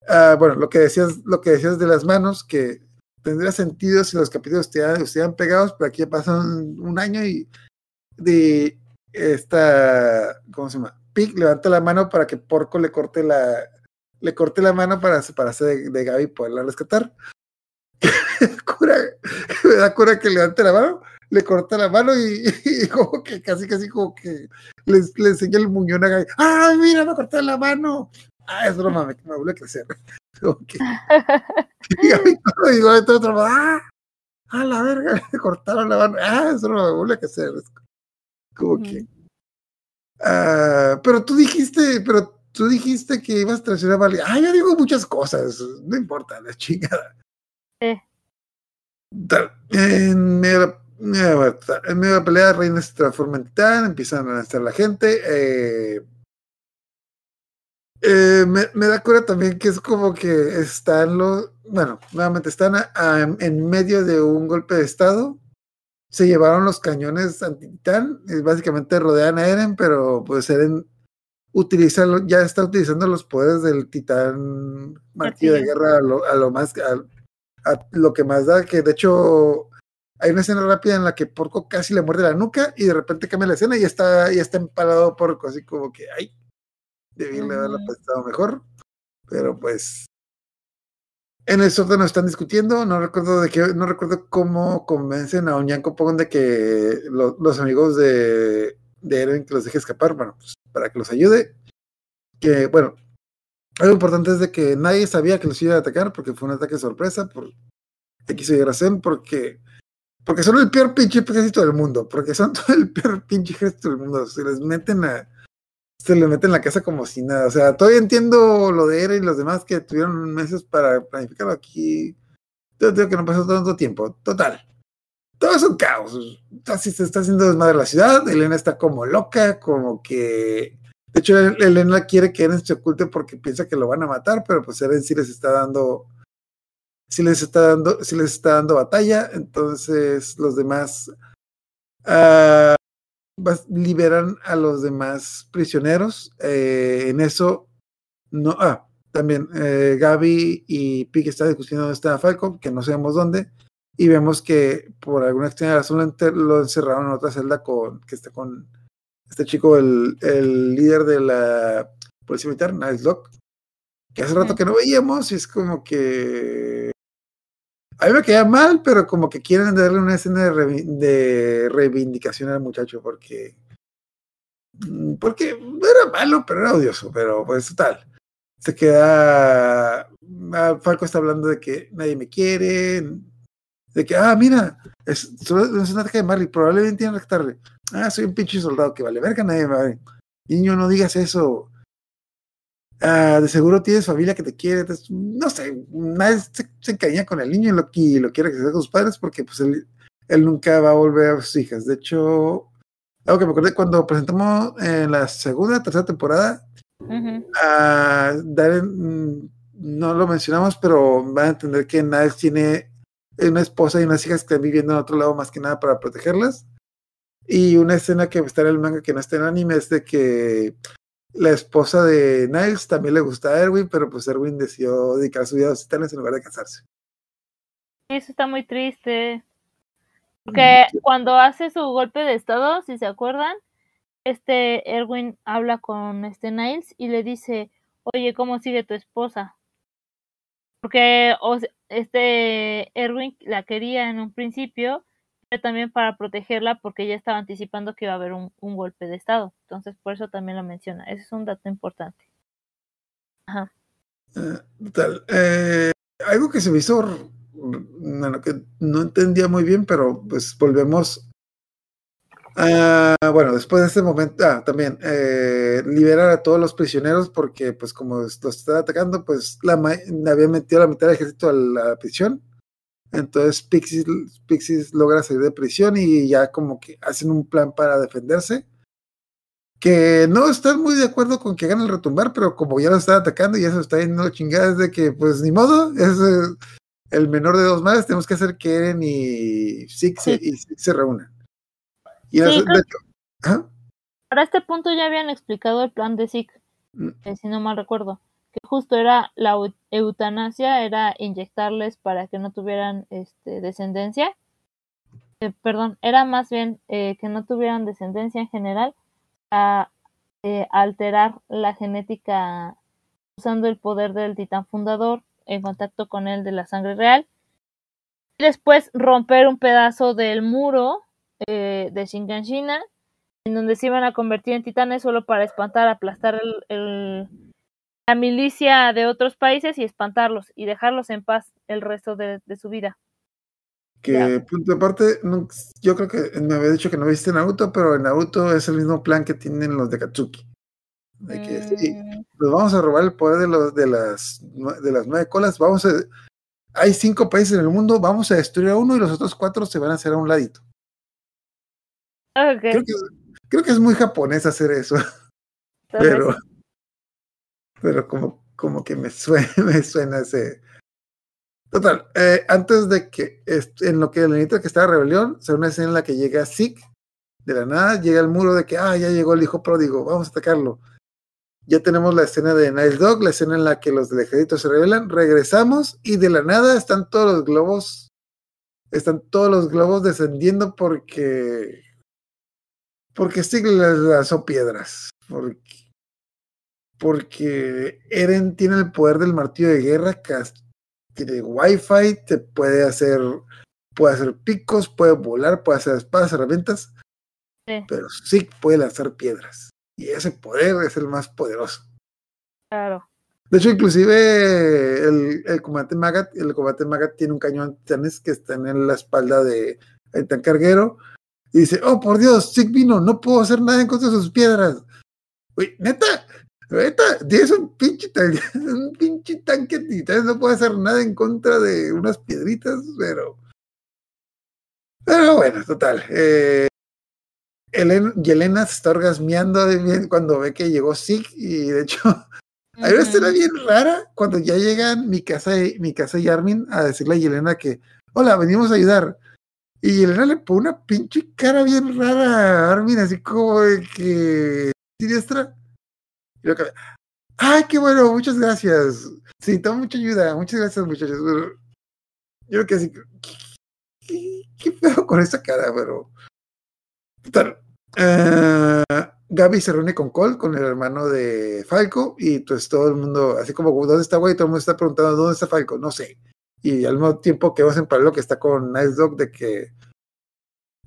ah, bueno, lo que decías, lo que decías de las manos, que tendría sentido si los capítulos estuvieran pegados, pero aquí ya pasan un año y de esta, ¿cómo se llama? Pig levanta la mano para que Porco le corte la, le corte la mano para separarse de, de Gaby y poderla rescatar. cura, me da cura que levante la mano, le corta la mano y, y como que casi, casi como que le, le enseña el muñón a Gaby. ¡Ay, mira, me corté la mano! Ah, es broma, me, me vuelve a crecer. Que- y Gaby todo, y Gaby todo, todo, ¡ah! ¡Ah, la verga! Le cortaron la mano. ¡Ah, es broma, me vuelve a crecer! Es como que... Ah, pero tú dijiste, pero tú dijiste que ibas a traicionar a Vale. Ah, yo digo muchas cosas, no importa, la chingada. Eh, en medio de la pelea, Reina se transforma en titán, empiezan a estar la gente. eh, eh, me, me da cura también que es como que están los, bueno, nuevamente están a- a- en medio de un golpe de estado. Se llevaron los cañones anti-titán y básicamente rodean a Eren, pero pues Eren utiliza, ya está utilizando los poderes del titán martillo de guerra a lo, a lo más, a, a lo que más da, que de hecho hay una escena rápida en la que Porco casi le muerde la nuca y de repente cambia la escena y está, y está empalado Porco, así como que, ay, debí haberlo pensado mejor, pero pues en el sótano están discutiendo, no recuerdo de qué, no recuerdo cómo convencen a Oñanko Pong de que lo- los amigos de, de Eren que los deje escapar, bueno, pues para que los ayude. Que bueno, algo importante es de que nadie sabía que los iba a atacar porque fue un ataque sorpresa por X y razón, porque porque son el peor pinche ejército del mundo, porque son todo el peor pinche ejército del mundo, se les meten a se le meten en la casa como si nada. O sea, todavía entiendo lo de Eren y los demás que tuvieron meses para planificarlo aquí. Yo digo que no pasó tanto tiempo. Total. Todo es un caos. Así se está haciendo desmadre la ciudad. Elena está como loca, como que. De hecho, Elena quiere que Eren se oculte porque piensa que lo van a matar, pero pues Eren sí les está dando. Sí les está dando, sí les está dando batalla. Entonces, los demás. bas- liberan a los demás prisioneros. Eh, en eso, no, ah, también eh, Gaby y Pig están discutiendo dónde está Falcon, que no sabemos dónde. y vemos que por alguna extraña razón lo, enter- lo encerraron en otra celda con que está con este chico, el, el líder de la policía militar, Niles Locke, que hace rato que no veíamos y es como que a mí me queda mal, pero como que quieren darle una escena de, reivindicación al muchacho porque mm, porque era malo, pero era odioso, pero pues total. Se queda ah, Falco está hablando de que nadie me quiere, de que, ah, mira, es, es un ataque de Marley, probablemente tiene que. Ah, soy un pinche soldado que vale verga, nadie me vale. Niño, no digas eso. Ah, de seguro tienes familia que te quiere. no sé, nadie se, se encariña con el niño y lo, y lo quiere que sea con sus padres porque pues él, él nunca va a volver a sus hijas. De hecho, algo que me acordé cuando presentamos en la segunda, tercera temporada, Ujú. a Darren, mm, no lo mencionamos, pero van a entender que Niles tiene una esposa y unas hijas que están viviendo en otro lado más que nada para protegerlas. Y una escena que está en el manga que no está en anime es de que la esposa de Niles también le gusta a Erwin, pero pues Erwin decidió dedicar su vida a los titanes en lugar de casarse. Eso está muy triste. Porque cuando hace su golpe de estado, si se acuerdan, este Erwin habla con este Niles y le dice, oye, ¿cómo sigue tu esposa? Porque o este Erwin la quería en un principio, también para protegerla porque ya estaba anticipando que iba a haber un, golpe de estado. Entonces, por eso también lo menciona. Ese es un dato importante. Eh, eh, algo que se me hizo, no entendía muy bien, pero pues volvemos. a- bueno, después de este momento, ah, también eh, liberar a todos los prisioneros porque pues como los estaba atacando, pues la ma- había metido la mitad del ejército a la prisión. Entonces Pixis, Pixis logra salir de prisión y ya como que hacen un plan para defenderse. Que no están muy de acuerdo con que hagan el retumbar, pero como ya lo están atacando y ya se está yendo chingadas de que pues ni modo, es el menor de dos males, tenemos que hacer que Eren y se, y se reúnan. Y Sí, las- creo- de hecho- ajá, Para este punto ya habían explicado el plan de Zeke, Mm. eh, si no mal recuerdo, que justo era la eu- eutanasia, era inyectarles para que no tuvieran este, descendencia. Eh, perdón, era más bien eh, que no tuvieran descendencia en general, a eh, alterar la genética usando el poder del titán fundador en contacto con el de la sangre real. Y después romper un pedazo del muro de Shinganshina en donde se iban a convertir en titanes solo para espantar, aplastar el- la milicia de otros países y espantarlos y dejarlos en paz el resto de, de su vida. que Ya. punto aparte, no- yo creo que me había dicho que no viste Naruto, pero en Naruto es el mismo plan que tienen los de Katsuki. De que sí, Mm, nos vamos a robar el poder de los de las de las nueve colas, vamos a hay cinco países en el mundo, vamos a destruir a uno y los otros cuatro se van a hacer a un ladito. Creo que, creo que es muy japonés hacer eso, pero pero como como que me suena, ese Total, eh, antes de que en lo que el que está la rebelión, se una escena en la que llega Zeke de la nada, llega el muro de que ah, ya llegó el hijo pródigo, vamos a atacarlo. Ya tenemos la escena de Night Dog, la escena en la que los del ejército se rebelan, regresamos y de la nada están todos los globos, están todos los globos descendiendo porque porque Zeke les lanzó piedras, porque porque Eren tiene el poder del martillo de guerra, cas- tiene wifi, te puede hacer, puede hacer picos, puede volar, puede hacer espadas, herramientas, Sí, pero sí puede lanzar piedras. Y ese poder es el más poderoso. claro. De hecho, inclusive el, el comandante Magat, el comandante Magat tiene un cañón titanes que está en la espalda de el tan carguero. Y dice, oh por Dios, Zeke vino, no puedo hacer nada en contra de sus piedras. Uy, neta, neta, tienes un pinche, tan- un pinche tanque titanes, no puede hacer nada en contra de unas piedritas, pero. Pero bueno, total. Eh, Helen- Yelena se está orgasmeando bien cuando ve que llegó Zeke y de hecho hay una escena bien rara cuando ya llegan mi casa y mi casa y Armin a decirle a Yelena que hola, venimos a ayudar. Y Yelena le pone una pinche cara bien rara a Armin, así como de que siniestra. Y luego que, ay, qué bueno, muchas gracias. Sí, toma mucha ayuda, muchas gracias, muchachos. Yo creo que así, ¿qué pedo con esa cara? Pero. Total. eh, Gaby se reúne con Cole, con el hermano de Falco, y pues todo el mundo, así como, ¿dónde está güey? Todo el mundo está preguntando, ¿dónde está Falco? No sé. Y al mismo tiempo que vamos en paralelo que está con Nice Dog, de que.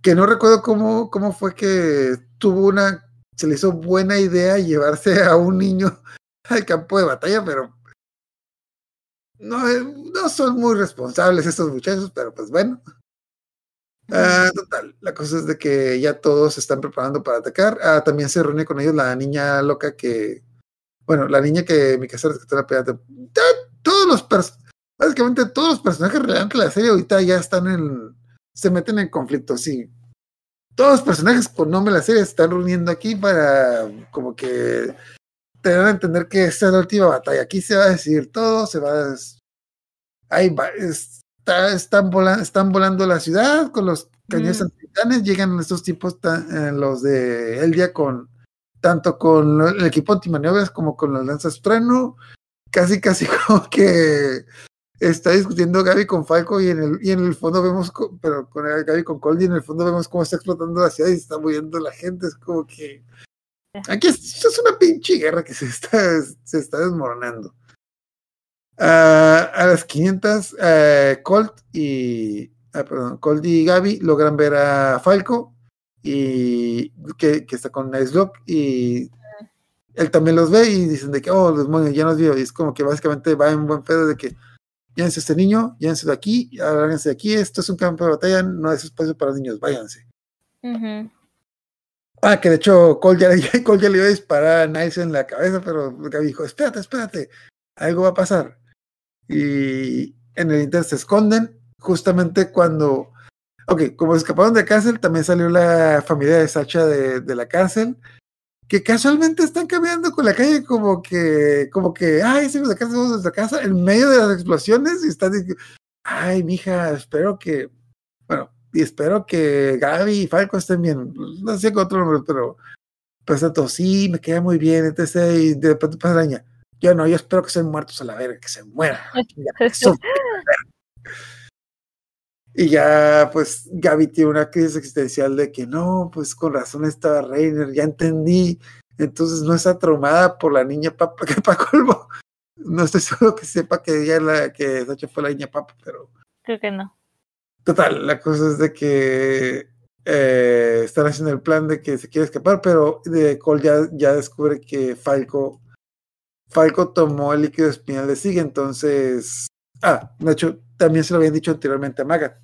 Que no recuerdo cómo, cómo fue que tuvo una. Se le hizo buena idea llevarse a un niño al campo de batalla, pero no, eh, no son muy responsables estos muchachos, pero pues bueno. Ah, total, la cosa es de que ya todos se están preparando para atacar. Ah, también se reúne con ellos la niña loca que, bueno, la niña que mi casa rescató la Ya Todos los básicamente todos los personajes relevantes de la serie ahorita ya están en, se meten en conflicto, sí. Todos los personajes con nombre de la serie se están reuniendo aquí para como que te dan a entender que esta es la última batalla. Aquí se va a decidir todo, se va a... Ahí va, está, están, volando, están volando la ciudad con los cañones Mm. antititanes, llegan estos tipos, tan- eh, los de Eldia, con tanto con el equipo antimaniobras como con las lanzas trueno, casi casi como que está discutiendo Gaby con Falco y en el, y en el fondo vemos, pero con Gaby con Cold y en el fondo vemos cómo está explotando la ciudad y se está muriendo la gente, es como que aquí es, es una pinche guerra que se está, se está desmoronando. Ah, a las 500, eh, Colt y ah, perdón, Colt y Gaby logran ver a Falco y que, que está con Nice Lock y él también los ve y dicen de que, oh, los demonios ya nos vio. Y es como que básicamente va en buen pedo de que llévense a este niño, llévense de aquí, lárguense de aquí, esto es un campo de batalla, no es espacio para niños, váyanse. Ujú. Ah, que de hecho Cole ya, ya- Cole ya le iba a disparar a Nice en la cabeza, pero Gaby dijo, espérate, espérate, algo va a pasar. Y en el Inter se esconden justamente cuando, ok, como escaparon de cárcel, también salió la familia de Sacha de, de la cárcel, que casualmente están caminando con la calle como que, como que, ay, salimos de casa, vamos a nuestra casa, en medio de las explosiones, y están diciendo, ay, mija, espero que, bueno, y espero que Gaby y Falco estén bien. No sé con otro nombre, pero pues tanto, sí, me queda muy bien, etc. Y de repente pasa la niña. Yo no, yo espero que estén muertos a la verga, que se mueran. Y ya, pues, Gaby tiene una crisis existencial de que no, pues con razón estaba Reiner, ya entendí. Entonces no está traumada por la niña papa, que para colmo. No estoy seguro que sepa que ella la, que Sacha fue la niña papa, pero Creo que no. Total, la cosa es de que eh, están haciendo el plan de que se quiere escapar, pero de Cole ya, ya descubre que Falco, Falco tomó el líquido espinal de Sig, entonces, ah, de hecho, también se lo habían dicho anteriormente a Magat.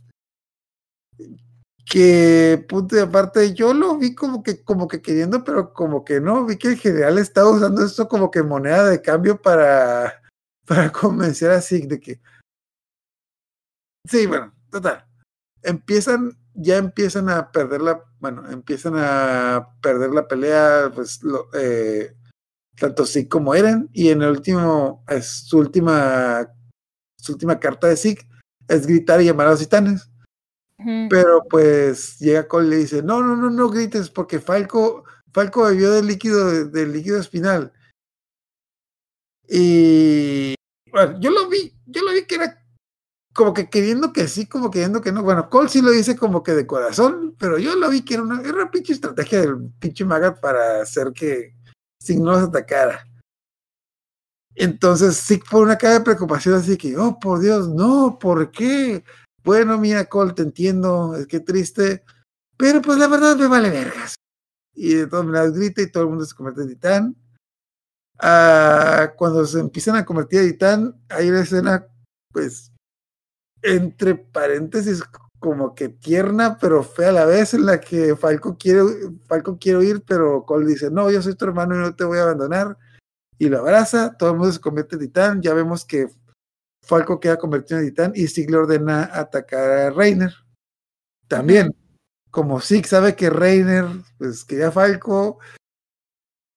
Que, punto de aparte, yo lo vi como que, como que queriendo, pero como que no, vi que el general estaba usando esto como que moneda de cambio para, para convencer a Sig de que, sí, bueno, total. Empiezan, ya empiezan a perder la, bueno, empiezan a perder la pelea, pues, lo, eh, tanto Zeke como Eren, y en el último, su última, su última carta de Zeke es gritar y llamar a los titanes, pero pues llega Cole y le dice, no, no, no, no grites, porque Falco, Falco bebió del líquido, del líquido espinal. Y bueno, yo lo vi, yo lo vi que era como que queriendo que sí, como queriendo que no. Bueno, Cole sí lo dice como que de corazón, pero yo lo vi que era una, era una pinche estrategia del pinche Magat para hacer que Sig no los atacara. Entonces, sí, por una cara de preocupación, así que, oh, por Dios, no, ¿por qué? Bueno, mira, Cole, te entiendo, es que triste, pero pues la verdad me vale vergas. Y de todas maneras grita y todo el mundo se convierte en titán. Ah, cuando se empiezan a convertir en titán, hay una escena, pues, entre paréntesis, como que tierna, pero fea a la vez, en la que Falco quiere, Falco quiere huir, pero Cole dice, no, yo soy tu hermano y no te voy a abandonar. Y lo abraza, todo el mundo se convierte en titán, ya vemos que Falco queda convertido en titán y Sig le ordena atacar a Reiner. También, como Sig sabe que Reiner, pues quería Falco,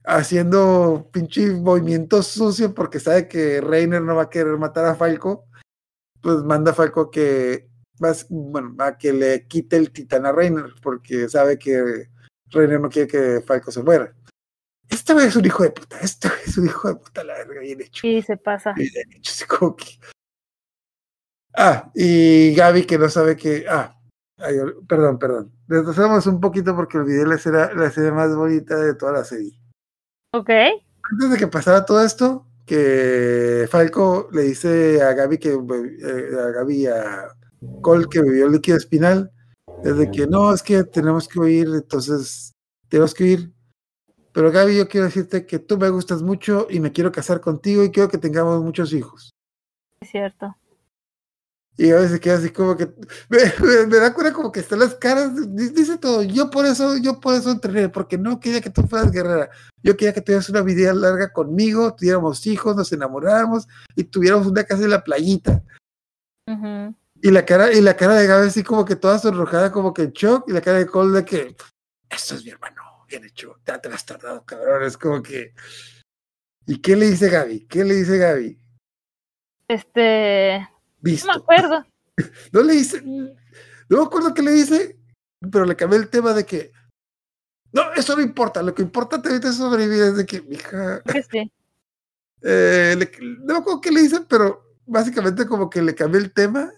haciendo pinche movimientos sucios porque sabe que Reiner no va a querer matar a Falco, pues manda a Falco que, bueno, a que le quite el titán a Reiner, porque sabe que Reiner no quiere que Falco se muera. Este güey es un hijo de puta, este güey es un hijo de puta, la verga, bien hecho. Sí, se pasa. Bien hecho, así como que- Ah, y Gaby que no sabe que, ah, Ay, perdón, perdón. Retrasamos un poquito porque olvidé la escena, la escena más bonita de toda la serie. Ok. Antes de que pasara todo esto, que Falco le dice a Gaby que eh, a Gaby a Cole que bebió el líquido espinal, desde que no, es que tenemos que huir, entonces tenemos que ir. Pero Gaby, yo quiero decirte que tú me gustas mucho y me quiero casar contigo y quiero que tengamos muchos hijos. Es cierto. Y a veces queda así como que me, me- me da cuenta como que están las caras, di- dice todo, yo por eso, yo por eso entrené, porque no quería que tú fueras guerrera, yo quería que tuvieras una vida larga conmigo, tuviéramos hijos, nos enamoráramos y tuviéramos una casa en la playita. Y la cara, y la cara de Gaby así como que toda sonrojada, como que en shock, y la cara de Cole de que, eso es mi hermano, bien hecho, ya te lo has tardado, cabrón, es como que... ¿Y qué le dice Gaby? ¿Qué le dice Gaby? Este. No me acuerdo. No le dice, no me acuerdo qué le dice, pero le cambié el tema de que, no, eso no importa, lo que importa ahorita es sobrevivir, es de que, mija, sí. eh, le- no me acuerdo qué le dice, pero básicamente como que le cambié el tema,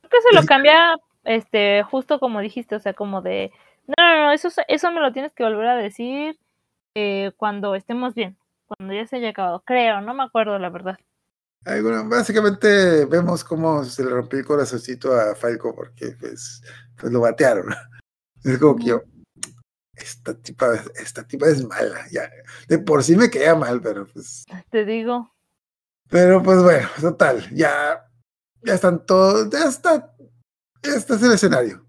Creo que se lo cambia, este, justo como dijiste, o sea, como de, no, no, no, eso, eso me lo tienes que volver a decir eh, cuando estemos bien, cuando ya se haya acabado. Creo, no me acuerdo la verdad. Ay, bueno, básicamente vemos cómo se le rompió el corazoncito a Falco porque pues, pues lo batearon. Es como que yo, esta tipa, esta tipa es mala, ya, de por sí me queda mal, pero pues Te digo. Pero pues bueno, total, ya, ya están todos, ya está, ya está el escenario.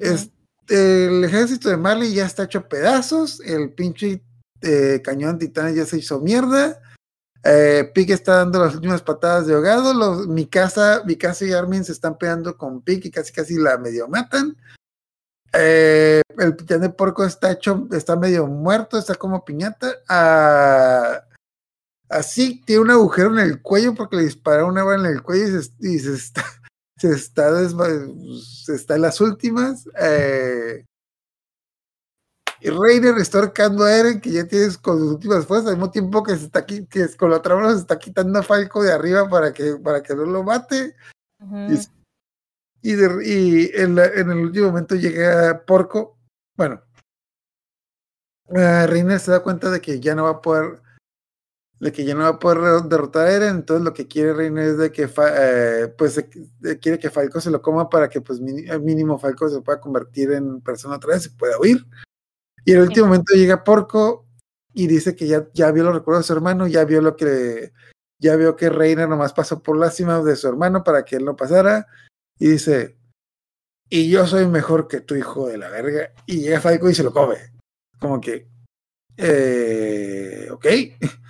Es- el ejército de Marley ya está hecho pedazos, el pinche eh, cañón titán ya se hizo mierda. Eh, está dando las últimas patadas de ahogado. Los, mi casa, mi casa y Armin se están pegando con Pig y casi casi la medio matan. Eh, el titán de porco está hecho, está medio muerto, está como piñata. Así tiene un agujero en el cuello porque le dispararon una bala en el cuello y y se está, se está, está en las últimas. Eh, y Reiner está ahorcando a Eren, que ya tienes con sus últimas fuerzas, al mismo tiempo que se está que es- con la otra mano se está quitando a Falco de arriba para que, para que no lo mate. Y, y, de- y en, la- en el último momento llega Porco. Bueno, eh, Reiner se da cuenta de que ya no va a poder de que ya no va a poder derrotar a Eren, entonces lo que quiere Reiner es de que eh, pues eh, eh, quiere que Falco se lo coma para que pues al mínimo Falco se pueda convertir en persona otra vez y pueda huir. Y en el último momento llega Porco y dice que ya, ya vio los recuerdos de su hermano, ya vio lo que ya vio que Reiner nomás pasó por lástima de su hermano para que él no pasara y dice, y yo soy mejor que tu hijo de la verga. Y llega Falco y se lo come. Como que, eh, ok.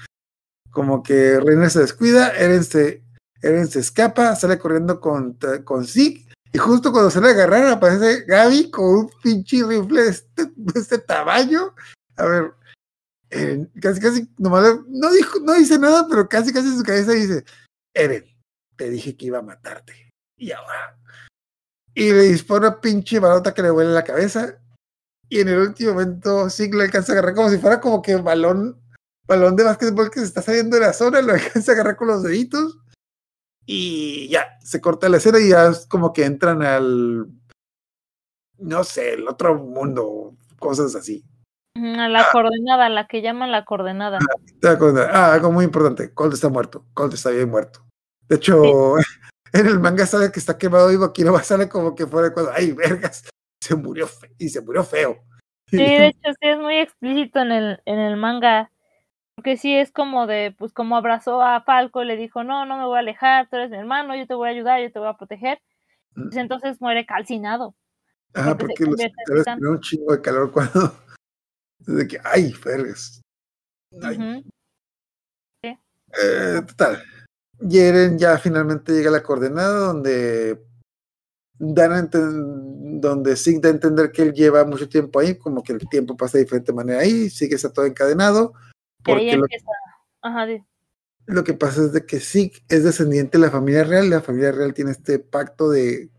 Como que Reiner se descuida, Eren se, Eren se escapa, sale corriendo con, con Zeke. Y justo cuando se le agarrar aparece Gaby con un pinche rifle de este, de este tamaño. A ver, eh, casi casi, nomás no, dijo, no dice nada, pero casi casi en su cabeza dice, Eren, te dije que iba a matarte. Y ahora. Y le dispara una pinche balota que le vuela la cabeza. Y en el último momento Zeke le alcanza a agarrar como si fuera como que balón, balón de básquetbol que se está saliendo de la zona, lo alcanza a agarrar con los deditos. Y ya, se corta la escena y ya es como que entran al, no sé, el otro mundo, cosas así. Ujú, a La coordenada, la que llaman la coordenada. ¿Te das cuenta? Ah, algo muy importante. Colt está muerto. Colt está bien muerto. De hecho, en el manga sale que está quemado y aquí no sale como que fuera cuando, ay, vergas, se murió y se murió feo. Sí, de hecho sí es muy explícito en el, en el manga. Porque sí es como de, pues como abrazó a Falco y le dijo, no, no me voy a alejar, tú eres mi hermano, yo te voy a ayudar, yo te voy a proteger. Pues entonces muere calcinado. Ah, porque los tienen un chingo de calor cuando. Desde que, ay. Ay. Ujú. Eh, total. Yeren ya finalmente llega a la coordenada donde dan a donde Sig da a entender que él lleva mucho tiempo ahí, como que el tiempo pasa de diferente manera ahí, Sig está todo encadenado, porque lo. Ajá, que pasa es de que Sig es descendiente de la familia real, la familia real tiene este pacto de,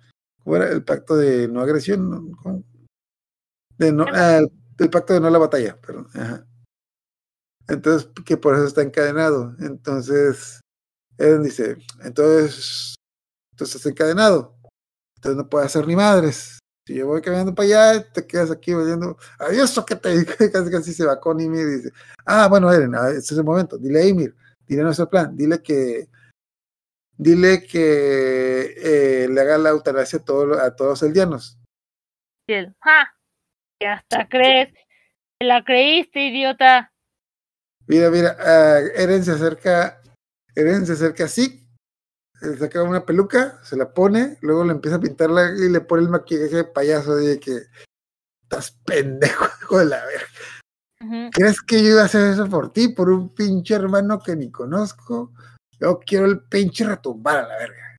¿cómo era? El pacto de no agresión. De no, ah, el pacto de no la batalla, perdón. Ajá. Entonces, que por eso está encadenado. Entonces, Eren dice, entonces, entonces está encadenado. entonces no puede hacer ni madres. Si yo voy caminando para allá, te quedas aquí oyendo, adiós, que te casi casi se va con Ymir y dice, ah, bueno, Eren, ah, este es el momento, dile a Ymir, dile nuestro plan, dile que dile que eh, le haga la eutanasia a, todo- a todos los eldianos. ¡ja! Y hasta crees. Te la creíste, idiota. Mira, mira, ah, Eren se acerca, Eren se acerca así, saca una peluca, se la pone, luego le empieza a pintarla y le pone el maquillaje de payaso de que estás pendejo, hijo de la verga. ¿Crees que yo iba a hacer eso por ti, por un pinche hermano que ni conozco? Yo quiero el pinche retumbar a la verga.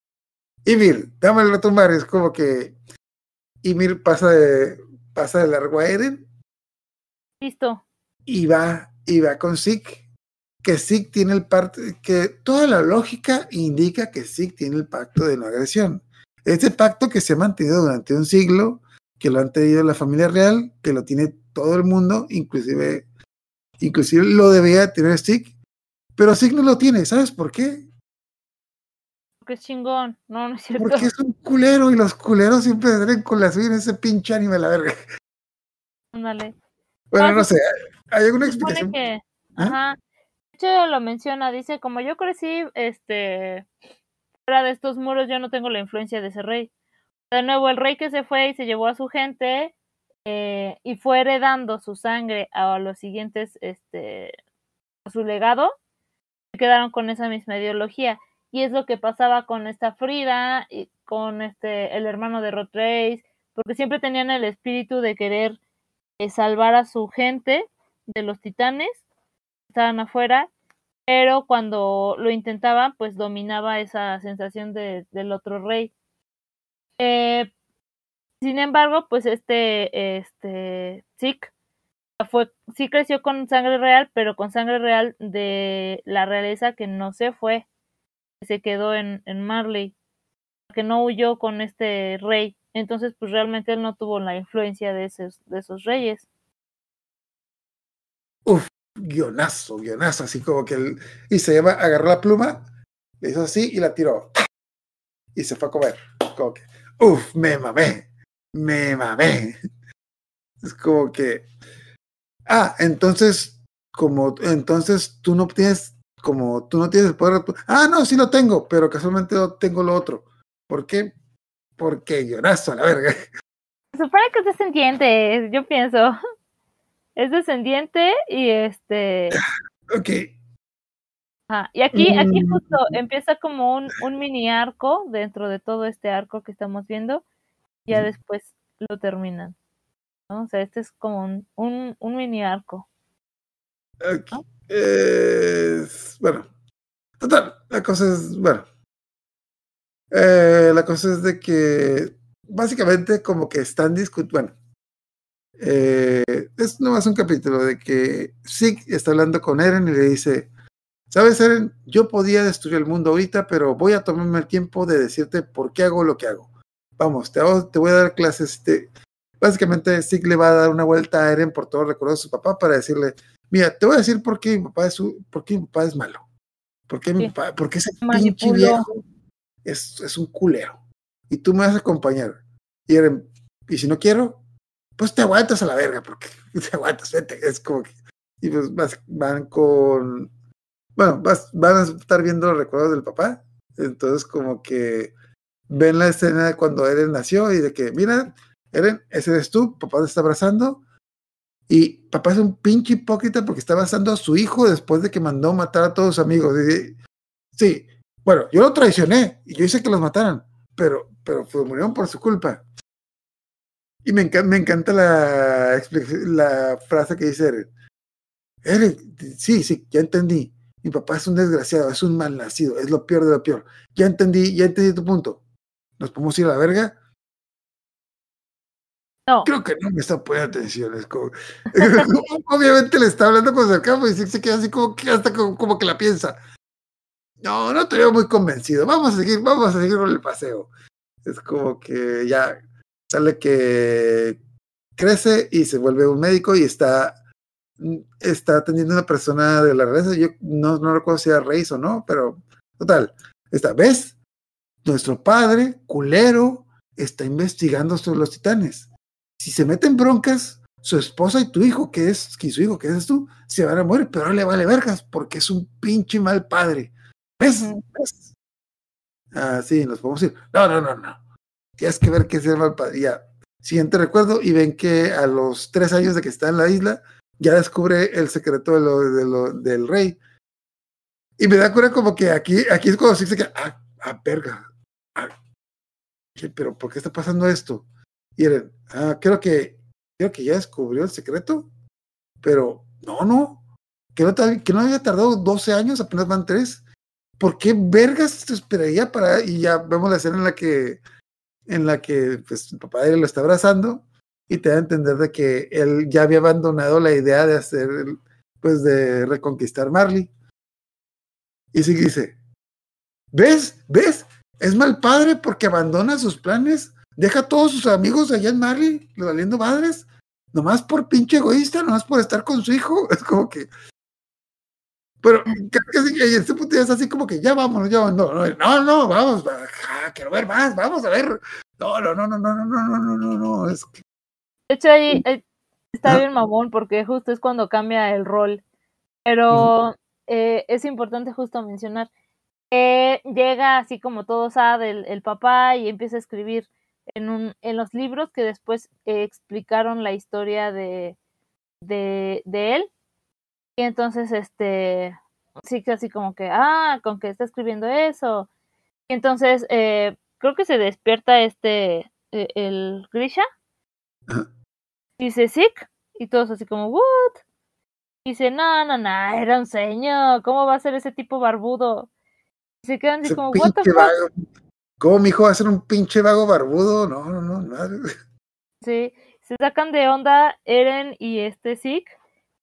Ymir, dame el retumbar, es como que Ymir pasa de, pasa de largo a Eren Listo. y va, y va con Zeke, que Zeke tiene el parte, que toda la lógica indica que Zeke tiene el pacto de no agresión. Este pacto que se ha mantenido durante un siglo, que lo han tenido la familia real, que lo tiene todo el mundo, inclusive, inclusive lo debía tener Zeke, pero Zeke no lo tiene, ¿sabes por qué? Porque es chingón. No, no es cierto. Porque es un culero y los culeros siempre salen con la suya en ese pinche anime a la verga. Ándale. Bueno, Ah, no sé, ¿hay alguna explicación? que. ¿Ah? Ajá. Hecho, lo menciona. Dice: Como yo crecí, este. Fuera de estos muros, yo no tengo la influencia de ese rey. De nuevo, el rey que se fue y se llevó a su gente. eh, y fue heredando su sangre a los siguientes. Este. A su legado. Quedaron con esa misma ideología. Y es lo que pasaba con esta Frida y con este el hermano de Rod Race, porque siempre tenían el espíritu de querer eh, salvar a su gente de los titanes estaban afuera, pero cuando lo intentaban, pues dominaba esa sensación de- del otro rey. Eh, sin embargo, pues este, este, Zeke fue, sí creció con sangre real, pero con sangre real de la realeza que no se fue, que se quedó en, en Marley, que no huyó con este rey. Entonces, pues realmente él no tuvo la influencia de esos, de esos reyes. Guionazo, guionazo, así como que él, y se lleva, agarró la pluma, le hizo así y la tiró. Y se fue a comer. Como que, uff, me mamé, me mamé. Es como que, ah, entonces, como, entonces tú no tienes, como tú no tienes el poder, ah, no, sí lo tengo, pero casualmente no tengo lo otro. ¿Por qué? Porque guionazo, a la verga. Se supone que es descendiente, yo pienso. Es descendiente y este. Ok, ajá. Y aquí, aquí Mm. justo empieza como un, un mini arco dentro de todo este arco que estamos viendo. Ya Ujú. después lo terminan. ¿no? O sea, este es como un, un, un mini arco. Ok. Es- bueno, total, la cosa es, bueno, eh, la cosa es de que básicamente como que están discutiendo, bueno, eh, es nomás un capítulo de que Zeke está hablando con Eren y le dice, sabes Eren, yo podía destruir el mundo ahorita, pero voy a tomarme el tiempo de decirte por qué hago lo que hago. Vamos, te, hago- te voy a dar clases. Te... Básicamente Zeke le va a dar una vuelta a Eren por todo el recuerdo de su papá para decirle, mira, te voy a decir por qué mi papá es, por qué mi papá es malo. ¿Por qué, mi Sí. papá, por qué ese pinche Manipuló. viejo es, es un culero? Y tú me vas a acompañar. Y Eren, y si no quiero, pues te aguantas a la verga, porque te aguantas, vete. Es como que. Y pues vas- van con. Bueno, vas- van a estar viendo los recuerdos del papá. Entonces, como que ven la escena de cuando Eren nació y de que, mira, Eren, ese eres tú, papá te está abrazando. Y papá es un pinche hipócrita porque está abrazando a su hijo después de que mandó matar a todos sus amigos. Sí, bueno, yo lo traicioné y yo hice que los mataran, pero, pero pues, murieron por su culpa. Y me, enca- me encanta la, la frase que dice Eren. Eren, sí, sí, ya entendí. Mi papá es un desgraciado, es un malnacido, es lo peor de lo peor. Ya entendí, ya entendí tu punto. ¿Nos podemos ir a la verga? No, Creo que no me está poniendo atención. Es como, obviamente le está hablando con sarcasmo y se se queda así como que hasta como, como que la piensa. No, no te veo muy convencido. Vamos a seguir, vamos a seguir con el paseo. Es como que ya sale que crece y se vuelve un médico y está, está atendiendo a una persona de la realeza. Yo no, no recuerdo si era Reis o no, pero total. Está, ¿ves? Nuestro padre, culero, está investigando sobre los titanes. Si se meten broncas, su esposa y tu hijo, que es, que su hijo, que es tú, se van a morir, pero ahora le vale vergas porque es un pinche mal padre. ¿Ves? ¿Ves? Ah, sí, nos podemos ir. No, no, no, no. Tienes que ver que es el mal padre. Ya. Siguiente recuerdo, y ven que a los tres años de que está en la isla, ya descubre el secreto de lo, de lo- del rey. Y me da cura como que aquí, aquí es cuando se dice que, ah, ah, verga. Ah, ¿qué? pero ¿por qué está pasando esto? Y Eren, ah, creo que, creo que ya descubrió el secreto, pero no, no, que no, que no había tardado 12 años, apenas van 3. ¿Por qué vergas se esperaría para, y ya vemos la escena en la que, en la que, pues, el papá de él lo está abrazando y te da a entender de que él ya había abandonado la idea de hacer, pues, de reconquistar Marley. Y sí dice, ¿ves? ¿Ves? Es mal padre porque abandona sus planes, deja a todos sus amigos allá en Marley, le valiendo madres, nomás por pinche egoísta, nomás por estar con su hijo. Es como que. Pero creo que sí, y este punto ya es así como que ya vámonos, ya vámonos. No, no, no, vamos, ah, quiero ver más, vamos a ver. No, no, no, no, no, no, no, no, no, no, no, es que De hecho, ahí, ahí está Ah. bien mamón porque justo es cuando cambia el rol. Pero eh, es importante justo mencionar que llega así como todo sad el, el papá y empieza a escribir en, un, en los libros que después eh, explicaron la historia de, de, de él. Y entonces, este, sí así como que, ah, con que está escribiendo eso. Y entonces, eh, creo que se despierta este, eh, el Grisha. Dice sick y todos así como what dice no no no era un sueño cómo va a ser ese tipo barbudo y se quedan así como what the fuck vago. ¿Cómo mi hijo va a ser un pinche vago barbudo? No, no, no, madre. sí se sacan de onda Eren y este Zeke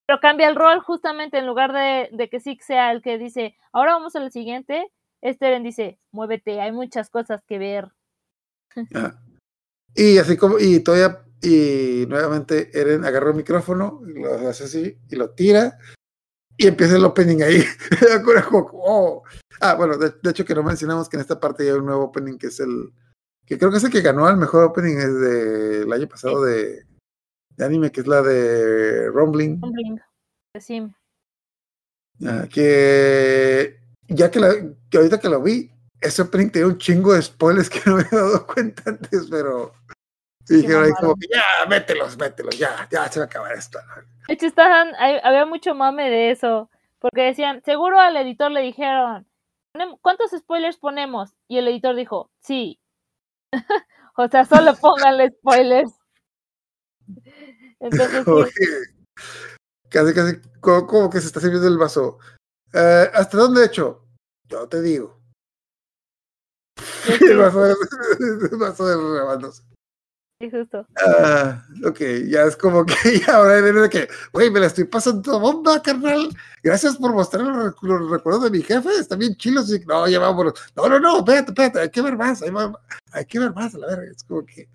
pero cambia el rol justamente en lugar de, de que Zeke sea el que dice ahora vamos al siguiente este Eren dice muévete hay muchas cosas que ver Ah. Y así como, y todavía, y nuevamente Eren agarra el micrófono, lo hace así, y lo tira, y empieza el opening ahí. Oh. Ah, bueno, de, de hecho que no mencionamos que en esta parte ya hay un nuevo opening que es el, que creo que es el que ganó al mejor opening es del año pasado de, de anime, que es la de Rumbling. Rumbling, Sim. Ah, que ya que, la, que ahorita que lo vi, ese opening tenía un chingo de spoilers que no me había dado cuenta antes, pero dijeron ahí como que ya, mételos, mételos, ya, ya se va a acabar esto. De hecho, estaban, hay- había mucho mame de eso, porque decían, seguro al editor le dijeron, "Ponem- ¿cuántos spoilers ponemos? Y el editor dijo, sí. o sea, solo pónganle spoilers. Entonces, sí, casi, casi, como, como que se está sirviendo el vaso. Eh, ¿Hasta dónde he hecho? Yo te digo. el vaso de, el vaso de rebándose. sí, justo. Ah, ok, ya es como que ya ahora viene de que, güey, me la estoy pasando bomba, carnal. Gracias por mostrar los, recu- los recuerdos de mi jefe, están bien chilos. Y, no, ya vámonos. No, no, no, espérate, espérate, hay que ver más, hay, hay que ver más, a la verga. Es como que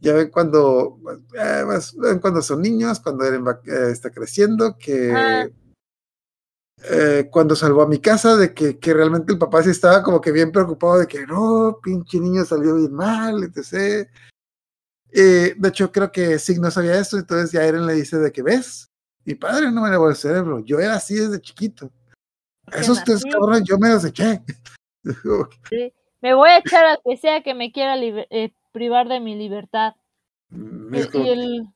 ya ven cuando, eh, más- cuando son niños, cuando Eren va- eh, está creciendo, que Ah. eh, cuando salvó a mi casa, de que, que realmente el papá sí estaba como que bien preocupado de que no, pinche niño salió bien mal, etc. De hecho, creo que Sig no sabía esto, entonces ya Eren le dice de que ves, mi padre no me lavó el cerebro, yo era así desde chiquito. Esos tres cabrones yo me los eché. Me voy a echar al que sea que me quiera eh, privar de mi libertad. Mm, Y, el,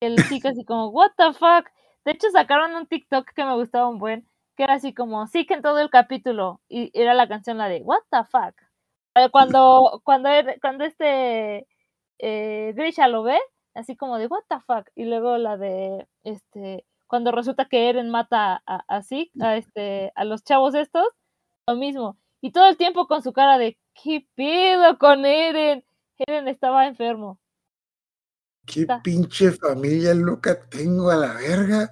el chico así como, what the fuck. De hecho, sacaron un TikTok que me gustaba un buen, que era así como, sí que en todo el capítulo, y era la canción la de, what the fuck. Eh, Cuando, cuando, er- cuando este eh, Grisha lo ve, así como de, what the fuck. Y luego la de, este, cuando resulta que Eren mata a, a Zeke, a, este, a los chavos estos, lo mismo. Y todo el tiempo con su cara de, ¿qué pido con Eren? Eren estaba enfermo. qué está. pinche familia loca tengo a la verga.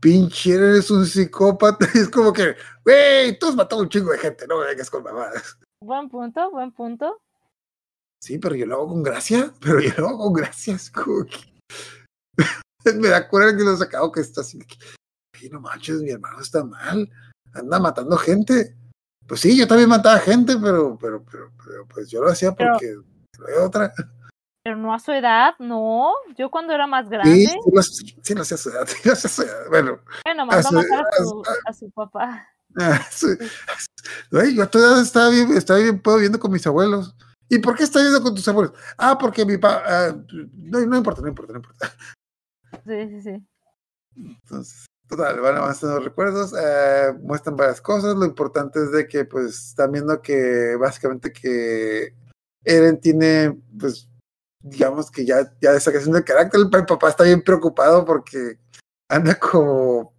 Pinche eres un psicópata. Es como que, güey, tú has matado un chingo de gente, no me vengas con mamadas. Buen punto, buen punto. Sí, pero yo lo hago con gracia, pero yo lo hago con gracia. Es como que... me da cuenta que lo sacado que está así. "Ay, no manches, mi hermano está mal. Anda matando gente. Pues sí, yo también mataba gente, pero, pero, pero, pero pues yo lo hacía porque pero hay otra. Pero no a su edad, no. Yo cuando era más grande, Sí, sí, lo, sí, lo hacía a su edad, a su. Bueno, bueno, mandó a matar a su, a su papá. ah, sí. Yo a tu edad estaba bien, estaba bien puedo viendo con mis abuelos. ¿Y por qué estás viendo con tus abuelos? Ah, porque mi papá. no, no importa, no importa, no importa. Sí, sí, sí. Entonces, total, van avanzando los recuerdos, eh, muestran varias cosas. Lo importante es de que, pues, están viendo que básicamente que Eren tiene, pues, digamos que ya, ya esa creación de carácter. El, pa- el papá está bien preocupado porque anda como,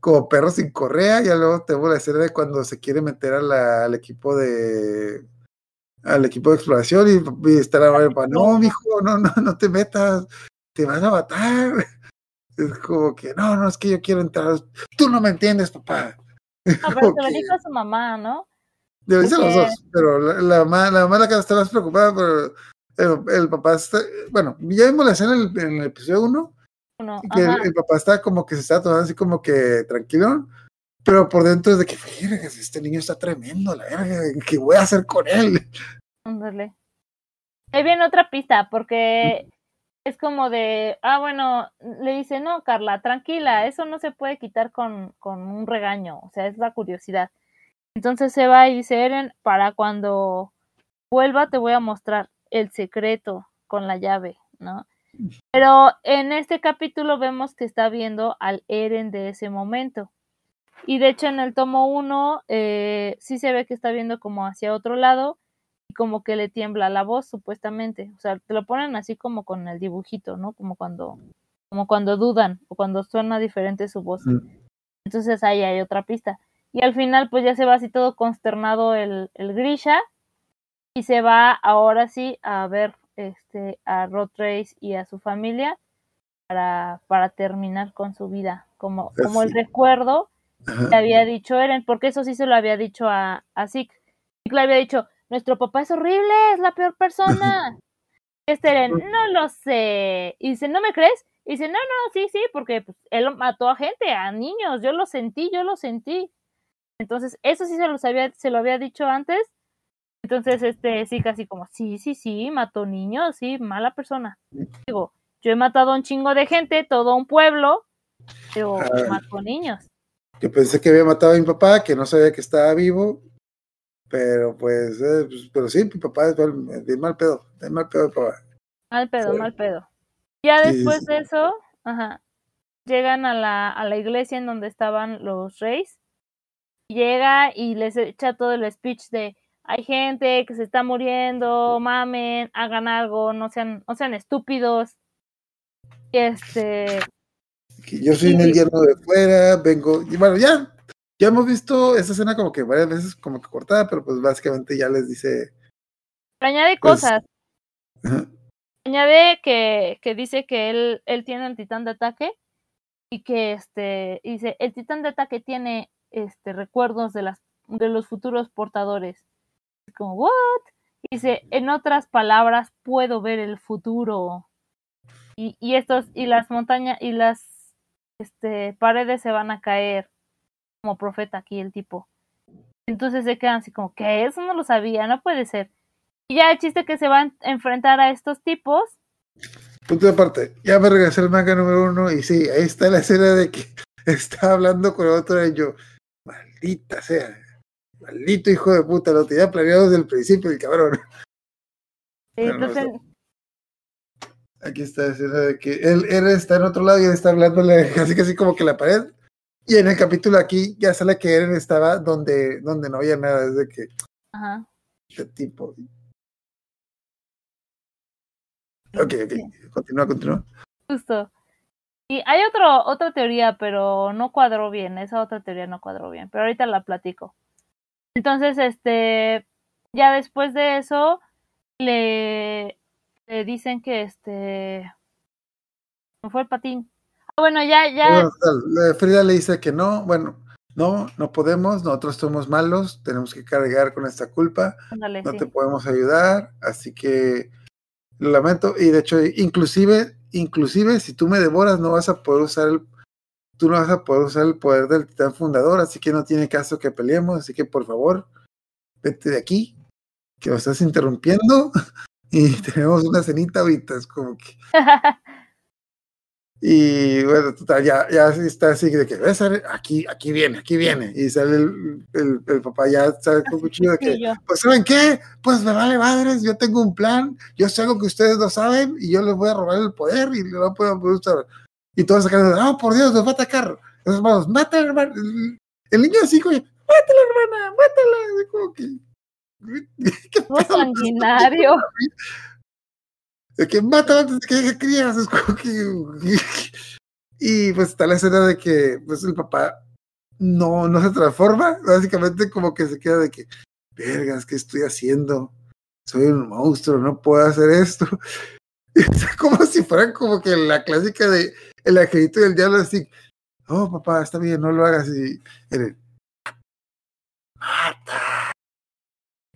como perro sin correa. Ya luego tengo la escena de cuando se quiere meter a la- al equipo de al equipo de exploración y, y está la papá, no, mijo, no, no, no te metas, te van a matar. Es como que, no, no, es que yo quiero entrar. Tú no me entiendes, papá. Se lo dijo a su mamá, ¿no? Dicen los dos, pero la, la, ma- la mamá la que está más preocupada, pero el, el papá está, bueno, ya vimos la escena en el, en el episodio 1, Uno, que el, papá está como que se está tomando así como que tranquilo, pero por dentro es de que, este niño está tremendo, la verga, ¿qué voy a hacer con él? Ándale. Ahí viene otra pista, porque es como de, ah, bueno, le dice, no, Carla, tranquila, eso no se puede quitar con, con un regaño, o sea, es la curiosidad. Entonces se va y dice, Eren, para cuando vuelva te voy a mostrar el secreto con la llave, ¿no? Pero en este capítulo vemos que está viendo al Eren de ese momento. Y de hecho en el tomo 1 eh, sí se ve que está viendo como hacia otro lado y como que le tiembla la voz supuestamente. O sea, te lo ponen así como con el dibujito, ¿no? Como cuando, como cuando dudan o cuando suena diferente su voz. Mm. Entonces ahí hay otra pista. Y al final pues ya se va así todo consternado el, el Grisha y se va ahora sí a ver este a Rod Race y a su familia para, para terminar con su vida. Como, como el recuerdo Ajá. le había dicho Eren, porque eso sí se lo había dicho a, a Zeke. Zeke le había dicho, nuestro papá es horrible, es la peor persona. Este Eren, no lo sé. Y dice, ¿no me crees? Y dice, no, no, sí, sí, porque pues, él mató a gente, a niños, yo lo sentí, yo lo sentí. Entonces, eso sí se, los había, se lo había dicho antes. Entonces, este, sí, casi como, sí, sí, sí, mató niños, sí, mala persona. Digo, yo he matado a un chingo de gente, todo un pueblo, pero Ah. mató niños. Que pensé que había matado a mi papá, que no sabía que estaba vivo, pero pues, eh, pues, pero sí, mi papá es mal, es mal pedo, es mal pedo papá. Mal pedo, Sí. mal pedo. Ya sí, después sí. de eso, ajá, llegan a la, a la iglesia en donde estaban los reyes. Llega y les echa todo el speech de hay gente que se está muriendo, mamen, hagan algo, no sean, no sean estúpidos. Y este, Que yo soy un Sí. invierno de fuera, vengo, y bueno, ya, ya hemos visto esa escena como que varias veces como que cortada, pero pues básicamente ya les dice, añade Pues- cosas. ajá, Añade que, que dice que él, él tiene el titán de ataque y que este y dice el titán de ataque tiene este recuerdos de las de los futuros portadores. Es como what? Dice en otras palabras puedo ver el futuro. Y, y estos y las montañas y las este paredes se van a caer como profeta aquí el tipo. Entonces se quedan así como que eso no lo sabía, no puede ser. Y ya el chiste que se van a enfrentar a estos tipos. punto de aparte, ya me regresé al manga número uno y sí, ahí está la escena de que está hablando con otro y yo, maldita sea, maldito hijo de puta, lo tenía planeado desde el principio el cabrón. No Entonces, Aquí está de que él, él está en otro lado y él está hablándole casi casi como que la pared. Y en el capítulo aquí ya sale que Eren estaba donde, donde no había nada, desde que ajá. este tipo. Ok, ok, continúa, continúa. Justo. Y hay otro, otra teoría, pero no cuadró bien. Esa otra teoría no cuadró bien. Pero ahorita la platico. Entonces, este, ya después de eso, le, le dicen que este, no fue el patín. Ah, bueno, ya, ya, Bueno, Frida le dice que no, bueno, no, no podemos, nosotros somos malos, tenemos que cargar con esta culpa, no sí. te podemos ayudar, así que lo lamento, y de hecho, inclusive, inclusive si tú me devoras, no vas a poder usar el, tú no vas a poder usar el poder del titán fundador, así que no tiene caso que peleemos, así que por favor, vete de aquí, que me estás interrumpiendo, Y tenemos una cenita ahorita, es como que. Y bueno, total, ya, ya está así de que, ¿ves? Aquí, aquí viene, aquí viene. Y sale el, el, el papá ya sale con cuchillo de que, pues ¿saben qué? Pues me vale madres, yo tengo un plan, yo sé algo que ustedes no saben y yo les voy a robar el poder y no pueden poder usar. Y todos sacan, ah, por Dios, nos va a atacar. Los hermanos, mata hermano. El, niño así, como, mátala, hermana, mátala. Como que, ¿qué pedo? sanguinario. de que mata antes de que crías. Y pues está la escena de que pues el papá no, no se transforma, básicamente como que se queda de que, vergas, ¿qué estoy haciendo? Soy un monstruo, no puedo hacer esto. Es como si fueran como que la clásica de el angelito y el diablo así, oh papá, está bien, no lo hagas y él, mata.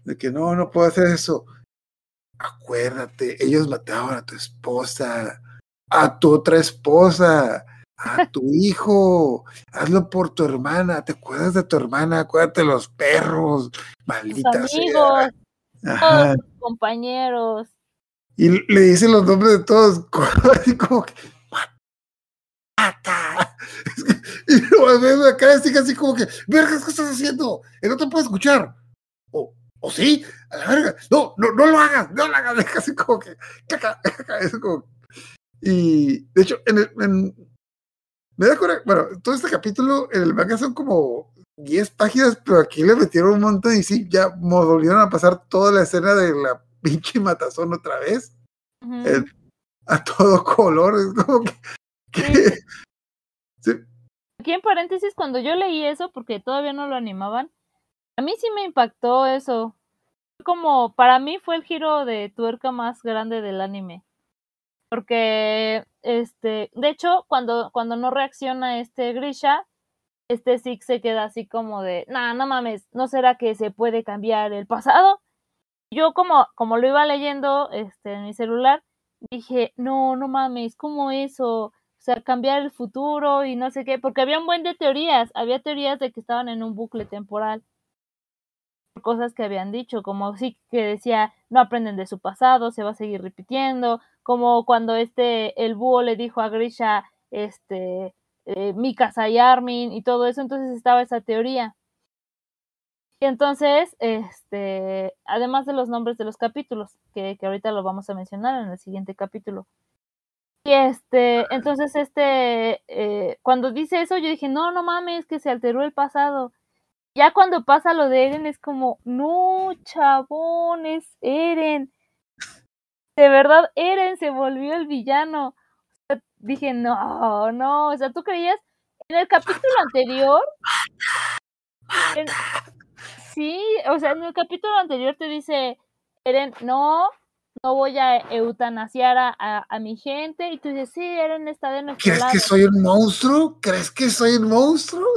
De que no, no puedo hacer eso acuérdate, ellos mataron a tu esposa, a tu otra esposa, a tu hijo, hazlo por tu hermana, ¿te acuerdas de tu hermana? Acuérdate de los perros, maldita amigos, Ajá. todos tus compañeros. Y le dice los nombres de todos, así como que, mata. Y lo ves acá, así, así como que, vergas, ¿qué estás haciendo? No te puede escuchar. O sí, a la verga. No, no, no lo hagas, no lo hagas. Deja Así como que, caca, caca, es como. Y de hecho, en el, en- me da coraje. Bueno, todo este capítulo en el manga son como 10 páginas, pero aquí le metieron un montón y sí, ya volvieron a pasar toda la escena de la pinche matazón otra vez a todo color. Es como que. que- sí, Aquí en paréntesis, cuando yo leí eso, porque todavía no lo animaban, a mí sí me impactó eso. Como para mí fue el giro de tuerca más grande del anime. Porque, este, de hecho, cuando, cuando no reacciona este Grisha, este Zeke se queda así como de, nah, no mames, ¿no será que se puede cambiar el pasado? Yo como, como lo iba leyendo este, en mi celular, dije, no, no mames, ¿cómo eso? O sea, cambiar el futuro y no sé qué, porque había un buen de teorías, había teorías de que estaban en un bucle temporal, cosas que habían dicho, como sí que decía, no aprenden de su pasado, se va a seguir repitiendo, como cuando este, el búho le dijo a Grisha, este, eh, Mikasa y Armin y todo eso, entonces estaba esa teoría. Y entonces, este, además de los nombres de los capítulos, que, que ahorita lo vamos a mencionar en el siguiente capítulo. Y este, entonces este, eh, cuando dice eso, yo dije, no, no mames, que se alteró el pasado. Ya cuando pasa lo de Eren es como, no, chabón, es Eren. De verdad, Eren se volvió el villano. O sea, dije, no, no, o sea, tú creías, en el capítulo anterior, en- sí, o sea, en el capítulo anterior te dice, Eren, no, no voy a eutanasiar a, a, a mi gente. Y tú dices, sí, Eren está de nuestro ¿Crees lado. que soy un monstruo? ¿Crees que soy un monstruo?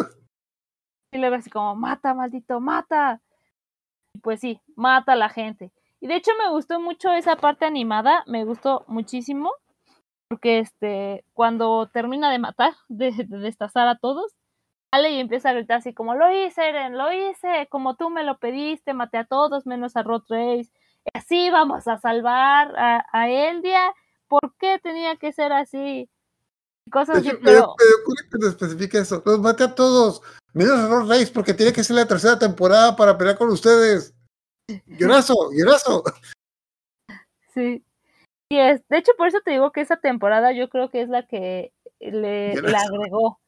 Y luego así como, mata, maldito, mata. Pues sí, mata a la gente. Y de hecho me gustó mucho esa parte animada, me gustó muchísimo. Porque este, cuando termina de matar, de, de destazar a todos, sale y empieza a gritar así como, lo hice, Eren, lo hice, como tú me lo pediste, maté a todos menos a Rod así vamos a salvar a, a Eldia. ¿Por qué tenía que ser así? Cosas así, pero que te especifique eso. Los maté a todos. Menos a Rod Race porque tiene que ser la tercera temporada para pelear con ustedes. Llorazo, llorazo. Sí. Y es, de hecho, por eso te digo que esa temporada yo creo que es la que le, la- agregó.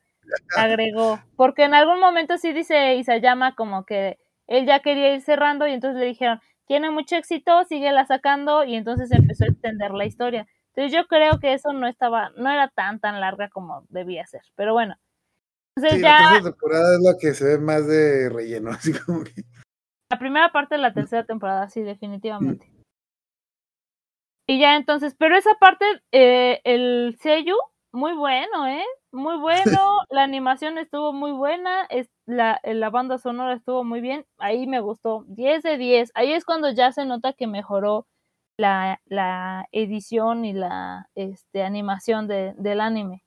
agregó. Porque en algún momento sí dice Isayama como que él ya quería ir cerrando y entonces le dijeron, tiene mucho éxito, síguela sacando y entonces empezó a extender la historia. Entonces yo creo que eso no estaba, no era tan tan larga como debía ser. Pero bueno. Entonces Sí, ya la tercera temporada es la que se ve más de relleno, así como que. La primera parte de la tercera temporada, sí, definitivamente. Y ya entonces, pero esa parte, eh, el Seiyu, muy bueno, ¿eh? Muy bueno, la animación estuvo muy buena, es, la, la banda sonora estuvo muy bien, ahí me gustó, 10 de 10. Ahí es cuando ya se nota que mejoró la, la edición y la este, animación de, del anime.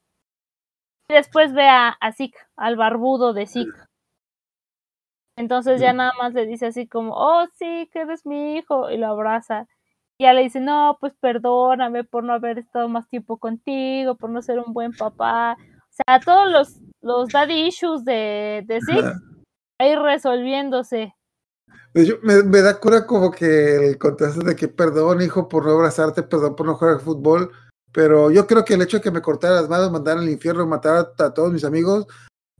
Y después ve a, a Zeke, al barbudo de Zeke. Entonces ya nada más le dice así como, oh sí, que eres mi hijo, y lo abraza. Y ya le dice, no, pues perdóname por no haber estado más tiempo contigo, por no ser un buen papá. O sea, todos los, los daddy issues de, de Zeke ahí resolviéndose. De hecho, me, da cura como que el contraste de que perdón, hijo, por no abrazarte, perdón por no jugar fútbol, pero yo creo que el hecho de que me cortara las manos, mandara al infierno, matara a, todos mis amigos,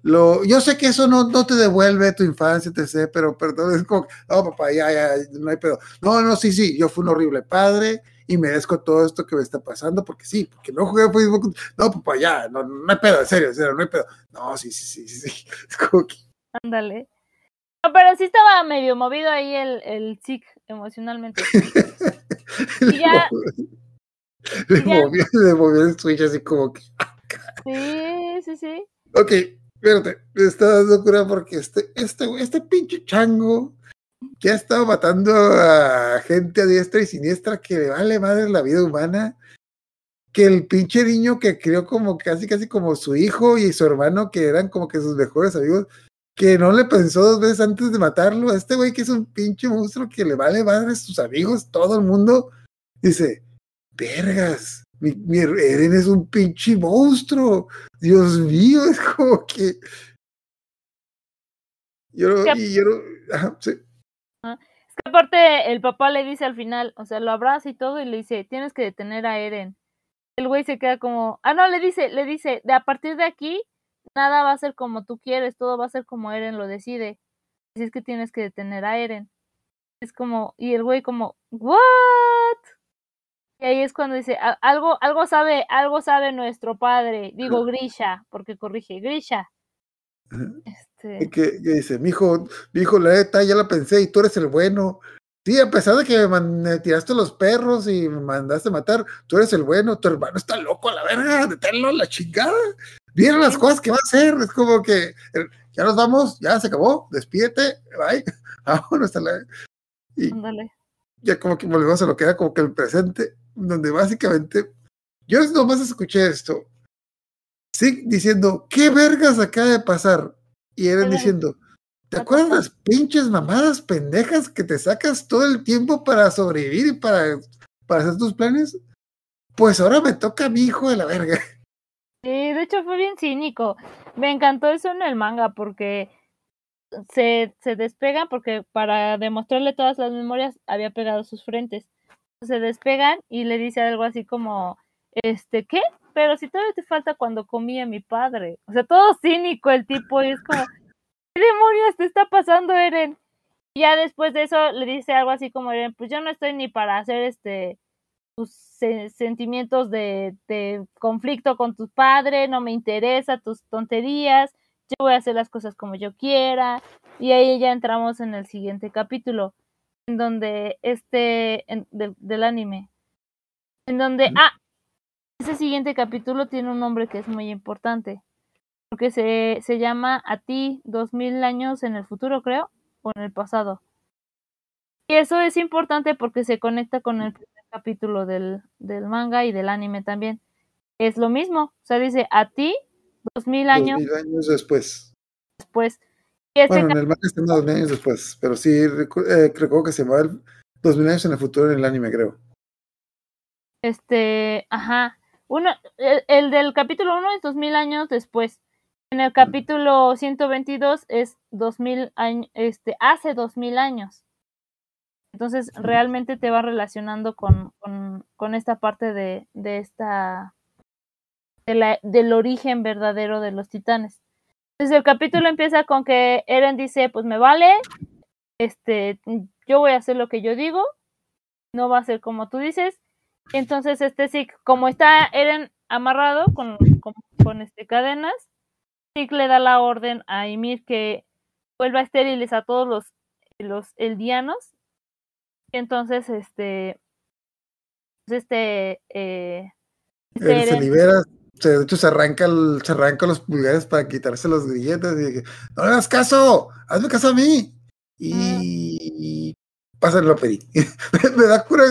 lo, yo sé que eso no, no te devuelve tu infancia, te sé, pero perdón, es como, no, papá, ya, ya, no hay pedo. No, no, sí, sí, yo fui un horrible padre y merezco todo esto que me está pasando, porque sí, porque no jugué fútbol. No, papá, ya, no, no hay pedo, en serio, en serio, no hay pedo. No, sí, sí, sí, sí, sí. Es como que, Ándale. No, pero sí estaba medio movido ahí el, el emocionalmente. Y ya- le, ya- movió, le movió el switch así como que. Sí, sí, sí. Ok, espérate, me está dando cura porque este, este, este pinche chango que ha estado matando a gente a diestra y siniestra que le vale madre la vida humana. Que el pinche niño que crió como casi, casi como su hijo y su hermano, que eran como que sus mejores amigos, que no le pensó dos veces antes de matarlo. Este güey que es un pinche monstruo que le vale madre a sus amigos, todo el mundo, dice: Vergas, mi, mi Eren es un pinche monstruo. Dios mío, es como que. Yo Que- y yo ajá, sí. Es que aparte el papá le dice al final, o sea, lo abraza y todo y le dice, tienes que detener a Eren. El güey se queda como, ah, no, le dice, le dice, de a partir de aquí, nada va a ser como tú quieres, todo va a ser como Eren lo decide. Así es que tienes que detener a Eren. Es como, y el güey como, ¿what? Y ahí es cuando dice, "A- algo, algo sabe, algo sabe nuestro padre, digo Grisha, porque corrige, Grisha. Este, Que, que dice, mi hijo, mi hijo, la neta, ya la pensé y tú eres el bueno. Sí, a pesar de que me, tiraste los perros y me mandaste a matar, tú eres el bueno, tu hermano está loco a la verga, deténlo a la chingada. Vieron las cosas que va a hacer, es como que eh, ya nos vamos, ya se acabó, despídete, bye, vámonos a la... Y ya como que volvemos a lo que era como que el presente, donde básicamente yo nomás escuché esto. Sí, diciendo, ¿qué vergas acaba de pasar? Y eran diciendo, ¿te acuerdas las pinches mamadas pendejas que te sacas todo el tiempo para sobrevivir y para, para hacer tus planes? Pues ahora me toca a mi hijo de la verga. De hecho fue bien cínico. Me encantó eso en el manga porque se, se despegan porque para demostrarle todas las memorias había pegado sus frentes. Se despegan y le dice algo así como, este, ¿qué? Pero si todavía te falta cuando comía mi padre. O sea, todo cínico el tipo y es como, ¿qué demonios te está pasando, Eren? Y ya después de eso le dice algo así como, Eren, pues yo no estoy ni para hacer este tus se- sentimientos de, de conflicto con tu padre, no me interesa tus tonterías, yo voy a hacer las cosas como yo quiera. Y ahí ya entramos en el siguiente capítulo, en donde este, en- del- del anime, en donde, ah, ese siguiente capítulo tiene un nombre que es muy importante, porque se, se llama A ti, dos mil años en el futuro, creo, o en el pasado. Y eso es importante porque se conecta con el primer capítulo del, del manga y del anime también. Es lo mismo, o sea, dice a ti, dos mil años Dos mil años después. después. Y este Bueno, en el manga están dos mil años después, pero sí eh, recuerdo que se llamaba el dos mil años en el futuro en el anime, creo. Este, ajá. Uno, el, el del capítulo 1 es 2000 años después. En el capítulo 122 es 2000 años, este, hace 2000 años. Entonces, realmente te va relacionando con, con, con esta parte de, de esta, de la, del origen verdadero de los titanes. Entonces, el capítulo empieza con que Eren dice, pues me vale, este, yo voy a hacer lo que yo digo, no va a ser como tú dices, entonces, este Zeke, como está Eren amarrado con, con, con, este, cadenas, Zeke le da la orden a Ymir que vuelva estériles a todos los, los eldianos. Entonces, este, este, eh, este Él se libera, se, de hecho se arranca, el, se arranca los pulgares para quitarse los grilletes y dije, no le hagas caso, hazme caso a mí. Y, mm. pásenlo a Peri. me da cura.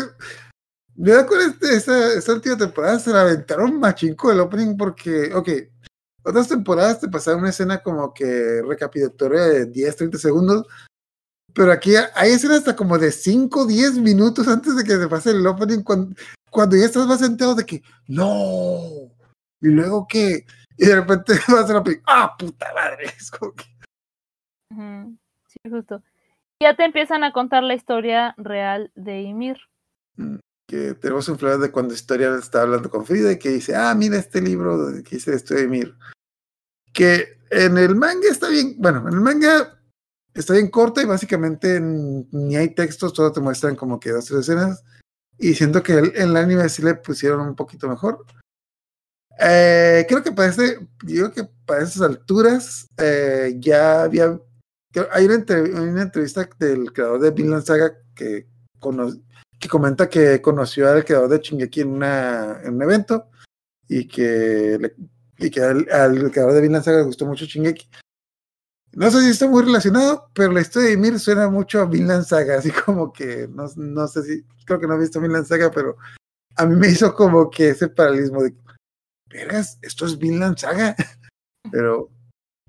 Me da cura este, esta, esta última temporada se la aventaron machinco el opening porque, ok, otras temporadas te pasaron una escena como que recapitulatoria de 10, 30 segundos, pero aquí hay escenas hasta como de 5 o 10 minutos antes de que se pase el opening, cuando, cuando ya estás más enterado de que, no, y luego que, y de repente va a ser opening, ah, puta madre, es como que... Sí, justo. Ya te empiezan a contar la historia real de Ymir. que tenemos un flashback de cuando Historia está hablando con Frida y que dice, ah, mira este libro que dice esto de Mir. Que en el manga está bien, bueno, en el manga está bien corto y básicamente ni hay textos, solo te muestran como que dos tres escenas. Y siento que el- en el anime sí le pusieron un poquito mejor. Eh, creo que para este, que para esas alturas eh, ya había. hay una, entre- una entrevista del creador de Vinland Saga que, que comenta que conoció al creador de Shingeki en, una, en un evento y que, y que al, al creador de Vinland Saga le gustó mucho Shingeki. No sé si está muy relacionado, pero la historia de Ymir suena mucho a Vinland Saga, así como que no, no sé si, creo que no he visto Vinland Saga, pero a mí me hizo como que ese paralismo de, vergas, esto es Vinland Saga. Pero,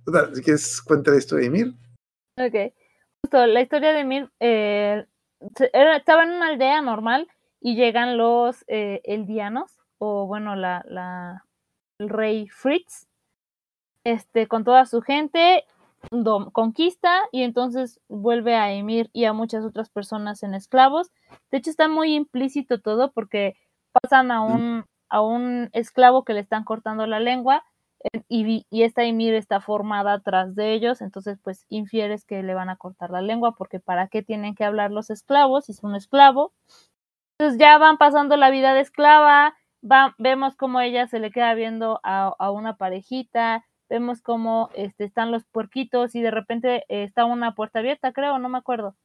o sea, si quieres, cuenta la historia de Ymir. Ok. Justo, la historia de Ymir eh, estaba en una aldea normal y llegan los eh, eldianos, o bueno, la, la, el rey Fritz, este, con toda su gente, conquista y entonces vuelve a Ymir y a muchas otras personas en esclavos. De hecho, está muy implícito todo porque pasan a un, a un esclavo que le están cortando la lengua y, y esta Ymir está formada atrás de ellos, entonces pues infieres que le van a cortar la lengua porque para qué tienen que hablar los esclavos si es un esclavo. Entonces ya van pasando la vida de esclava, va- vemos cómo ella se le queda viendo a, a una parejita, vemos cómo este, están los puerquitos y de repente eh, está una puerta abierta, creo, no me acuerdo.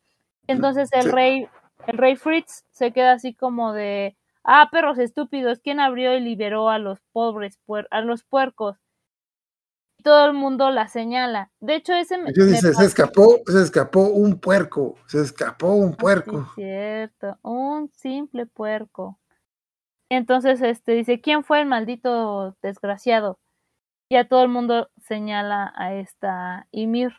Entonces el Sí. rey, el rey Fritz se queda así como de, ah, perros estúpidos, ¿quién abrió y liberó a los pobres, puer- a los puercos? Todo el mundo la señala. De hecho, ese me, Yo me dice, se escapó, se escapó un puerco, se escapó un Sí, puerco. cierto, un simple puerco. Entonces, este dice, ¿quién fue el maldito desgraciado? Y a todo el mundo señala a esta Ymir.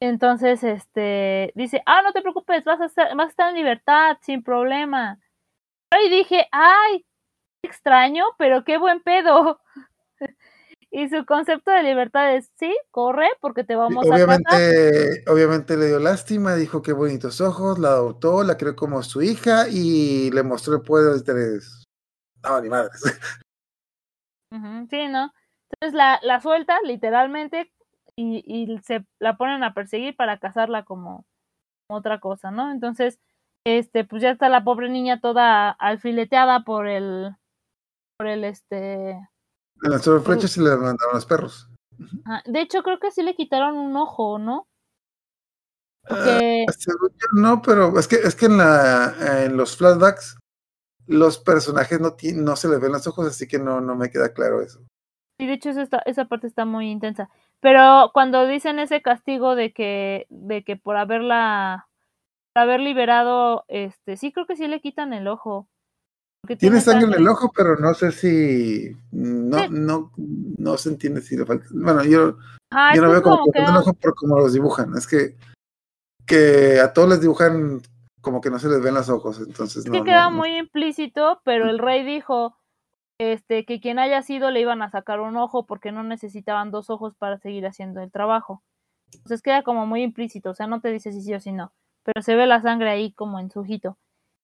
Entonces, este dice, ah, no te preocupes, vas a estar, vas a estar en libertad, sin problema. Y dije, ay, extraño, pero qué buen pedo. Y su concepto de libertad es, sí, corre, porque te vamos a casar. Obviamente, obviamente le dio lástima, dijo qué bonitos ojos, la adoptó, la creó como su hija y le mostró el poder de interés. No, ni madres. Sí, ¿no? Entonces la, la suelta literalmente y, y se la ponen a perseguir para cazarla como otra cosa, ¿no? Entonces, este, pues ya está la pobre niña toda alfileteada por el, por el, este, lanzó flechas y le mandaron los perros. ah, de hecho creo que sí le quitaron un ojo, ¿no? Porque, según yo no, pero es que, es que en, la, en los flashbacks los personajes no, no se les ven los ojos, así que no, no me queda claro eso. Sí, de hecho está, esa parte está muy intensa. Pero cuando dicen ese castigo de que, de que por haberla, por haber liberado, este, sí creo que sí le quitan el ojo. porque Tiene sangre en el ojo, pero no sé si. No, Sí. no, no se entiende si le falta. Bueno, yo, yo no veo como como que que falta el ojo por cómo los dibujan. Es que, que a todos les dibujan como que no se les ven los ojos. Entonces, Es no. que queda no. muy implícito, pero el rey dijo este, que quien haya sido le iban a sacar un ojo porque no necesitaban dos ojos para seguir haciendo el trabajo. Entonces queda como muy implícito, o sea, no te dice si sí o si no, pero se ve la sangre ahí como en su ojito.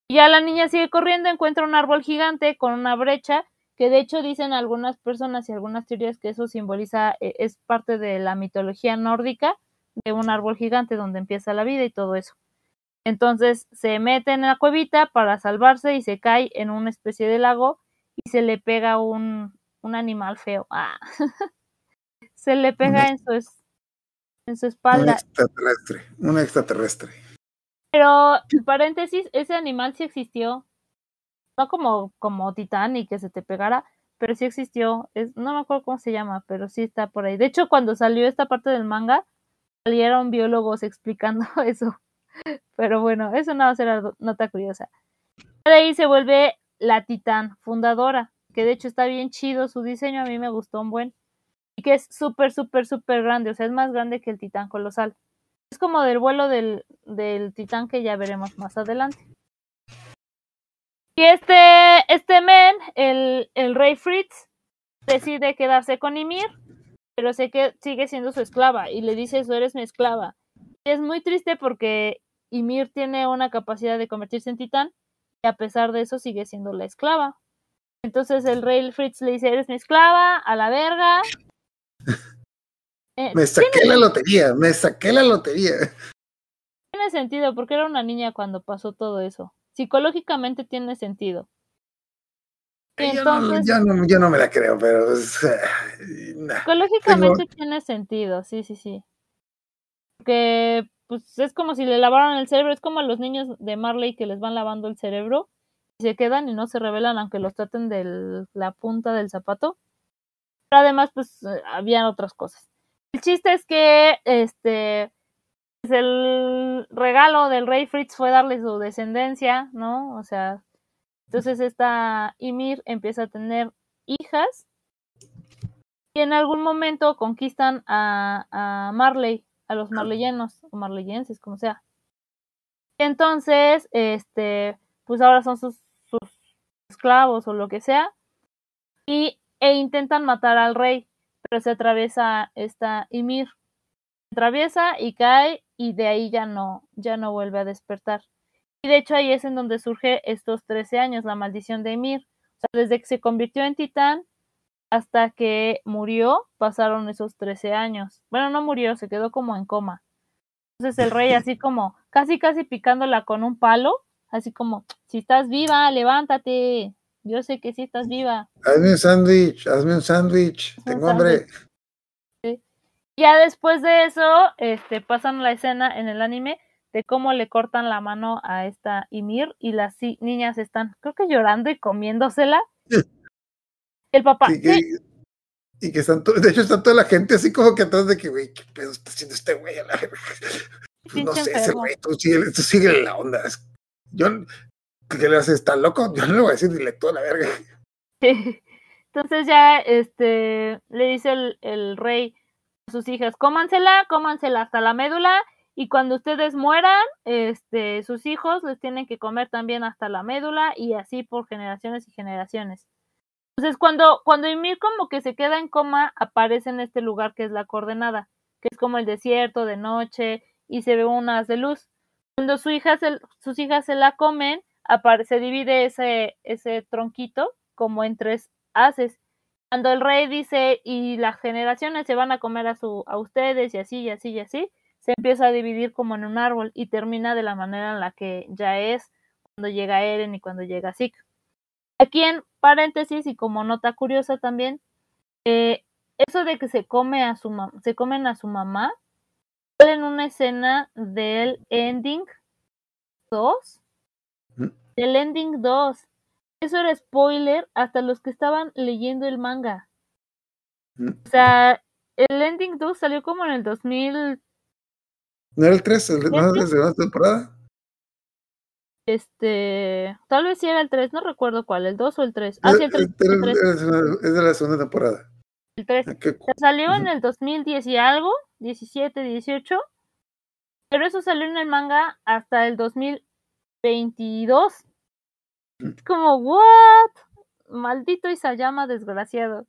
Y ya la niña sigue corriendo, encuentra un árbol gigante con una brecha, que de hecho dicen algunas personas y algunas teorías que eso simboliza, eh, es parte de la mitología nórdica, de un árbol gigante donde empieza la vida y todo eso. Entonces se mete en la cuevita para salvarse y se cae en una especie de lago y se le pega un, un animal feo. Ah. se le pega en su, es- en su Un espalda. extraterrestre. Un extraterrestre. Pero, paréntesis, ese animal sí existió. No como, como Titanic que se te pegara, pero sí existió. Es, no me acuerdo cómo se llama, pero sí está por ahí. De hecho, cuando salió esta parte del manga, salieron biólogos explicando eso. Pero bueno, eso no va a ser nota curiosa. De ahí se vuelve la Titán fundadora, que de hecho está bien chido su diseño, a mí me gustó un buen. Y que es súper, súper, súper grande, o sea, es más grande que el Titán colosal. Es como del vuelo del, del titán que ya veremos más adelante. Y este, este men, el, el rey Fritz, decide quedarse con Ymir, pero sé que sigue siendo su esclava y le dice, eso eres mi esclava. Y es muy triste porque Ymir tiene una capacidad de convertirse en titán y a pesar de eso sigue siendo la esclava. Entonces el rey Fritz le dice, eres mi esclava, a la verga. Eh, Me saqué la lotería, me saqué la lotería. tiene sentido porque era una niña cuando pasó todo eso. Psicológicamente tiene sentido. Y Yo no, yo, no, yo no me la creo, pero eh, nah. psicológicamente tiene sentido, sí, sí, sí. Porque pues es como si le lavaran el cerebro, es como a los niños de Marley que les van lavando el cerebro y se quedan y no se revelan aunque los traten de la punta del zapato. Pero además, pues eh, habían otras cosas. El chiste es que este pues, el regalo del rey Fritz fue darle su descendencia, ¿no? O sea, entonces esta Ymir empieza a tener hijas y en algún momento conquistan a, a Marley, a los marleyanos o marleyenses, como sea. Entonces, este, pues ahora son sus, sus esclavos o lo que sea y e intentan matar al rey, pero se atraviesa esta Ymir. Se atraviesa y cae y de ahí ya no, ya no vuelve a despertar. Y de hecho ahí es en donde surge estos 13 años, la maldición de Ymir. O sea, desde que se convirtió en titán hasta que murió, pasaron esos 13 años. Bueno, no murió, se quedó como en coma. Entonces el rey así como, casi casi picándola con un palo, así como, si estás viva, levántate. Yo sé que sí estás viva. Hazme un sándwich, hazme un sándwich, tengo hambre. Ya después de eso, este, pasan la escena en el anime de cómo le cortan la mano a esta Ymir y las niñas están, creo que llorando y comiéndosela. El papá, Y que, y que están, de hecho, está toda la gente así como que atrás de que, güey, ¿qué pedo está haciendo este güey? a la verga? Pues no sé, ese güey, tú sigue, tú sigue la onda. Yo, ¿qué le haces? ¿Está loco? Yo no le voy a decir directo a la verga. Entonces ya este le dice el, el rey a sus hijas, cómansela, cómansela hasta la médula, y cuando ustedes mueran, este, sus hijos les tienen que comer también hasta la médula, y así por generaciones y generaciones. Entonces, cuando, cuando Ymir como que se queda en coma, aparece en este lugar que es la coordenada, que es como el desierto de noche, y se ve unas de luz. Cuando su hija se- sus hijas se la comen, aparece, divide ese, ese tronquito como en tres haces. Cuando el rey dice y las generaciones se van a comer a su a ustedes y así y así y así, se empieza a dividir como en un árbol y termina de la manera en la que ya es cuando llega Eren y cuando llega Zeke. Aquí en paréntesis y como nota curiosa también, eh, eso de que se come a su se comen a su mamá en una escena del ending 2 ¿Mm? del ending 2 eso era spoiler hasta los que estaban leyendo el manga. ¿Mm? O sea, el ending 2 salió como en el 2000, ¿No era el 3? El, ¿No es de la temporada? Este, tal vez sí era el 3, no recuerdo cuál, el 2 o el 3. Ah, Es, sí, el 3, es- el 3, es- de la segunda temporada. el 3. Ah, sea, salió en el 2010 y algo, 17, 18, pero eso salió en el manga hasta el 2022. Es como, ¿what? Maldito Isayama desgraciado.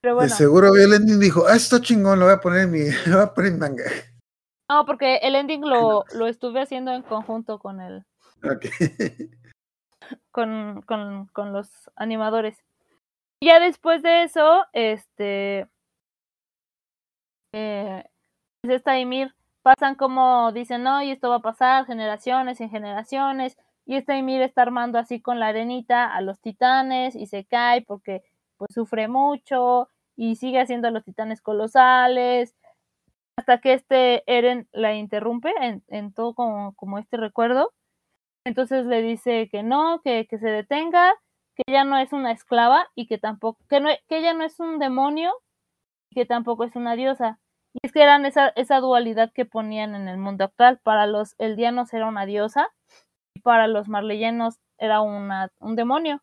Pero De bueno, seguro vio el ending dijo, ah, esto está chingón, lo voy a poner en mi, lo voy a poner en manga. no, porque el ending lo, lo estuve haciendo en conjunto con el, Con, con, con los animadores. Y ya después de eso, este, eh, pues esta Ymir pasan como dicen, no, y esto va a pasar generaciones y generaciones, y esta Ymir está armando así con la arenita a los titanes y se cae porque pues sufre mucho y sigue haciendo a los titanes colosales hasta que este Eren la interrumpe en, en todo como, como este recuerdo. Entonces le dice que no, que, que se detenga, que ella no es una esclava y que tampoco, que, no, que ella no es un demonio y que tampoco es una diosa. Y es que eran esa, esa dualidad que ponían en el mundo actual. Para los eldianos era una diosa y para los marleyanos era una, un demonio.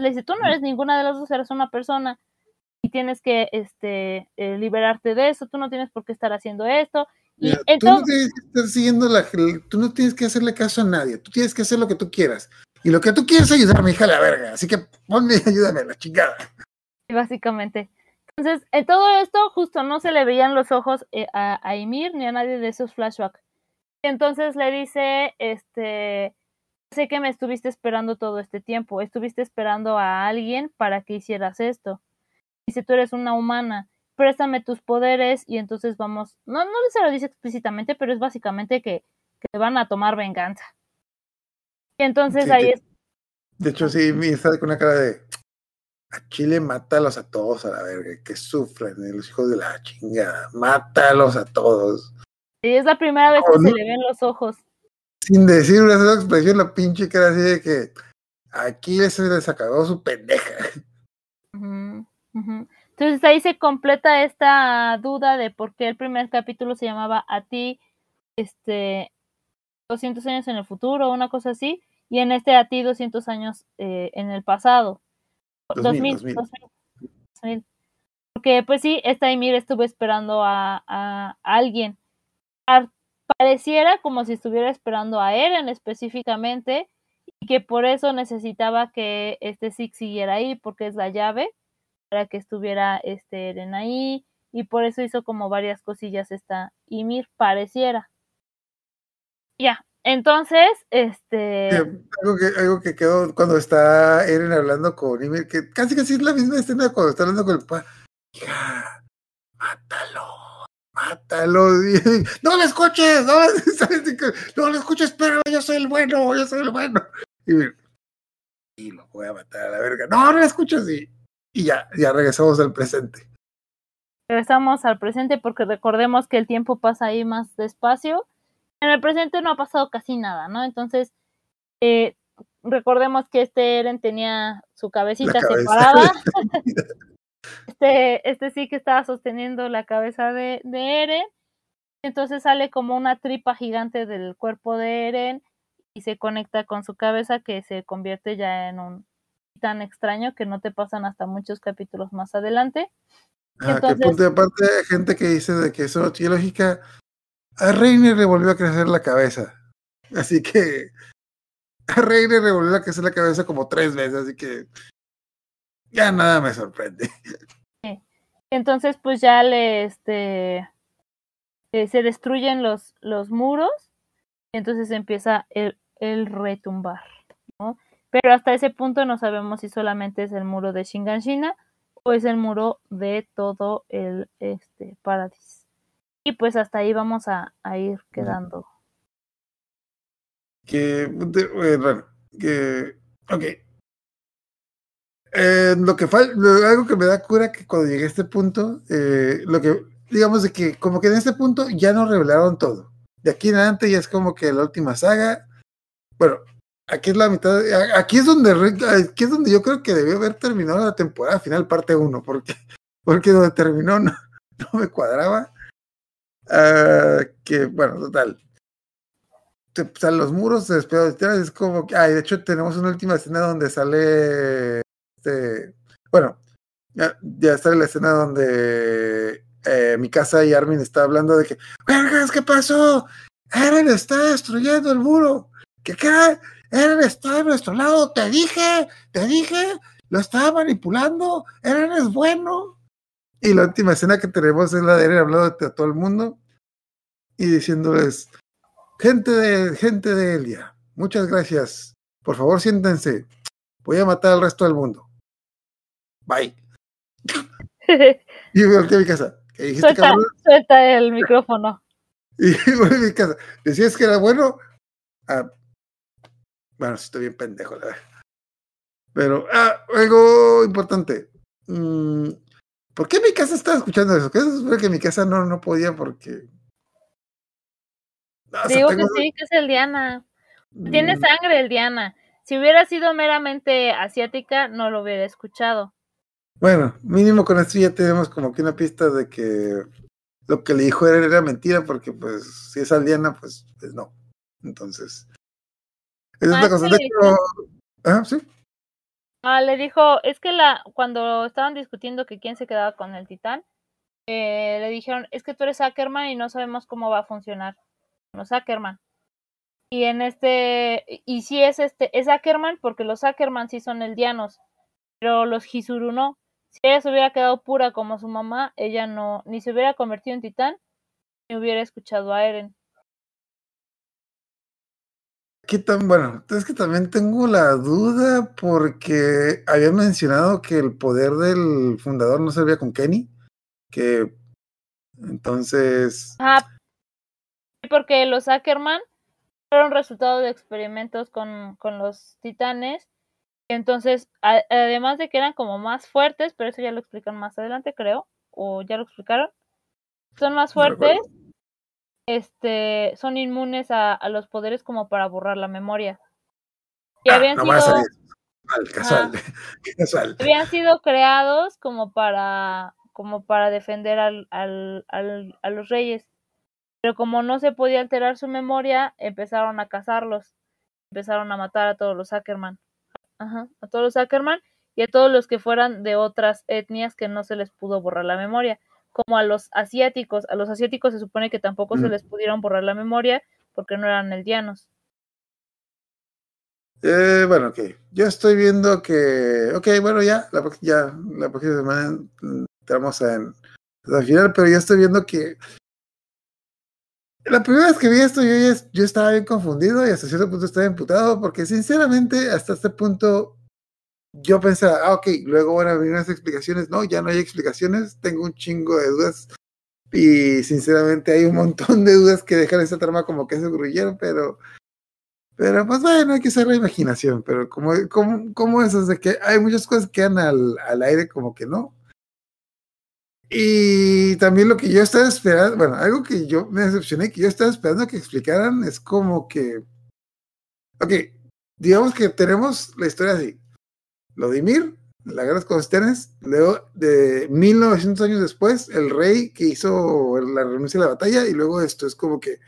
Le dice, tú no eres ninguna de las dos, eres una persona y tienes que este, eh, liberarte de eso, tú no tienes por qué estar haciendo esto. Y Mira, tú no entonces, tienes que estar siguiendo la, tú no tienes que hacerle caso a nadie, tú tienes que hacer lo que tú quieras. Y lo que tú quieres es ayudarme, hija de la verga. Así que ponme y ayúdame a la chingada. básicamente. Entonces, en todo esto, justo no se le veían los ojos eh, a, a Ymir ni a nadie de esos flashbacks. Entonces le dice, este, sé que me estuviste esperando todo este tiempo, estuviste esperando a alguien para que hicieras esto. Dice, tú eres una humana, préstame tus poderes y entonces vamos, no, no se lo dice explícitamente, pero es básicamente que, que van a tomar venganza. Y entonces Sí, ahí sí. es, De hecho, sí, está con una cara de. A Chile, mátalos a todos a la verga, que sufran, eh, los hijos de la chingada. Mátalos a todos. y es la primera vez que no. se le ven los ojos. Sin decir una sola expresión, la pinche cara así de que. Aquí se les acabó su pendeja. Entonces ahí se completa esta duda de por qué el primer capítulo se llamaba A ti, este, 200 años en el futuro, una cosa así, y en este A ti 200 años eh, en el pasado. 2000, 2000, 2000. 2000. Porque pues sí, esta Ymir estuvo esperando a, a alguien. Ar- pareciera como si estuviera esperando a Eren específicamente y que por eso necesitaba que este Zeke siguiera ahí porque es la llave para que estuviera este Eren ahí y por eso hizo como varias cosillas esta Ymir pareciera. Ya, entonces, este Algo que, algo que quedó cuando está Eren hablando con Ymir, que casi casi es la misma escena cuando está hablando con el papá. Hija, mátalo, mátalo. No lo escuches, no, no lo escuches, pero yo soy el bueno, yo soy el bueno. Y y lo voy a matar a la verga. No, no lo escuches. Y, y ya, ya regresamos al presente. regresamos al presente porque recordemos que el tiempo pasa ahí más despacio. En el presente no ha pasado casi nada, ¿no? Entonces, eh, recordemos que este Eren tenía su cabecita cabeza. separada. este, este sí que estaba sosteniendo la cabeza de, de Eren. Entonces sale como una tripa gigante del cuerpo de Eren y se conecta con su cabeza que se convierte ya en un tan extraño que no te pasan hasta muchos capítulos más adelante. Ah, que Entonces- punto de aparte hay gente que dice de que eso tiene lógica. A Reiner le volvió a crecer la cabeza. Así que a Reiner le volvió a crecer la cabeza como tres veces, así que ya nada me sorprende. Entonces, pues ya le este eh, se destruyen los, los muros y entonces empieza el, el retumbar, ¿no? Pero hasta ese punto no sabemos si solamente es el muro de Shinganshina o es el muro de todo el este Paradis. Y pues hasta ahí vamos a, a ir quedando. Que, de- eh, bueno, que, ok. Eh, lo que falta, algo que me da cura que cuando llegué a este punto, eh, lo que, digamos de que como que en este punto ya nos revelaron todo. De aquí en adelante ya es como que la última saga. Bueno, aquí es la mitad, a- aquí es donde, aquí es donde yo creo que debió haber terminado la temporada final, parte 1, porque, porque donde terminó no, me cuadraba. Ah, que, bueno, total te- o sea, los muros se despedazan, es como que, ay, de hecho tenemos una última escena donde sale, este, bueno, ya, está la escena donde eh, mi casa y Armin está hablando de que, ¿qué pasó? Eren está destruyendo el muro, ¿qué qué? Eren está a nuestro lado, te dije, te dije, lo estaba manipulando, Eren es bueno. Y la última escena que tenemos es la de Eren hablando a todo el mundo y diciéndoles, Gente de, gente de Elia, muchas gracias. Por favor, siéntense. Voy a matar al resto del mundo. Bye. Y volteé a mi casa. ¿Qué dijiste, suelta, cabrón? suelta el micrófono. Y volví a mi casa. ¿Decías que era bueno? Ah, bueno, sí estoy bien pendejo, la verdad. Pero, ah, algo importante. Mm, ¿Por qué mi casa estaba escuchando eso? ¿Qué se supone que mi casa no, no podía porque... No, sea, Digo que tengo- sí, que es el Diana. Tiene Mm, sangre el Diana. Si hubiera sido meramente asiática, no lo hubiera escuchado. Bueno, mínimo con esto ya tenemos como que una pista de que lo que le dijo era, era mentira, porque pues si es aldeana, pues, pues no. Entonces, es Ah, otra cosa. sí, De le hecho, ah, sí. Ah, le dijo, es que la cuando estaban discutiendo que quién se quedaba con el titán, eh, le dijeron, es que tú eres Ackerman y no sabemos cómo va a funcionar los Ackerman. Y en este, y sí es este, es Ackerman porque los Ackerman sí son eldianos, pero los Hizuru no. Si ella se hubiera quedado pura como su mamá, ella no, ni se hubiera convertido en titán, ni hubiera escuchado a Eren. ¿Qué tan bueno? Es que también tengo la duda porque había mencionado que el poder del fundador no servía con Kenny, que entonces Ah, porque los Ackerman fueron resultado de experimentos con, con los titanes. Entonces, a- además de que eran como más fuertes, pero eso ya lo explican más adelante, creo, o ya lo explicaron, son más No fuertes, este, son inmunes a, a los poderes como para borrar la memoria. Y Ah, habían no sido, casual. habían sido creados como para, como para defender al, al, al- a los reyes. Pero como no se podía alterar su memoria, empezaron a cazarlos. Empezaron a matar a todos los Ackerman. Ajá, a todos los Ackerman y a todos los que fueran de otras etnias que no se les pudo borrar la memoria. Como a los asiáticos. A los asiáticos se supone que tampoco se Mm. les pudieron borrar la memoria porque no eran eldianos. Eh, bueno, ok. Yo estoy viendo que. Ok, bueno, ya. La, ya, la próxima semana entramos en al final, pero yo estoy viendo que. La primera vez que vi esto, yo, yo estaba bien confundido y hasta cierto punto estaba imputado, porque sinceramente, hasta este punto, yo pensaba, ah, ok, luego van a venir unas explicaciones. No, ya no hay explicaciones, tengo un chingo de dudas. Y sinceramente, hay un montón de dudas que dejan esta trama como que se gruyeron, pero. Pero pues bueno, hay que usar la imaginación, pero como, como, como eso, de que hay muchas cosas que quedan al, al aire como que no. Y también lo que yo estaba esperando, bueno, algo que yo me decepcioné, que yo estaba esperando que explicaran, es como que, ok, digamos que tenemos la historia así. Vladimir, la guerra con los luego de 1900 años después, el rey que hizo la renuncia a la batalla, y luego esto es como que,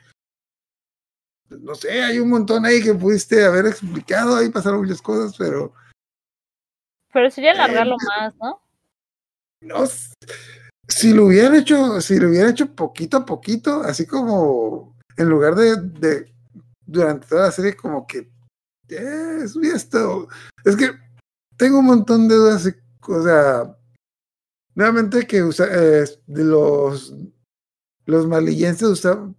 no sé, hay un montón ahí que pudiste haber explicado, ahí pasaron muchas cosas, pero Pero sería Eh, alargarlo más, ¿no? no si lo hubieran hecho, si lo hubieran hecho poquito a poquito, así como en lugar de, de durante toda la serie, como que eh, es estado- es que tengo un montón de dudas, o sea, nuevamente que usa, eh, los los malillenses usaban,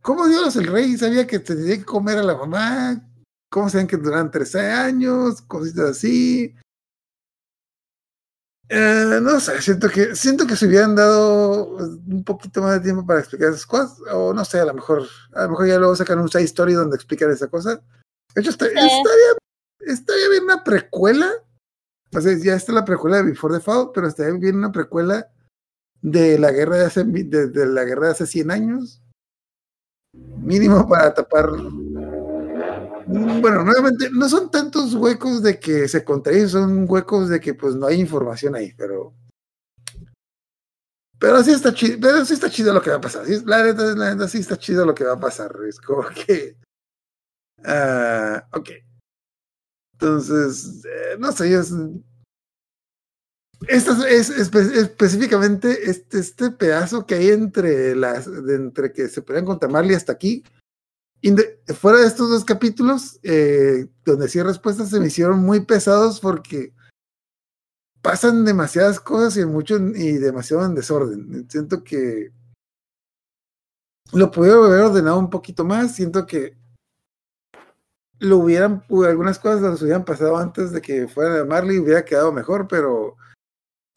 ¿cómo Dios el rey sabía que tenía que comer a la mamá? ¿Cómo saben que duran 13 años? Cositas así. Eh, no sé, siento que, siento que se hubieran dado un poquito más de tiempo para explicar esas cosas, o no sé, a lo mejor, a lo mejor ya luego sacan un side story donde explican esa cosa. De hecho, está- Sí. estaría, estaría bien una precuela. Sea, ya está la precuela de Before the Fall, pero estaría bien una precuela de la guerra de hace, de, la guerra de hace 100 años. Mínimo para tapar. Mm, Bueno, nuevamente, no son tantos huecos de que se contradicen, son huecos de que pues no hay información ahí, pero. Pero sí está chido, pero sí está chido lo que va a pasar. sí, la neta, la neta sí está chido lo que va a pasar. Es como que. ah, ok. Entonces, eh, no sé, es- es, es- espe- específicamente este, este pedazo que hay entre las entre que se pelean contra Marley hasta aquí. fuera de estos dos capítulos, eh, donde sí respuestas se me hicieron muy pesados porque pasan demasiadas cosas y mucho y demasiado en desorden. Siento que lo pudieron haber ordenado un poquito más. Siento que lo hubieran, algunas cosas las hubieran pasado antes de que fuera de Marley, hubiera quedado mejor, pero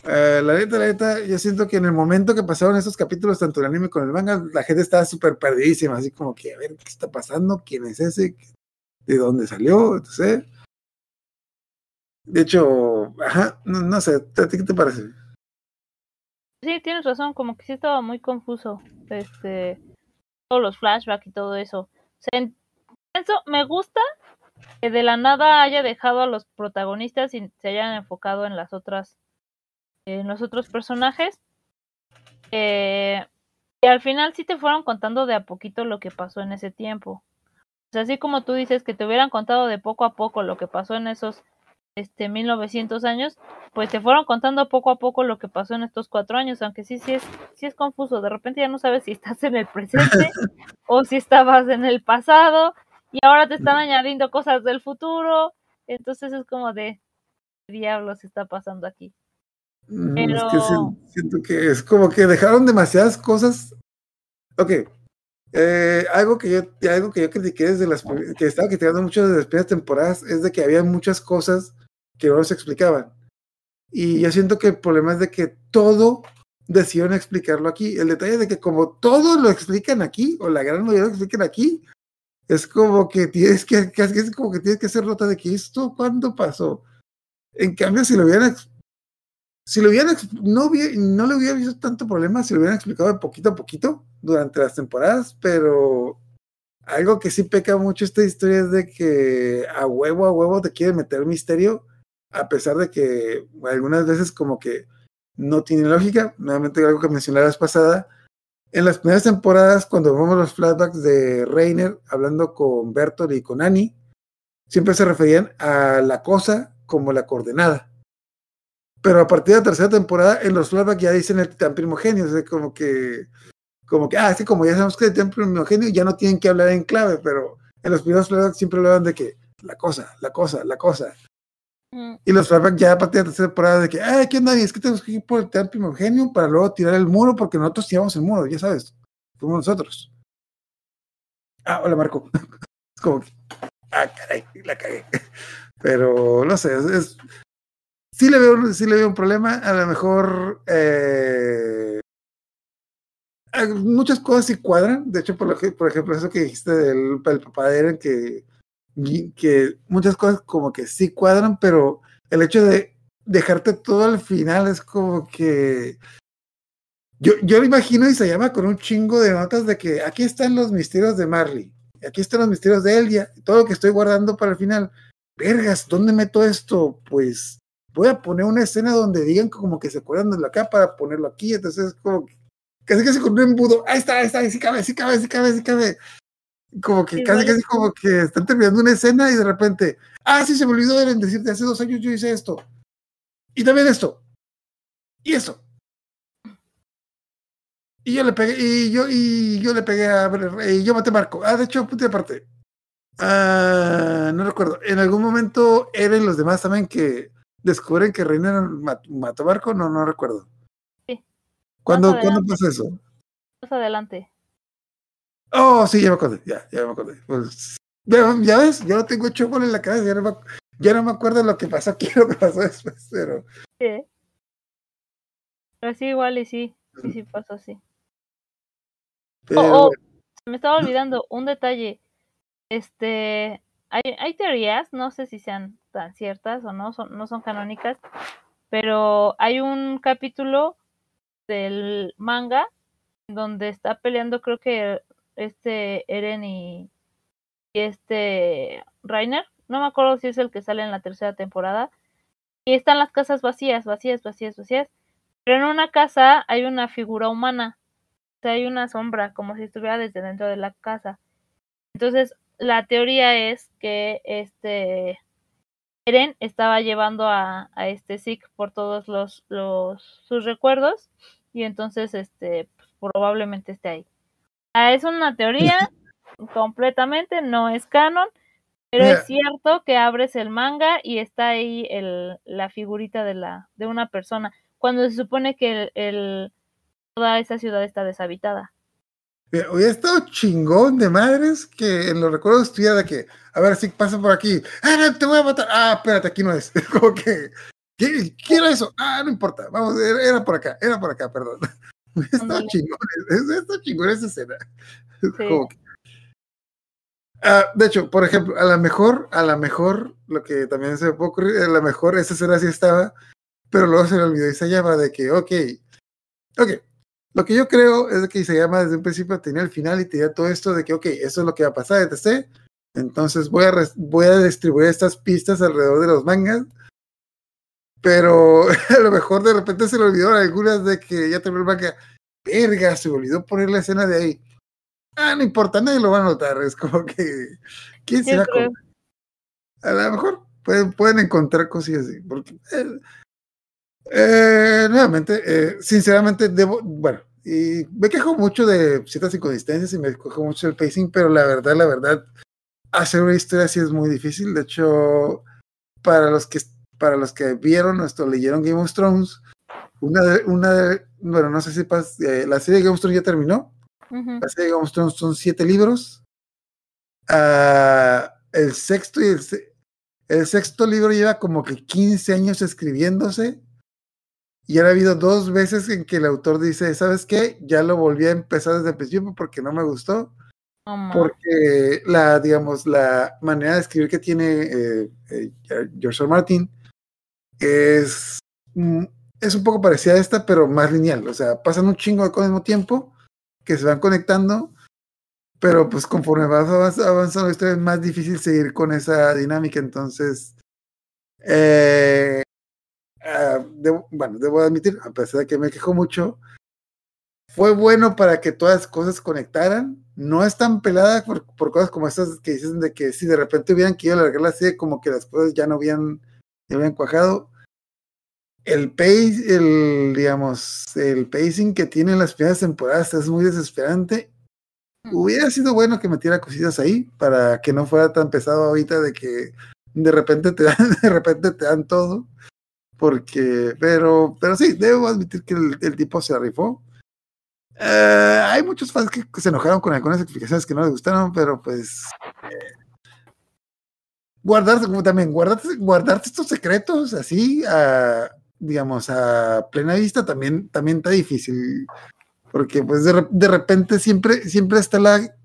eh, la neta, la neta, yo siento que en el momento que pasaron esos capítulos, tanto el anime como el manga, la gente estaba súper perdidísima, así como que, a ver, ¿qué está pasando? ¿Quién es ese? ¿De dónde salió? Entonces, de hecho, ajá, no, no sé, ¿a ti qué te parece? Sí, tienes razón, como que sí estaba muy confuso. Este, todos los flashbacks y todo eso. Eso me gusta que de la nada haya dejado a los protagonistas y se hayan enfocado en las otras, en los otros personajes. Eh, y al final sí te fueron contando de a poquito lo que pasó en ese tiempo. O sea, así como tú dices que te hubieran contado de poco a poco lo que pasó en esos este 1900 años, pues te fueron contando poco a poco lo que pasó en estos cuatro años, aunque sí, sí es, sí es confuso, de repente ya no sabes si estás en el presente o si estabas en el pasado y ahora te están añadiendo cosas del futuro, entonces es como de ¿qué diablos está pasando aquí. Mm, Es que Pero- si- siento que es como que dejaron demasiadas cosas. Ok. eh, algo que yo algo que yo critiqué desde las que estaba criticando mucho desde las primeras temporadas es de que había muchas cosas que no se explicaban. Y yo siento que el problema es de que todo decidieron explicarlo aquí. El detalle de que como todo lo explican aquí, o la gran mayoría lo explican aquí, es como que tienes que, es como que tienes que hacer nota de que esto cuándo pasó. En cambio, si lo hubieran si lo hubieran no, hubie- no le hubiera visto tanto problema si lo hubieran explicado de poquito a poquito durante las temporadas, pero algo que sí peca mucho esta historia es de que a huevo a huevo te quieren meter misterio, a pesar de que algunas veces como que no tiene lógica. Nuevamente algo que mencioné la vez pasada. En las primeras temporadas, cuando vemos los flashbacks de Reiner hablando con Bertolt y con Annie, siempre se referían a la cosa como la coordenada. Pero a partir de la tercera temporada, en los flashbacks ya dicen el titán primogenio, o sea, como que, como que, ah, es que como ya sabemos que el titán primogenio, ya no tienen que hablar en clave, pero en los primeros flashbacks siempre hablaban de que la cosa, la cosa, la cosa. Mm, Y los flashbacks ya a partir de la tercera temporada de que, ay, ¿qué onda? Y es que tenemos que ir por el titán primogenio para luego tirar el muro, porque nosotros tiramos el muro, ya sabes, fuimos nosotros. Ah, hola Marco. es como que, ah, caray, la cagué. Pero no sé, es, sí, le veo, sí le veo un problema. A lo mejor eh, muchas cosas sí cuadran. De hecho, por, lo que, por ejemplo, eso que dijiste del, del papá de Eren, que, que muchas cosas como que sí cuadran, pero el hecho de dejarte todo al final es como que. Yo, yo lo imagino y se llama con un chingo de notas de que aquí están los misterios de Marley, aquí están los misterios de Elia, todo lo que estoy guardando para el final. Vergas, ¿dónde meto esto? Pues voy a poner una escena donde digan como que se acuerdan de acá para ponerlo aquí. Entonces, como que casi casi con un embudo. Ahí está, ahí está, ahí sí cabe, sí cabe, sí cabe, sí cabe. Como que Sí, casi casi como que están terminando una escena y de repente, ah, sí, se me olvidó Eren decirte, hace dos años yo hice esto. Y también esto. Y eso. Y yo le pegué, y yo, y yo le pegué a y yo maté a Marco. Ah, de hecho, punto aparte. Ah, no recuerdo. En algún momento eran los demás también que descubren que Reiner mat- mató a Marco, no, no recuerdo. Sí. ¿Cuándo, ¿cuándo pasó eso? Más adelante. Oh, sí, ya me acordé, ya, ya me acordé. Pues, ya, ya ves, yo no tengo chocolate en la cabeza, ya no, me, ya no me acuerdo lo que pasó aquí, lo que pasó después, pero Sí. Pero sí, igual y sí. Sí, sí pasó así. pero Oh, oh, me estaba olvidando un detalle. Este, hay, hay teorías, no sé si sean tan ciertas o no, son, no son canónicas, pero hay un capítulo del manga donde está peleando, creo que este Eren y, este Rainer, no me acuerdo si es el que sale en la tercera temporada, y están las casas vacías, vacías, vacías, vacías, pero en una casa hay una figura humana o sea, hay una sombra, como si estuviera desde dentro de la casa. Entonces, la teoría es que este Eren estaba llevando a, a este Zeke por todos los, los sus recuerdos y entonces este pues, probablemente esté ahí. Ah, es una teoría completamente, no es canon, pero Mira. es cierto que abres el manga y está ahí el, la figurita de la de una persona cuando se supone que el, el toda esa ciudad está deshabitada. Mira, hubiera estado chingón de madres que en los recuerdos estuviera de que, a ver si pasa por aquí. Ah, no, te voy a matar. Ah, espérate, aquí no es. Como que, ¿qué, qué era eso? Ah, no importa. Vamos, era, era por acá, era por acá, perdón. Ándale. chingón, estado chingón esa escena. Sí. Como que- Ah, de hecho, por ejemplo, a lo mejor, a lo mejor, lo que también se me puede ocurrir, a lo mejor esa escena sí estaba, pero luego se le olvidó Isayama de que, ok, ok, lo que yo creo es que Isayama desde un principio tenía el final y tenía todo esto de que, ok, eso es lo que va a pasar, etc. Entonces voy a, voy a distribuir estas pistas alrededor de los mangas, pero a lo mejor de repente se le olvidaron algunas de que ya terminó el manga. Verga, se olvidó poner la escena de ahí. Ah, no importa, nadie lo va a notar. Es como que. ¿Quién creo. con- A lo mejor pueden, pueden encontrar cosillas así. Porque, eh, eh, nuevamente, eh, sinceramente, debo, bueno, y me quejo mucho de ciertas inconsistencias y me quejo mucho del pacing, pero la verdad, la verdad, hacer una historia así es muy difícil. De hecho, para los que para los que vieron esto, leyeron Game of Thrones, una de, una de, bueno, no sé si pas, eh, la serie de Game of Thrones ya terminó. La serie de Game of Thrones son siete libros. Ah, el sexto y el, el sexto libro lleva como que 15 años escribiéndose. Y ahora ha habido dos veces en que el autor dice, ¿sabes qué? Ya lo volví a empezar desde el principio porque no me gustó. Porque la, digamos, la manera de escribir que tiene eh, eh, George. R. Martin es, mm, es un poco parecida a esta, pero más lineal. O sea, pasan un chingo de cosas al mismo tiempo que se van conectando, pero pues conforme vas avanz- avanzando la historia es más difícil seguir con esa dinámica. Entonces, eh, ah, bueno, debo admitir, a pesar de que me quejo mucho, fue bueno para que todas las cosas conectaran. No es tan pelada por, por cosas como estas que dicen de que si de repente hubieran querido alargar la serie, como que las cosas ya no habían, ya habían cuajado. El pace, el, digamos, el pacing que tienen las primeras temporadas es muy desesperante. Hubiera sido bueno que metiera cositas ahí para que no fuera tan pesado ahorita de que de repente te dan, de repente te dan todo. Porque, pero, pero sí, debo admitir que el, el tipo se rifó. Eh, hay muchos fans que se enojaron con algunas explicaciones que no les gustaron, pero pues. eh, guardarse, como también, guardarte, guardarte estos secretos así, a, digamos, a plena vista también, también está difícil. Porque, pues, de, de repente siempre, siempre está la.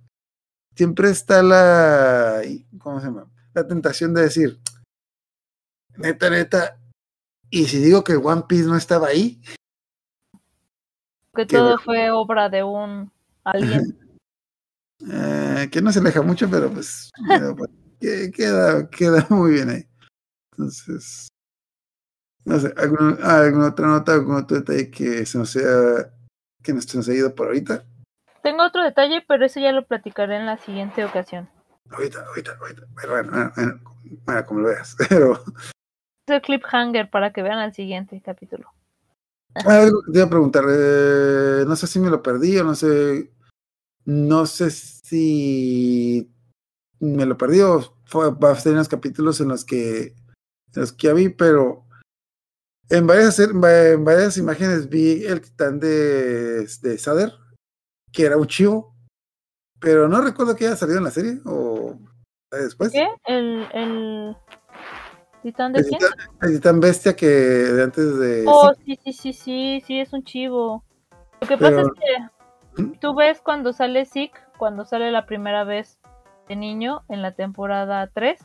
Siempre está la. ¿Cómo se llama? La tentación de decir. Neta, neta. Y si digo que One Piece no estaba ahí, Que qué todo fue obra de un alguien. Eh, que no se aleja mucho, pero pues, pero, pues, que- queda, queda muy bien ahí. Entonces, no sé, ¿alguna, alguna otra nota, algún otro detalle que se nos haya, que nos, haya ido por ahorita? Tengo otro detalle, pero eso ya lo platicaré en la siguiente ocasión. Ahorita, ahorita, ahorita. Bueno, bueno, bueno, bueno, como lo veas. Pero, Es el cliffhanger para que vean al siguiente capítulo. Ah, algo que te iba a preguntar, eh, no sé si me lo perdí o no sé, no sé si me lo perdí o fue, va a ser unos capítulos en los que, en los que ya vi, pero en varias, en varias imágenes vi el titán de, de Sader, que era un chivo, pero no recuerdo que haya salido en la serie o después. ¿Qué? ¿El, el titán de El quién? titán, el titán bestia que de antes de... Oh, sí, sí, sí, sí, sí, es un chivo. Lo que pasa es que ¿Mm? tú ves cuando sale Zeke, cuando sale la primera vez de niño en la temporada 3,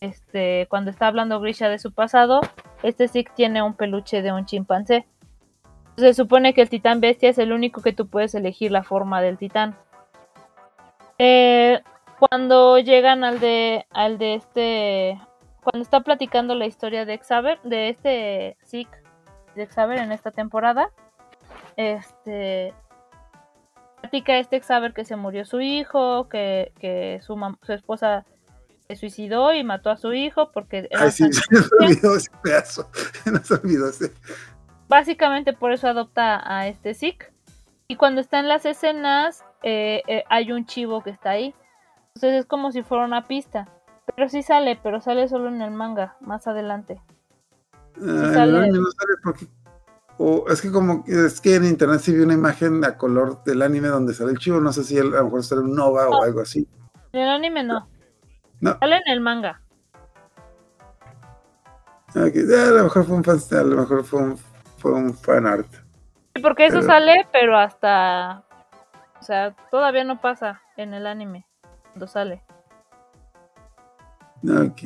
este, cuando está hablando Grisha de su pasado, este Zeke tiene un peluche de un chimpancé. Se supone que el titán bestia es el único que tú puedes elegir la forma del titán. Eh, cuando llegan al de al de este cuando está platicando la historia de Xaver, de este Zeke de Xaver en esta temporada, este platica este Xaver que se murió su hijo, que, que su, su esposa se suicidó y mató a su hijo porque Ay, sí, se nos olvidó ese pedazo. Se nos olvidó ese. básicamente por eso adopta a este Zeke. Y cuando está en las escenas, eh, eh, hay un chivo que está ahí. Entonces es como si fuera una pista. Pero sí sale, pero sale solo en el manga, más adelante. Ah, sale. no sale porque. O es que como es que en internet sí vi una imagen a color del anime donde sale el chivo, no sé si el- a lo mejor sale un Nova o algo así. En el anime no. No. Sale en el manga. A lo mejor fue un fan, a lo mejor fue un, fue un fan art. Sí, porque eso Pero- sale, pero hasta. O sea, todavía no pasa en el anime. Cuando sale. Ok.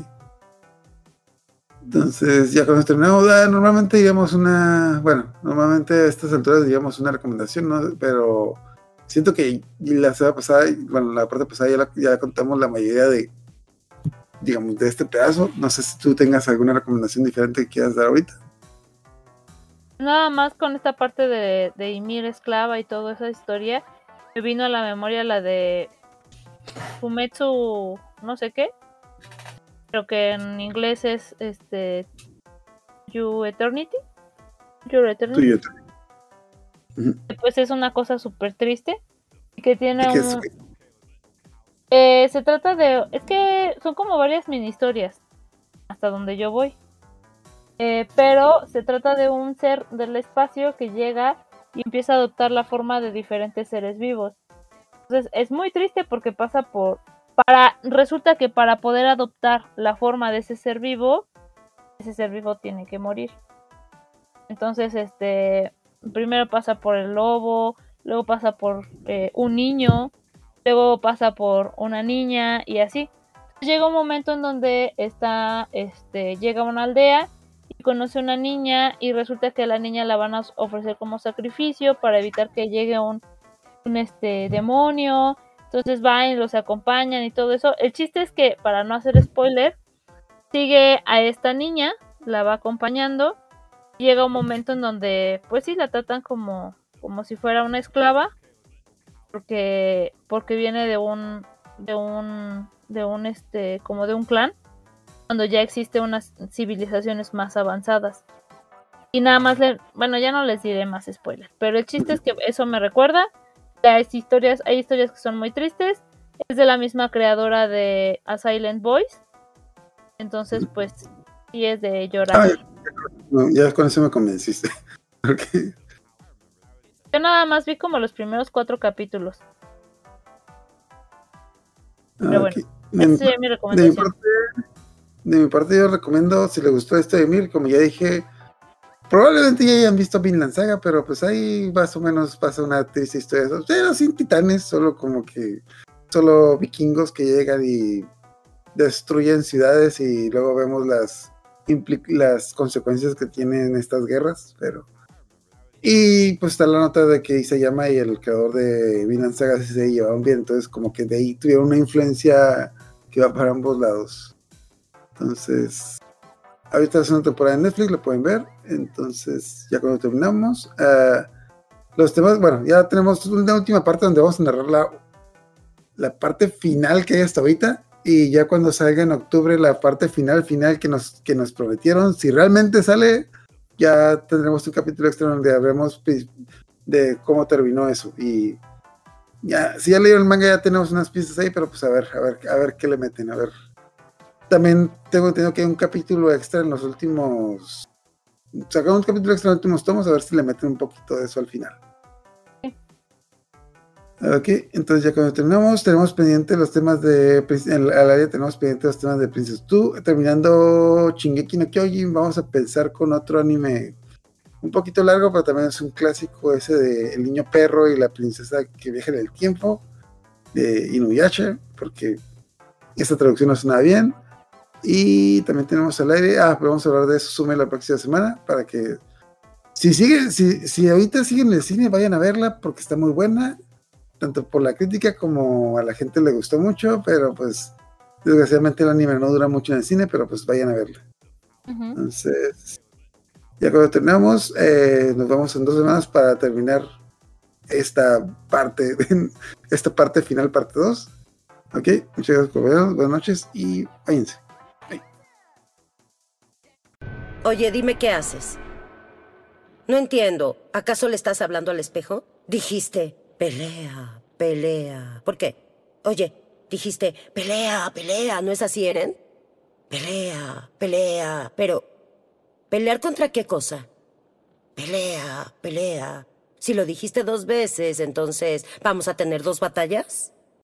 Entonces, ya con esto terminamos. Ah, normalmente digamos una, bueno, normalmente a estas alturas digamos una recomendación, ¿no? Pero siento que la semana pasada, bueno, la parte pasada ya, la- ya contamos la mayoría de, digamos, de este pedazo. No sé si tú tengas alguna recomendación diferente que quieras dar ahorita. Nada más con esta parte de, de Ymir esclava y toda esa historia, me vino a la memoria la de Fumetsu no sé qué. Creo que en inglés es este You Eternity. Your Eternity. Tuyo, tuyo. Pues es una cosa súper triste. Que tiene ¿Qué es, un. Eh, se trata de. Es que son como varias mini historias. Hasta donde yo voy. Eh, pero se trata de un ser del espacio que llega y empieza a adoptar la forma de diferentes seres vivos. Entonces es muy triste porque pasa por. Para, resulta que para poder adoptar la forma de ese ser vivo, ese ser vivo tiene que morir. Entonces, este. Primero pasa por el lobo, luego pasa por eh, un niño, luego pasa por una niña y así. Llega un momento en donde está, este, llega a una aldea y conoce a una niña y resulta que la niña la van a ofrecer como sacrificio para evitar que llegue un, un este demonio. Entonces van y los acompañan y todo eso. El chiste es que, para no hacer spoiler, sigue a esta niña, la va acompañando. Llega un momento en donde, pues sí, la tratan como, como si fuera una esclava porque porque viene de un de un de un este como de un clan cuando ya existen unas civilizaciones más avanzadas. Y nada más le, bueno ya no les diré más spoilers pero el chiste es que eso me recuerda las historias hay historias que son muy tristes. Es de la misma creadora de A Silent Voice. Entonces pues sí es de llorar. Ah, ya, con eso me convenciste. yo nada más vi como los primeros cuatro capítulos. Pero bueno, aquí, de, esa mi, sería mi de mi recomendación. parte, de mi parte yo recomiendo, si le gustó este de Emil, como ya dije, probablemente ya hayan visto Vinland Saga, pero pues ahí más o menos pasa una triste historia. Pero sin titanes, solo como que solo vikingos que llegan y destruyen ciudades y luego vemos las las consecuencias que tienen estas guerras, pero y pues está la nota de que Isayama y el creador de Vinland Saga se llevaban bien, entonces como que de ahí tuvieron una influencia que va para ambos lados. Entonces, ahorita es una temporada en Netflix, lo pueden ver. Entonces, ya cuando terminamos, ah, los temas, bueno, ya tenemos una última parte donde vamos a narrar la, la parte final que hay hasta ahorita. Y ya cuando salga en octubre la parte final, final que nos, que nos prometieron, si realmente sale, ya tendremos un capítulo extra donde hablemos pi- de cómo terminó eso. Y ya, si ya leyeron el manga, ya tenemos unas pistas ahí, pero pues a ver, a ver, a ver qué le meten, a ver. También tengo entendido que hay un capítulo extra en los últimos. Sacaron un capítulo extra en los últimos tomos, a ver si le meten un poquito de eso al final. Ok, entonces ya cuando terminamos, tenemos pendiente los temas de. Al área tenemos pendiente los temas de Princess 2. Terminando Shingeki no Kyojin, vamos a pensar con otro anime un poquito largo, pero también es un clásico ese de El niño perro y la princesa que viaja en el tiempo, de Inuyasha, porque esta traducción no suena bien. Y también tenemos al aire, ah, pero vamos a hablar de eso, sume la próxima semana, para que si sigue, si, si ahorita siguen en el cine, vayan a verla, porque está muy buena, tanto por la crítica como a la gente le gustó mucho, pero pues desgraciadamente el anime no dura mucho en el cine, pero pues vayan a verla. Entonces, ya cuando terminamos, eh, nos vamos en dos semanas para terminar esta parte, esta parte final, parte 2. Ok, muchas gracias por vernos, buenas noches y váyanse. Oye, dime qué haces. No entiendo. ¿Acaso le estás hablando al espejo? Dijiste, pelea, pelea. ¿Por qué? Oye, dijiste, pelea, pelea. ¿No es así, Eren? Pelea, pelea. Pero, ¿pelear contra qué cosa? Pelea, pelea. Si lo dijiste dos veces, entonces, ¿vamos a tener dos batallas?